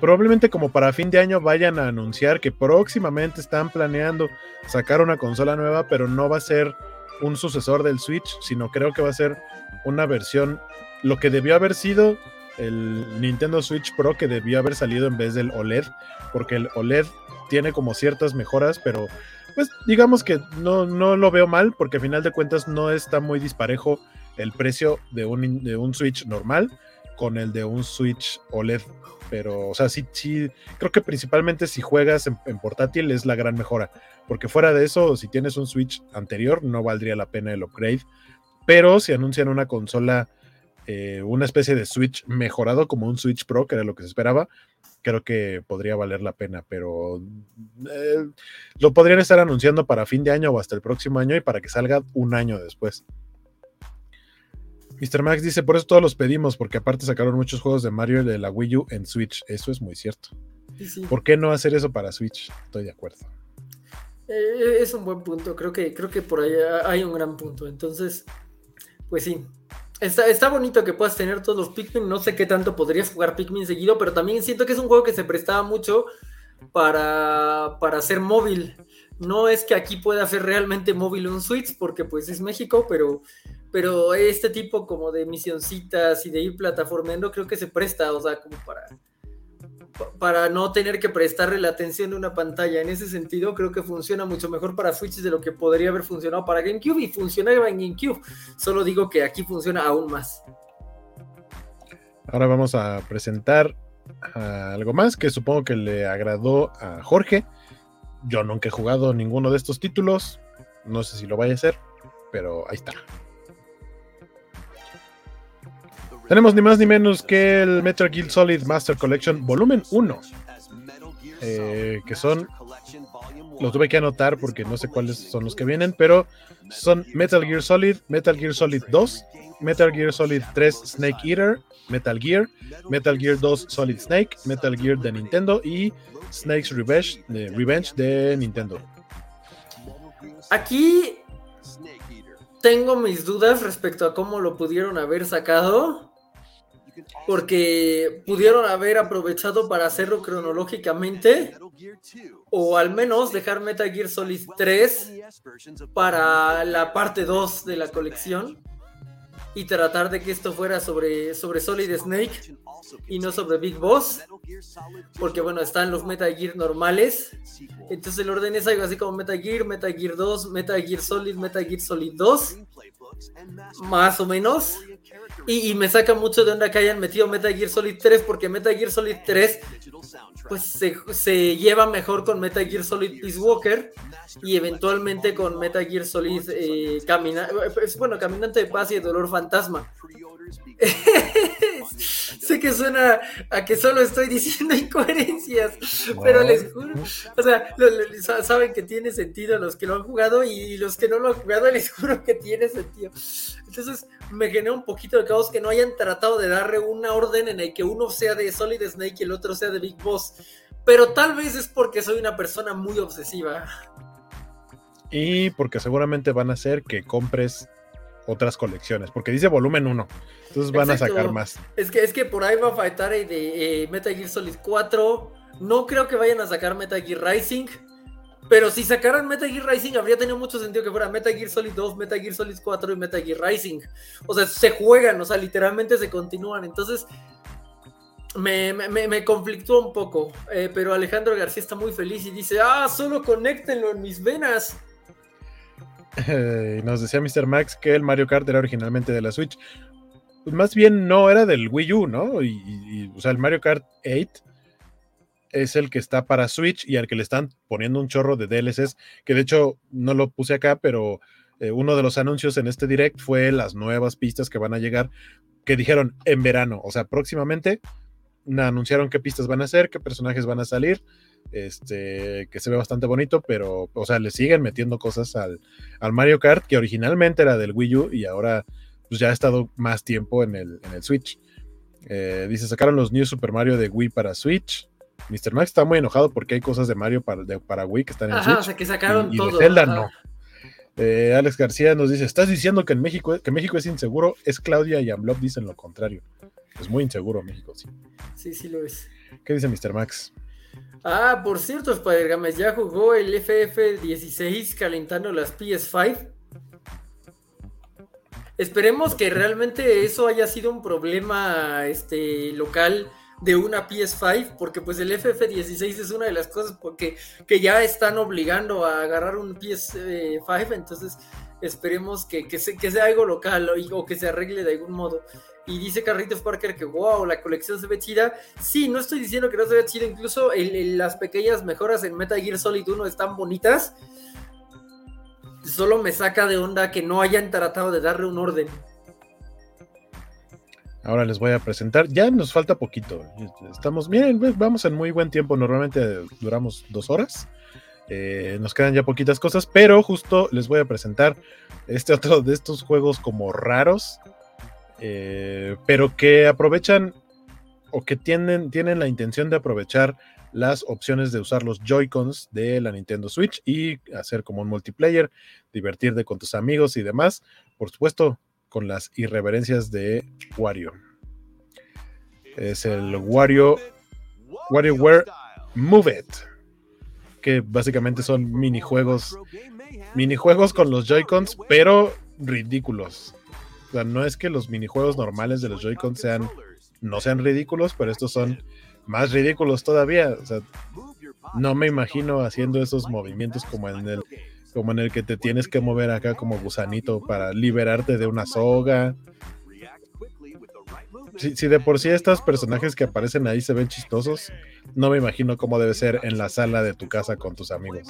probablemente como para fin de año vayan a anunciar que próximamente están planeando sacar una consola nueva, pero no va a ser un sucesor del Switch, sino creo que va a ser una versión, lo que debió haber sido el Nintendo Switch Pro que debió haber salido en vez del OLED, porque el OLED tiene como ciertas mejoras, pero pues digamos que no, no lo veo mal, porque al final de cuentas no está muy disparejo el precio de un, de un Switch normal con el de un Switch OLED. Pero, o sea, sí, sí, creo que principalmente si juegas en, portátil es la gran mejora. Porque fuera de eso, si tienes un Switch anterior, no valdría la pena el upgrade. Pero si anuncian una consola, eh, una especie de Switch mejorado como un Switch Pro, que era lo que se esperaba, creo que podría valer la pena, pero eh, lo podrían estar anunciando para fin de año o hasta el próximo año y para que salga un año después. Mr. Max dice, por eso todos los pedimos, porque aparte sacaron muchos juegos de Mario de la Wii U en Switch. Eso es muy cierto. ¿Por qué no hacer eso para Switch? Estoy de acuerdo. Eh, es un buen punto, creo que, creo que por ahí hay un gran punto. Entonces, pues sí, Está, bonito que puedas tener todos los Pikmin. No sé qué tanto podrías jugar Pikmin seguido, pero también siento que es un juego que se prestaba mucho para, para hacer móvil. No es que aquí pueda hacer realmente móvil un Switch, porque pues es México, pero, pero este tipo como de misioncitas y de ir plataformando creo que se presta, o sea, como para, para no tener que prestarle la atención de una pantalla. En ese sentido, creo que funciona mucho mejor para Switch de lo que podría haber funcionado para GameCube y funcionaba en GameCube. Solo digo que aquí funciona aún más. Ahora vamos a presentar algo más que supongo que le agradó a Jorge. Yo nunca he jugado ninguno de estos títulos. No sé si lo vaya a hacer, pero ahí está. Tenemos ni más ni menos que el Metal Gear Solid Master Collection Volumen 1. Eh, que son, los tuve que anotar porque no sé cuáles son los que vienen, pero son Metal Gear Solid, Metal Gear Solid 2, Metal Gear Solid 3 Snake Eater, Metal Gear, Metal Gear 2 Solid Snake, Metal Gear de Nintendo y Snake's Revenge de, Revenge de Nintendo. Aquí tengo mis dudas respecto a cómo lo pudieron haber sacado. Porque pudieron haber aprovechado para hacerlo cronológicamente. O al menos dejar Metal Gear Solid 3 para la parte 2 de la colección y tratar de que esto fuera sobre, sobre Solid Snake y no sobre Big Boss. Porque bueno, están los Metal Gear normales. Entonces el orden es algo así como Metal Gear, Metal Gear 2, Metal Gear Solid, Metal Gear Solid 2. Más o menos. Y, me saca mucho de onda que hayan metido Metal Gear Solid 3 porque Metal Gear Solid 3 pues se, lleva mejor con Metal Gear Solid Peace Walker y eventualmente con Metal Gear Solid eh, bueno, Caminante de Paz y de Dolor. sé que suena a que solo estoy diciendo incoherencias, pero les juro, o sea, saben que tiene sentido los que lo han jugado y los que no lo han jugado les juro que tiene sentido. Entonces me genera un poquito de caos que no hayan tratado de darle una orden en el que uno sea de Solid Snake y el otro sea de Big Boss, pero tal vez es porque soy una persona muy obsesiva. Y porque seguramente van a hacer que compres otras colecciones, porque dice volumen 1. Entonces van a sacar más. Es que, es que por ahí va a faltar de eh, Metal Gear Solid 4. No creo que vayan a sacar Metal Gear Rising. Pero si sacaran Metal Gear Rising, habría tenido mucho sentido que fuera Metal Gear Solid 2, Metal Gear Solid 4 y Metal Gear Rising. O sea, se juegan, o sea, literalmente se continúan. Entonces, me, me, me conflictó un poco. Eh, pero Alejandro García está muy feliz y dice: Ah, solo conéctenlo en mis venas. nos decía Mr. Max que el Mario Kart era originalmente de la Switch. Pues más bien no era del Wii U, ¿no? Y, o sea, el Mario Kart 8 es el que está para Switch y al que le están poniendo un chorro de DLCs, que de hecho no lo puse acá, pero eh, uno de los anuncios en este direct fue las nuevas pistas que van a llegar, que dijeron en verano, o sea, próximamente anunciaron qué pistas van a ser, qué personajes van a salir este, que se ve bastante bonito, pero, o sea, le siguen metiendo cosas al, Mario Kart, que originalmente era del Wii U y ahora pues ya ha estado más tiempo en el, en el Switch. Eh, dice, sacaron los New Super Mario de Wii para Switch. Mr. Max está muy enojado porque hay cosas de Mario para, para Wii que están en Switch. O sea, que sacaron y, todo. de Zelda no. Eh, Alex García nos dice, ¿estás diciendo que en México, que México es inseguro? Es Claudia y Amblop dicen lo contrario. Es muy inseguro México, sí. Sí, sí lo es. ¿Qué dice Mr. Max? Ah, por cierto, Spider-Games ya jugó el FF16 calentando las PS5. Esperemos que realmente eso haya sido un problema este, local de una PS5, porque pues el FF16 es una de las cosas porque, que ya están obligando a agarrar un PS5, entonces esperemos que, que, sea algo local o que se arregle de algún modo y dice Carlitos Parker que wow, la colección se ve chida. Sí, no estoy diciendo que no se ve chida, incluso las pequeñas mejoras en Metal Gear Solid 1 están bonitas. Solo me saca de onda que no hayan tratado de darle un orden. Ahora les voy a presentar. Ya nos falta poquito. Estamos, miren, vamos en muy buen tiempo. Normalmente duramos dos horas. Eh, nos quedan ya poquitas cosas, pero justo les voy a presentar este otro de estos juegos como raros eh, pero que aprovechan o que tienen, tienen la intención de aprovechar las opciones de usar los Joy-Cons de la Nintendo Switch y hacer como un multiplayer, divertirte con tus amigos y demás. Por supuesto, con las irreverencias de Wario. Es el Wario WarioWare Move It, que básicamente son minijuegos, minijuegos con los Joy-Cons, pero ridículos. O sea, no es que los minijuegos normales de los Joy-Con sean, no sean ridículos, pero estos son más ridículos todavía. No me imagino haciendo esos movimientos como en el, como en el que te tienes que mover acá como gusanito para liberarte de una soga. Si, si, de por sí estos personajes que aparecen ahí se ven chistosos, no me imagino cómo debe ser en la sala de tu casa con tus amigos.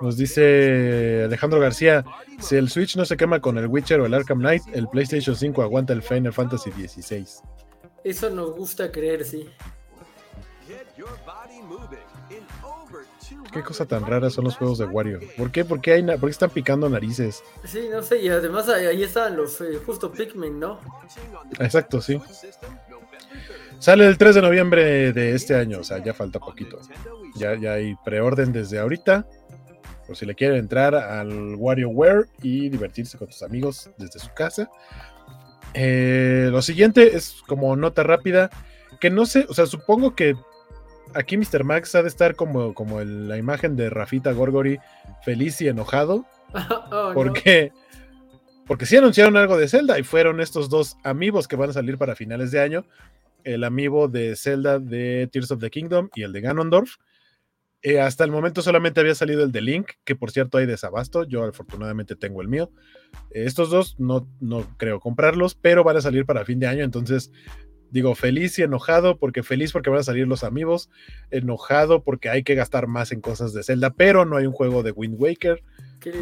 Nos dice Alejandro García, si el Switch no se quema con el Witcher o el Arkham Knight, el PlayStation 5 aguanta el Final Fantasy XVI. Eso nos gusta creer, sí. Qué cosa tan rara son los juegos de Wario. ¿Por qué? ¿Por qué, hay ¿Por qué están picando narices? Sí, no sé, y además ahí estaban los eh, justo Pikmin, ¿no? Exacto, sí. Sale el 3 de noviembre de este año, o sea, ya falta poquito. Ya, ya hay preorden desde ahorita. Por si le quieren entrar al WarioWare y divertirse con tus amigos desde su casa. Eh, lo siguiente es como nota rápida. Que no sé, o sea, supongo que aquí Mr. Max ha de estar como, como la imagen de Rafita Gorgori feliz y enojado. Oh, porque, porque sí anunciaron algo de Zelda y fueron estos dos amigos que van a salir para finales de año el amiibo de Zelda de Tears of the Kingdom y el de Ganondorf. Eh, hasta el momento solamente había salido el de Link, que por cierto hay desabasto. Yo afortunadamente tengo el mío. Eh, estos dos no, no creo comprarlos, pero van a salir para fin de año. Entonces, digo, feliz y enojado, porque feliz porque van a salir los amigos. Enojado porque hay que gastar más en cosas de Zelda, pero no hay un juego de Wind Waker.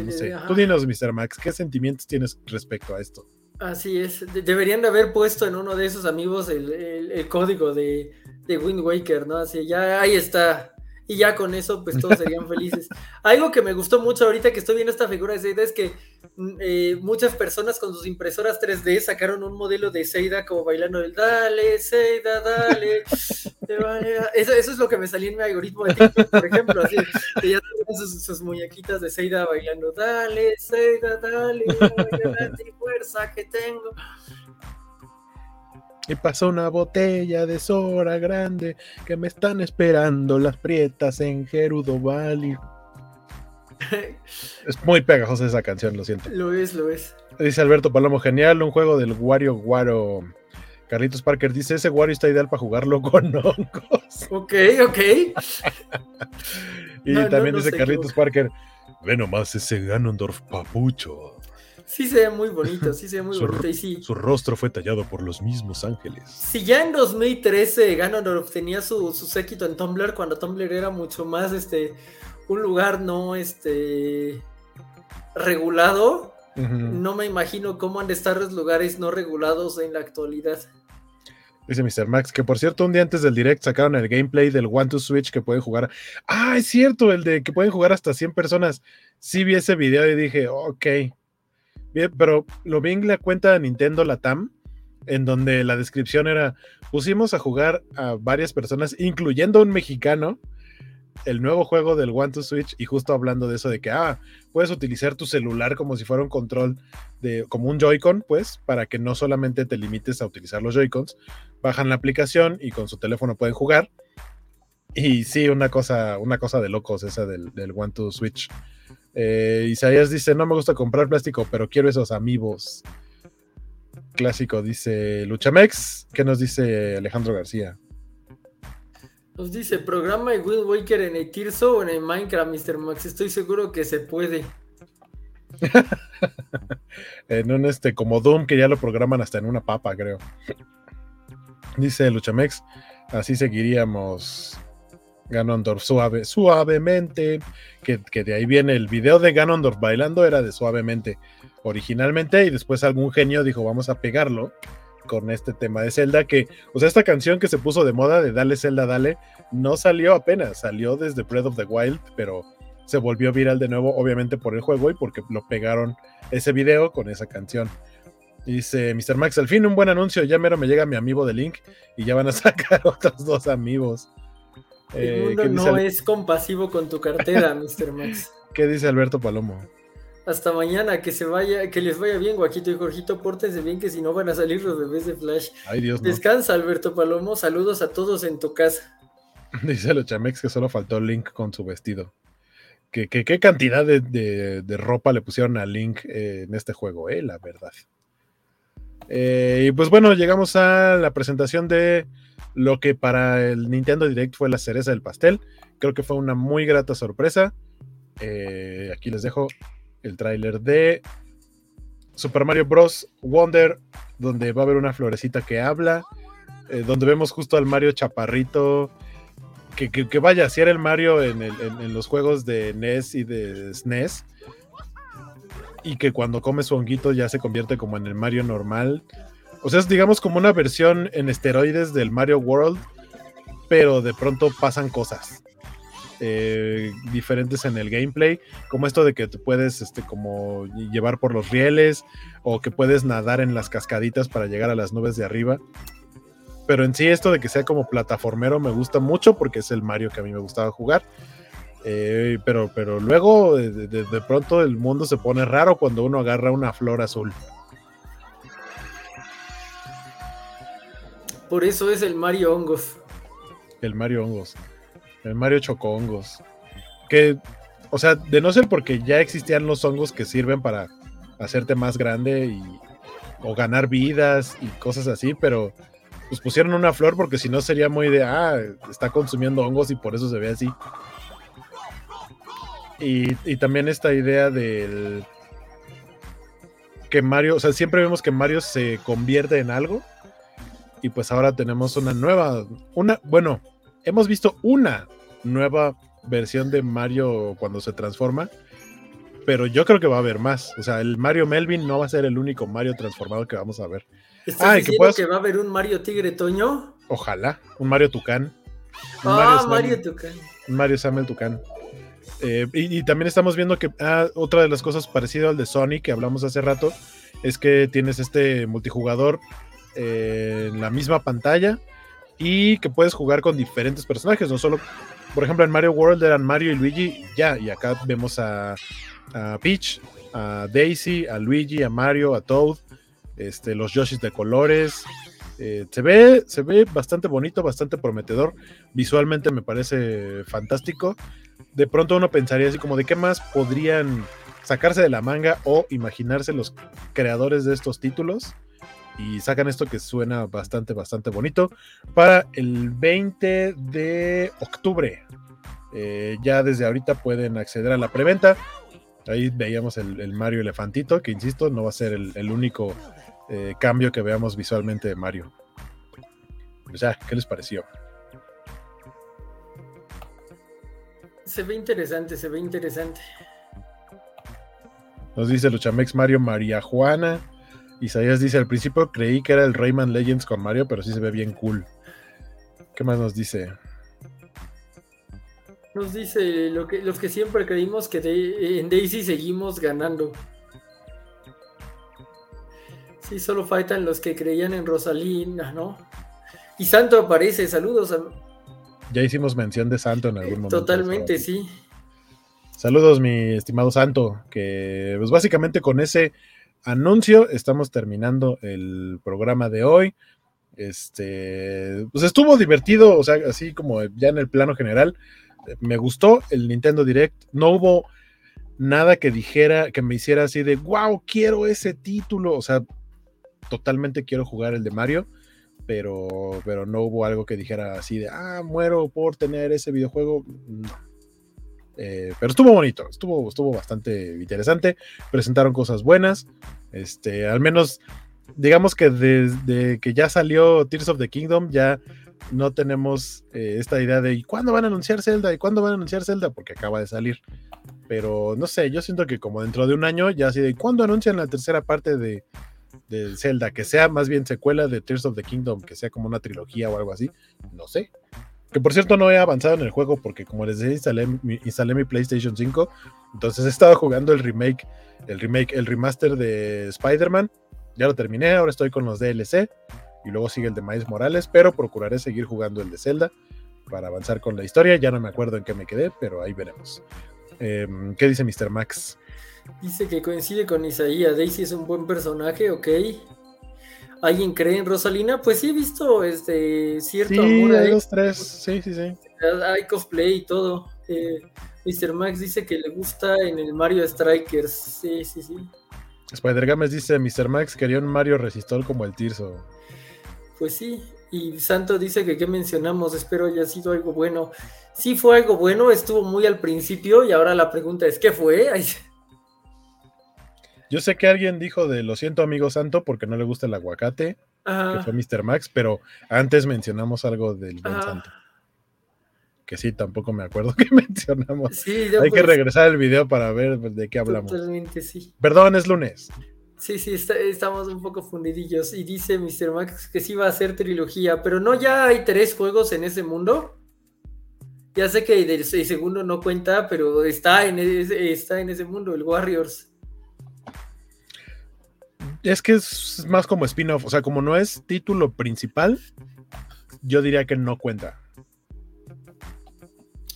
No sé. Tú dinos, Mr. Max, ¿qué sentimientos tienes respecto a esto? Así es, deberían de haber puesto en uno de esos amigos el, código de, de, Wind Waker, ¿no? Así, ya ahí está. Y ya con eso, pues todos serían felices. Algo que me gustó mucho ahorita que estoy viendo esta figura de Seida es que mm, eh, muchas personas con sus impresoras 3D sacaron un modelo de Seida como bailando el Dale, Seida, dale. Eso, eso, es lo que me salió en mi algoritmo de TikTok, por ejemplo. Así, que ya sus, sus, muñequitas de Seida bailando, dale, Seida, dale, dale, fuerza que tengo. Y pasó una botella de Sora grande que me están esperando las prietas en Gerudo Valley. es muy pegajosa esa canción, lo siento. Lo es, lo es. Dice Alberto Palomo, genial, un juego del Wario Guaro. Carlitos Parker dice, ese Wario está ideal para jugarlo con hongos. Ok, ok. y también dice Carlitos Parker, ve nomás ese Ganondorf papucho. Sí se ve muy bonito, sí se ve muy bonito. Y sí, su rostro fue tallado por los mismos ángeles. Si ya en 2013 Ganondorf tenía su, su séquito en Tumblr, cuando Tumblr era mucho más este un lugar no este regulado, no me imagino cómo han de estar los lugares no regulados en la actualidad. Dice Mr. Max, que por cierto, un día antes del direct sacaron el gameplay del One to Switch que pueden jugar. Ah, es cierto, el de que pueden jugar hasta 100 personas. Sí vi ese video y dije, ok, pero lo vi en la cuenta de Nintendo Latam, en donde la descripción era, pusimos a jugar a varias personas, incluyendo un mexicano, el nuevo juego del One to Switch y justo hablando de eso de que, ah, puedes utilizar tu celular como si fuera un control de, como un Joy-Con, pues, para que no solamente te limites a utilizar los Joy-Cons, bajan la aplicación y con su teléfono pueden jugar. Y sí, una cosa, una cosa de locos esa del, del One to Switch. Eh, Isaías dice, no me gusta comprar plástico, pero quiero esos amigos. Clásico, dice Luchamex. ¿Qué nos dice Alejandro García? Nos dice, programa de Wind Waker en el Tirso o en el Minecraft, Mr. Max. Estoy seguro que se puede. en un este, como Doom, que ya lo programan hasta en una papa, creo. Dice Luchamex, así seguiríamos Ganondorf suave, suavemente, que, de ahí viene el video de Ganondorf bailando, era de suavemente originalmente, y después algún genio dijo, vamos a pegarlo con este tema de Zelda, que, o sea, esta canción que se puso de moda de Dale Zelda, Dale, no salió apenas, salió desde Breath of the Wild, pero se volvió viral de nuevo, obviamente por el juego y porque lo pegaron ese video con esa canción. Dice Mr. Max, al fin un buen anuncio, ya mero me llega mi amigo de Link y ya van a sacar otros dos amigos. El eh, mundo no es compasivo con tu cartera, Mr. Max. ¿Qué dice Alberto Palomo? Hasta mañana, que se vaya, que les vaya bien, Guaquito y Jorgito, pórtense bien, que si no van a salir los bebés de Flash. Ay, Dios Descansa, Alberto Palomo, saludos a todos en tu casa. Dice los Chamex que solo faltó Link con su vestido. ¿Qué, qué, cantidad de, ropa le pusieron a Link eh, en este juego, eh, la verdad. Eh, y pues bueno, llegamos a la presentación de lo que para el Nintendo Direct fue la cereza del pastel. Creo que fue una muy grata sorpresa. Eh, aquí les dejo el tráiler de Super Mario Bros. Wonder, donde va a haber una florecita que habla. eh, donde vemos justo al Mario Chaparrito, que, que, vaya, si era el Mario en, en, los juegos de NES y de SNES, e y que cuando come su honguito ya se convierte como en el Mario normal. O sea, es digamos como una versión en esteroides del Mario World, pero de pronto pasan cosas. Eh, diferentes en el gameplay, como esto de que te puedes este, como llevar por los rieles o que puedes nadar en las cascaditas para llegar a las nubes de arriba. Pero en sí esto de que sea como plataformero me gusta mucho porque es el Mario que a mí me gustaba jugar. Eh, pero, pero luego de, de, pronto el mundo se pone raro cuando uno agarra una flor azul. Por eso es el Mario Hongos. El Mario Hongos. El Mario Chocongos. Que, o sea, de no ser porque ya existían los hongos que sirven para hacerte más grande y, o ganar vidas y cosas así, pero pues pusieron una flor porque si no sería muy de, ah, está consumiendo hongos y por eso se ve así. Y, y también esta idea del que Mario, o sea, siempre vemos que Mario se convierte en algo y pues ahora tenemos una nueva, una, bueno, hemos visto una nueva versión de Mario cuando se transforma, pero yo creo que va a haber más. O sea, el Mario Melvin no va a ser el único Mario transformado que vamos a ver. ¿Estás diciendo que, va a haber un Mario Tigre Toño? Ojalá, un Mario Tucán. ah, Mario, Tucán. Un Mario Samuel Tucán. Eh, y, también estamos viendo que ah, otra de las cosas parecidas al de Sonic que hablamos hace rato es que tienes este multijugador en la misma pantalla y que puedes jugar con diferentes personajes, no solo por ejemplo, en Mario World eran Mario y Luigi, ya, y acá vemos a, Peach, a Daisy, a Luigi, a Mario, a Toad, este, los Yoshis de colores. Eh, se, ve, se ve bastante bonito, bastante prometedor. Visualmente me parece fantástico. De pronto uno pensaría así como de qué más podrían sacarse de la manga o imaginarse los creadores de estos títulos y sacan esto que suena bastante, bastante bonito para el 20 de octubre. Eh, ya desde ahorita pueden acceder a la preventa. Ahí veíamos el, Mario Elefantito, que insisto, no va a ser el, único eh, cambio que veamos visualmente de Mario. Pues ya, ¿qué les pareció? Se ve interesante, se ve interesante. Nos dice Luchamex Mario María Juana. Isaías dice, al principio creí que era el Rayman Legends con Mario, pero sí se ve bien cool. ¿Qué más nos dice? Nos dice lo que, los que siempre creímos que en Daisy seguimos ganando. Sí, solo faltan los que creían en Rosalina, ¿no? Y Santo aparece, saludos. Ya hicimos mención de Santo en algún momento. Totalmente, sí. Saludos, mi estimado Santo, que pues básicamente con ese anuncio, estamos terminando el programa de hoy. Este, pues estuvo divertido, o sea, así como ya en el plano general, me gustó el Nintendo Direct. No hubo nada que dijera, que me hiciera así de, wow, quiero ese título. O sea, totalmente quiero jugar el de Mario, pero, pero no hubo algo que dijera así de, ah, muero por tener ese videojuego. Eh, pero estuvo bonito, estuvo, estuvo bastante interesante. Presentaron cosas buenas. Este, al menos, digamos que desde que ya salió Tears of the Kingdom, ya no tenemos eh, esta idea de ¿y cuándo van a anunciar Zelda? ¿y cuándo van a anunciar Zelda? Porque acaba de salir. Pero no sé, yo siento que como dentro de un año ya así de ¿cuándo anuncian la tercera parte de, de Zelda? Que sea más bien secuela de Tears of the Kingdom, que sea como una trilogía o algo así. No sé. Que por cierto no he avanzado en el juego porque como les dije instalé, instalé mi PlayStation 5. Entonces he estado jugando el remake, el remake, el remaster de Spider-Man. Ya lo terminé, ahora estoy con los DLC. Y luego sigue el de Miles Morales, pero procuraré seguir jugando el de Zelda para avanzar con la historia. Ya no me acuerdo en qué me quedé, pero ahí veremos. Em, ¿Qué dice Mr. Max? Dice que coincide con Isaías. Daisy es un buen personaje, ok. ¿Alguien cree en Rosalina? Pues sí he visto este cierto sí, amor hay dos, tres, sí, sí, sí. Hay cosplay y todo. Eh, Mr. Max dice que le gusta en el Mario Strikers. Sí, sí, sí. Spider Games dice, Mr. Max quería un Mario resistor como el Tirso. Pues sí, y Santo dice que qué mencionamos, espero haya sido algo bueno. Sí fue algo bueno, estuvo muy al principio y ahora la pregunta es, ¿qué fue? Yo sé que alguien dijo de lo siento amigo santo porque no le gusta el aguacate. que fue Mr. Max, pero antes mencionamos algo del Buen Santo. Que sí, tampoco me acuerdo que mencionamos. Hay que pues regresar el video para ver de qué hablamos. Totalmente, sí. Perdón, es lunes. Sí, sí, estamos un poco fundidillos. Y dice Mr. Max que sí va a ser trilogía, pero no ya hay tres juegos en ese mundo. Ya sé que el segundo no cuenta, pero está en ese, está en ese mundo, el Warriors. Es que es más como spin-off, o sea, como no es título principal, yo diría que no cuenta.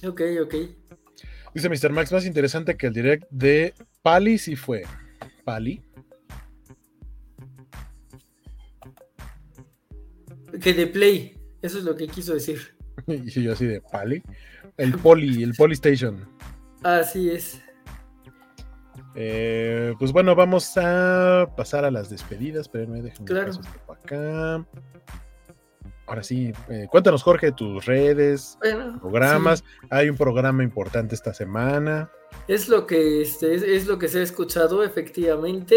Ok, ok. Dice Mr. Max, más interesante que el direct de Pali si fue. ¿Pali? Que de Play, eso es lo que quiso decir. y yo así de Pali. El Poli, el Polystation. Así es. Eh, pues bueno, vamos a pasar a las despedidas. Espérenme, déjenme claro. acá. Ahora sí, eh, cuéntanos, Jorge, tus redes, programas. Hay un programa importante esta semana. Es lo que este, es, lo que se ha escuchado, efectivamente.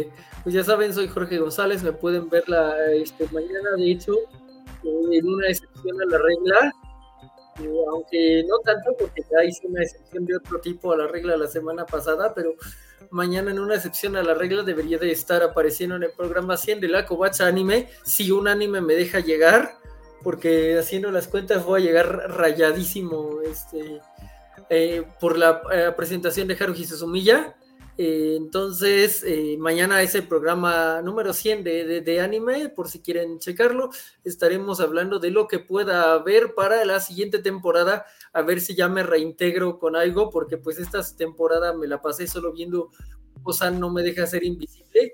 Eh, pues ya saben, soy Jorge González, me pueden ver la este, mañana, de hecho, en una excepción a la regla aunque no tanto porque ya hice una excepción de otro tipo a la regla la semana pasada, pero mañana en una excepción a la regla debería de estar apareciendo en el programa 100 de la Covacha Anime, si un anime me deja llegar, porque haciendo las cuentas voy a llegar rayadísimo este, eh, por la eh, presentación de Haruhi Suzumiya eh, entonces, eh, mañana es el programa número 100 de, anime, por si quieren checarlo. Estaremos hablando de lo que pueda haber para la siguiente temporada, a ver si ya me reintegro con algo, porque pues esta temporada me la pasé solo viendo cosa no me deja ser invisible,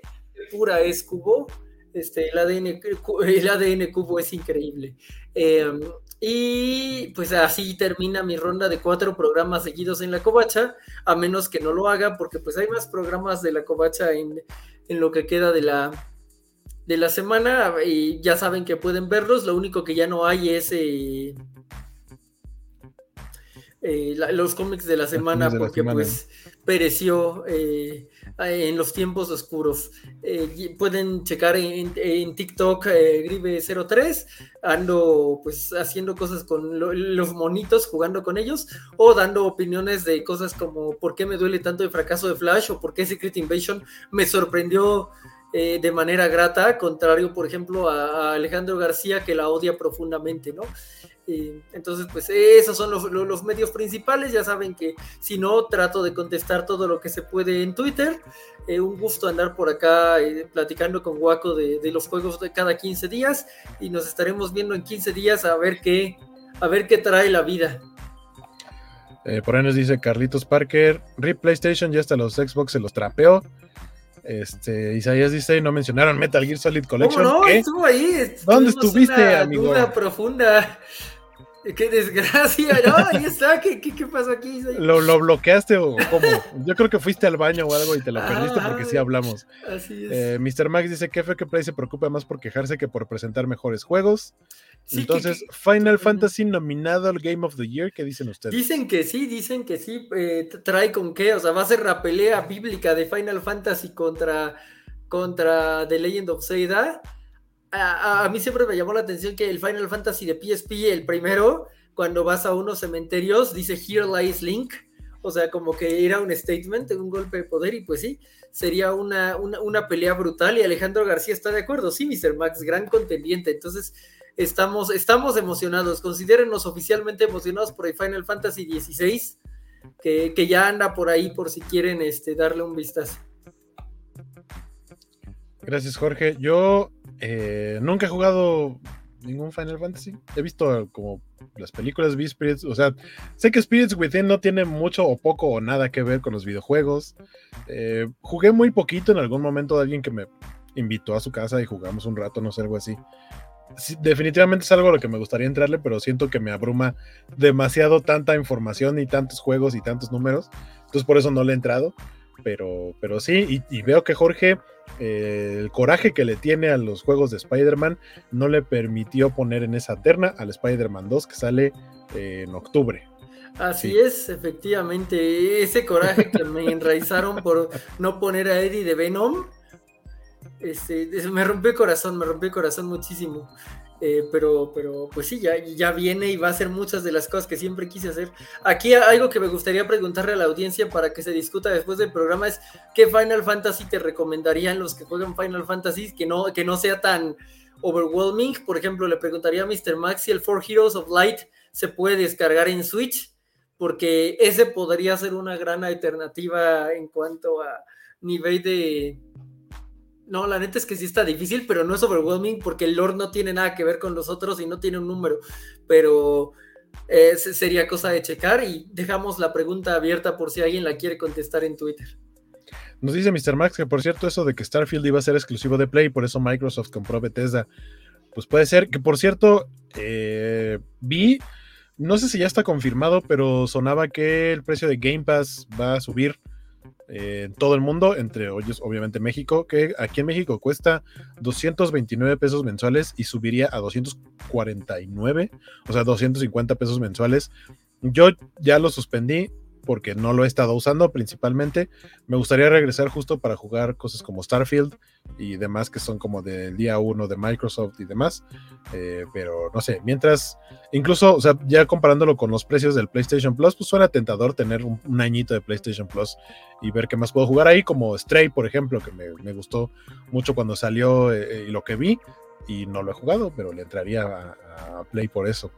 pura es cubo. Este, el, ADN, el ADN cubo es increíble. Em, y pues así termina mi ronda de cuatro programas seguidos en la covacha, a menos que no lo haga, porque pues hay más programas de la covacha en, lo que queda de la, de la semana y ya saben que pueden verlos, lo único que ya no hay es... Eh, eh, los cómics de la semana, porque pues pereció eh, en los tiempos oscuros. Eh, pueden checar en, TikTok Gribe03, ando pues haciendo cosas con los monitos, jugando con ellos, o dando opiniones de cosas como por qué me duele tanto el fracaso de Flash o por qué Secret Invasion me sorprendió de manera grata, contrario, por ejemplo, a, Alejandro García, que la odia profundamente, ¿no? entonces, pues esos son los, medios principales. Ya saben que si no, trato de contestar todo lo que se puede en Twitter. Eh, un gusto andar por acá eh, platicando con Waco de, los juegos de cada 15 días. Y nos estaremos viendo en 15 días a ver qué, a ver qué trae la vida. Eh, por ahí nos dice Carlitos Parker, Rip PlayStation ya hasta los Xbox se los trapeó. Este, Isaías dice, no mencionaron Metal Gear Solid Collection. no? Estuvo ahí. ¿Dónde estuviste, amigo? Duda profunda. Qué desgracia, ¿no? Ahí está, ¿qué, qué, pasó aquí? ¿Lo, ¿Lo, bloqueaste o cómo? Yo creo que fuiste al baño o algo y te lo perdiste porque sí hablamos. Así es. Eh, Mr. Max dice que que Play se preocupa más por quejarse que por presentar mejores juegos. Entonces, Final Fantasy nominado al Game of the Year, ¿qué dicen ustedes? Dicen que sí, dicen que sí, eh, trae con qué, o sea, va a ser la pelea bíblica de Final Fantasy contra, contra The Legend of Zelda a, mí siempre me llamó la atención que el Final Fantasy de PSP, el primero, cuando vas a unos cementerios, dice Here lies Link. O sea, como que era un statement, un golpe de poder, y pues sí, sería una, una, pelea brutal. Y Alejandro García está de acuerdo, sí, Mr. Max, gran contendiente. Entonces, estamos, estamos emocionados. Considérenos oficialmente emocionados por el Final Fantasy XVI, que, que ya anda por ahí por si quieren este, darle un vistazo. Gracias, Jorge. Yo eh, nunca he jugado ningún Final Fantasy. He visto como las películas, vi Spirits, o sea, sé que Spirits Within no tiene mucho o poco o nada que ver con los videojuegos. Eh, jugué muy poquito en algún momento de alguien que me invitó a su casa y jugamos un rato, no sé, algo así. definitivamente es algo a lo que me gustaría entrarle, pero siento que me abruma demasiado tanta información y tantos juegos y tantos números. Entonces por eso no le he entrado. Pero, pero sí, y veo que Jorge eh, el coraje que le tiene a los juegos de Spider-Man no le permitió poner en esa terna al Spider-Man 2 que sale eh, en octubre. Así es, efectivamente, ese coraje que me enraizaron por no poner a Eddie de Venom, Este, me rompió el corazón, me rompió el corazón muchísimo. Eh, pero, pero pues sí, ya, ya viene y va a hacer muchas de las cosas que siempre quise hacer. Aquí algo que me gustaría preguntarle a la audiencia para que se discuta después del programa es qué Final Fantasy te recomendarían los que juegan Final Fantasy que no, que no sea tan overwhelming. Por ejemplo, le preguntaría a Mr. Max si el Four Heroes of Light se puede descargar en Switch, porque ese podría ser una gran alternativa en cuanto a nivel de, no, la neta es que sí está difícil, pero no es overwhelming porque el lore no tiene nada que ver con los otros y no tiene un número. Pero eh, sería cosa de checar y dejamos la pregunta abierta por si alguien la quiere contestar en Twitter. Nos dice Mr. Max que por cierto eso de que Starfield iba a ser exclusivo de Play, por eso Microsoft compró Bethesda. Pues puede ser que por cierto eh, vi, no sé si ya está confirmado, pero sonaba que el precio de Game Pass va a subir en todo el mundo, entre ellos obviamente México, que aquí en México cuesta 229 pesos mensuales y subiría a 249, o sea, 250 pesos mensuales. Yo ya lo suspendí, porque no lo he estado usando principalmente. Me gustaría regresar justo para jugar cosas como Starfield y demás que son como del día uno de Microsoft y demás. Eh, pero no sé, mientras, incluso, o sea, ya comparándolo con los precios del PlayStation Plus, pues suena tentador tener un, añito de PlayStation Plus y ver qué más puedo jugar ahí, como Stray, por ejemplo, que me, gustó mucho cuando salió eh, y lo que vi. Y no lo he jugado, pero le entraría a Play por eso.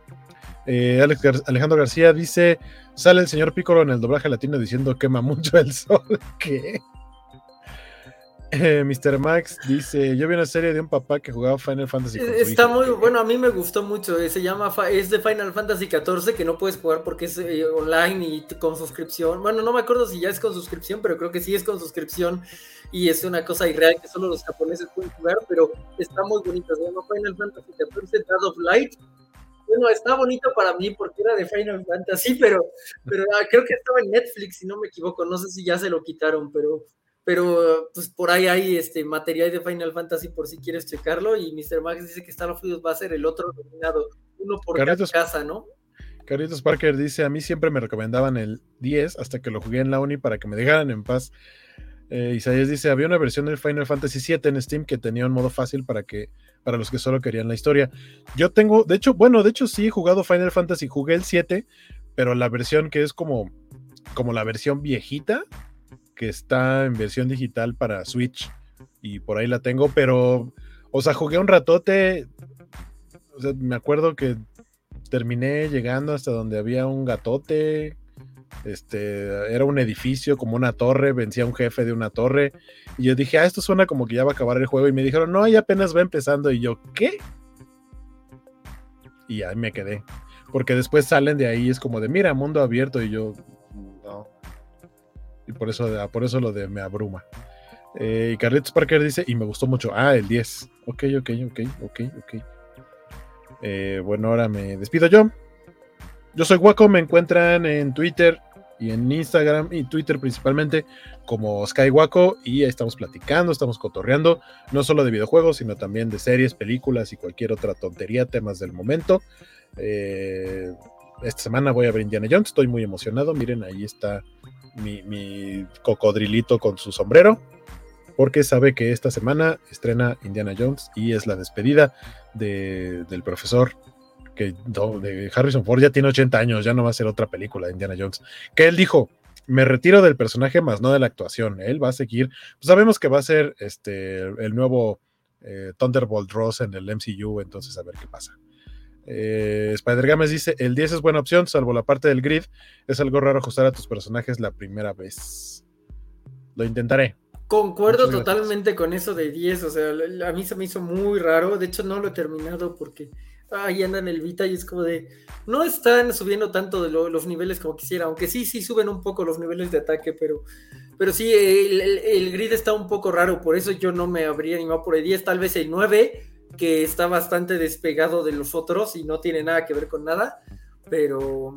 Eh, Alejandro García dice: Sale el señor Piccolo en el doblaje latino diciendo quema mucho el sol. ¿Qué? Eh, Mr. Max dice: Yo vi una serie de un papá que jugaba Final Fantasy. Está muy bueno, a mí me gustó mucho. Eh, se llama es de Final Fantasy XIV que no puedes jugar porque es online y con suscripción. Bueno, no me acuerdo si ya es con suscripción, pero creo que sí es con suscripción y es una cosa irreal que solo los japoneses pueden jugar, pero está muy bonito. Se llama Final Fantasy XIV Dead of Light bueno, está bonito para mí porque era de Final Fantasy, pero, pero ah, creo que estaba en Netflix, si no me equivoco. No sé si ya se lo quitaron, pero, pero pues por ahí hay este material de Final Fantasy por si quieres checarlo. Y Mr. Max dice que Starfield va a ser el otro nominado, uno por cada casa, ¿no? Carlitos Parker dice: A mí siempre me recomendaban el 10 hasta que lo jugué en la uni para que me dejaran en paz. Eh, Isaías dice: Había una versión del Final Fantasy 7 en Steam que tenía un modo fácil para que para los que solo querían la historia. Yo tengo, de hecho, bueno, de hecho sí he jugado Final Fantasy, jugué el 7, pero la versión que es como, como la versión viejita, que está en versión digital para Switch, y por ahí la tengo, pero, o sea, jugué un ratote, o sea, me acuerdo que terminé llegando hasta donde había un gatote, este, era un edificio como una torre, vencía un jefe de una torre. Y yo dije, ah, esto suena como que ya va a acabar el juego. Y me dijeron, no, ya apenas va empezando. Y yo, ¿qué? Y ahí me quedé. Porque después salen de ahí, es como de, mira, mundo abierto. Y yo, no. Y por eso, por eso lo de me abruma. Eh, y Carlitos Parker dice, y me gustó mucho. Ah, el 10. Ok, ok, ok, ok, ok. Eh, bueno, ahora me despido yo. Yo soy Waco, me encuentran en Twitter y en Instagram y Twitter principalmente como Skywaco y estamos platicando, estamos cotorreando, no solo de videojuegos, sino también de series, películas y cualquier otra tontería, temas del momento. Eh, esta semana voy a ver Indiana Jones, estoy muy emocionado, miren, ahí está mi, cocodrilito con su sombrero, porque sabe que esta semana estrena Indiana Jones y es la despedida del profesor que de Harrison Ford ya tiene 80 años, ya no va a ser otra película de Indiana Jones. Que él dijo, me retiro del personaje más no de la actuación. Él va a seguir, pues sabemos que va a ser este, el nuevo eh, Thunderbolt Ross en el MCU, entonces a ver qué pasa. Eh, Spider Games dice, el 10 es buena opción, salvo la parte del grid. Es algo raro ajustar a tus personajes la primera vez. Lo intentaré. Concuerdo totalmente con eso de 10, o sea, a mí se me hizo muy raro, de hecho no lo he terminado porque ahí anda en el Vita y es como de, no están subiendo tanto de los niveles como quisiera, aunque sí, sí suben un poco los niveles de ataque, pero, pero sí, el, grid está un poco raro, por eso yo no me habría animado por el 10, tal vez el 9, que está bastante despegado de los otros y no tiene nada que ver con nada, pero,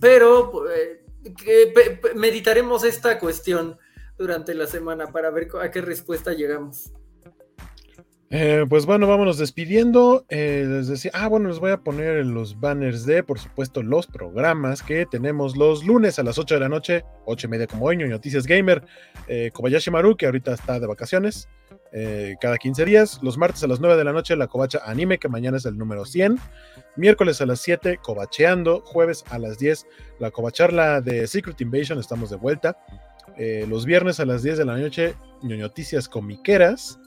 pero eh, meditaremos esta cuestión durante la semana para ver a qué respuesta llegamos. Eh, pues bueno, vámonos despidiendo. Eh, les decía, ah, bueno, les voy a poner los banners de, por supuesto, los programas que tenemos los lunes a las 8 de la noche, 8 y media como hoy, Noticias Gamer, eh, Kobayashi Maru, que ahorita está de vacaciones, cada 15 días. Los martes a las 9 de la noche, la Cobacha Anime, que mañana es el número 100. Miércoles a las 7, Cobacheando. Jueves a las 10, la Cobacharla de Secret Invasion, estamos de vuelta. los viernes a las 10 de la noche, Noticias Comiqueras.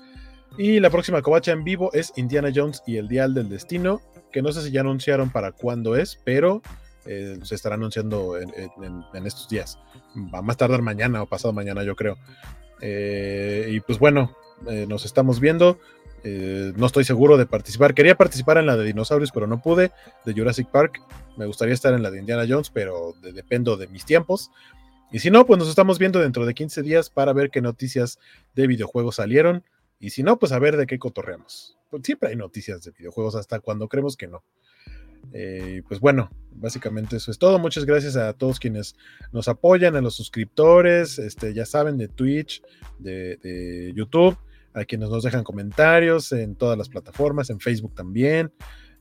Y la próxima covacha en vivo es Indiana Jones y el Dial del Destino, que no sé si ya anunciaron para cuándo es, pero eh, se estará anunciando en, estos días. Va a más tardar mañana o pasado mañana, yo creo. Eh, y pues bueno, eh, nos estamos viendo. no estoy seguro de participar. Quería participar en la de dinosaurios, pero no pude. De Jurassic Park. Me gustaría estar en la de Indiana Jones, pero dependo de mis tiempos. Y si no, pues nos estamos viendo dentro de 15 días para ver qué noticias de videojuegos salieron. Y si no, pues a ver de qué cotorreamos. Pues siempre hay noticias de videojuegos hasta cuando creemos que no. Eh, pues bueno, básicamente eso es todo. Muchas gracias a todos quienes nos apoyan, a los suscriptores, este, ya saben, de Twitch, de YouTube, a quienes nos dejan comentarios en todas las plataformas, en Facebook también.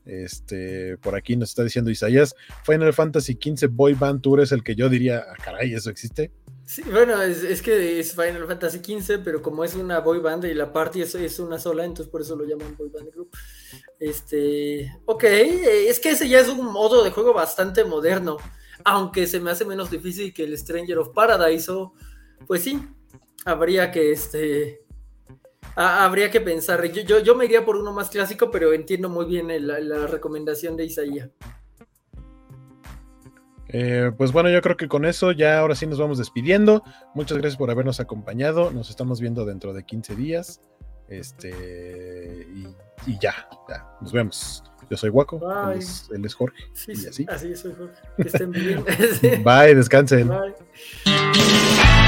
Este, por aquí nos está diciendo Isaías, Final Fantasy XV Boy Band Tour es el que yo diría, ah, caray, ¿eso existe? Sí, bueno, es, que es Final Fantasy XV, pero como es una boy band y la party es, es una sola, entonces por eso lo llaman boy band group. Este, ok, es que ese ya es un modo de juego bastante moderno, aunque se me hace menos difícil que el Stranger of Paradise, o, pues sí, habría que, este, habría que pensar. Yo, yo, me iría por uno más clásico, pero entiendo muy bien la recomendación de Isaías. Eh, pues bueno, yo creo que con eso ya ahora sí nos vamos despidiendo. Muchas gracias por habernos acompañado. Nos estamos viendo dentro de 15 días. Este y, ya, nos vemos. Yo soy Guaco, él es, Jorge. Sí, y así. así soy Jorge. Que estén bien. Bye, descansen. Bye.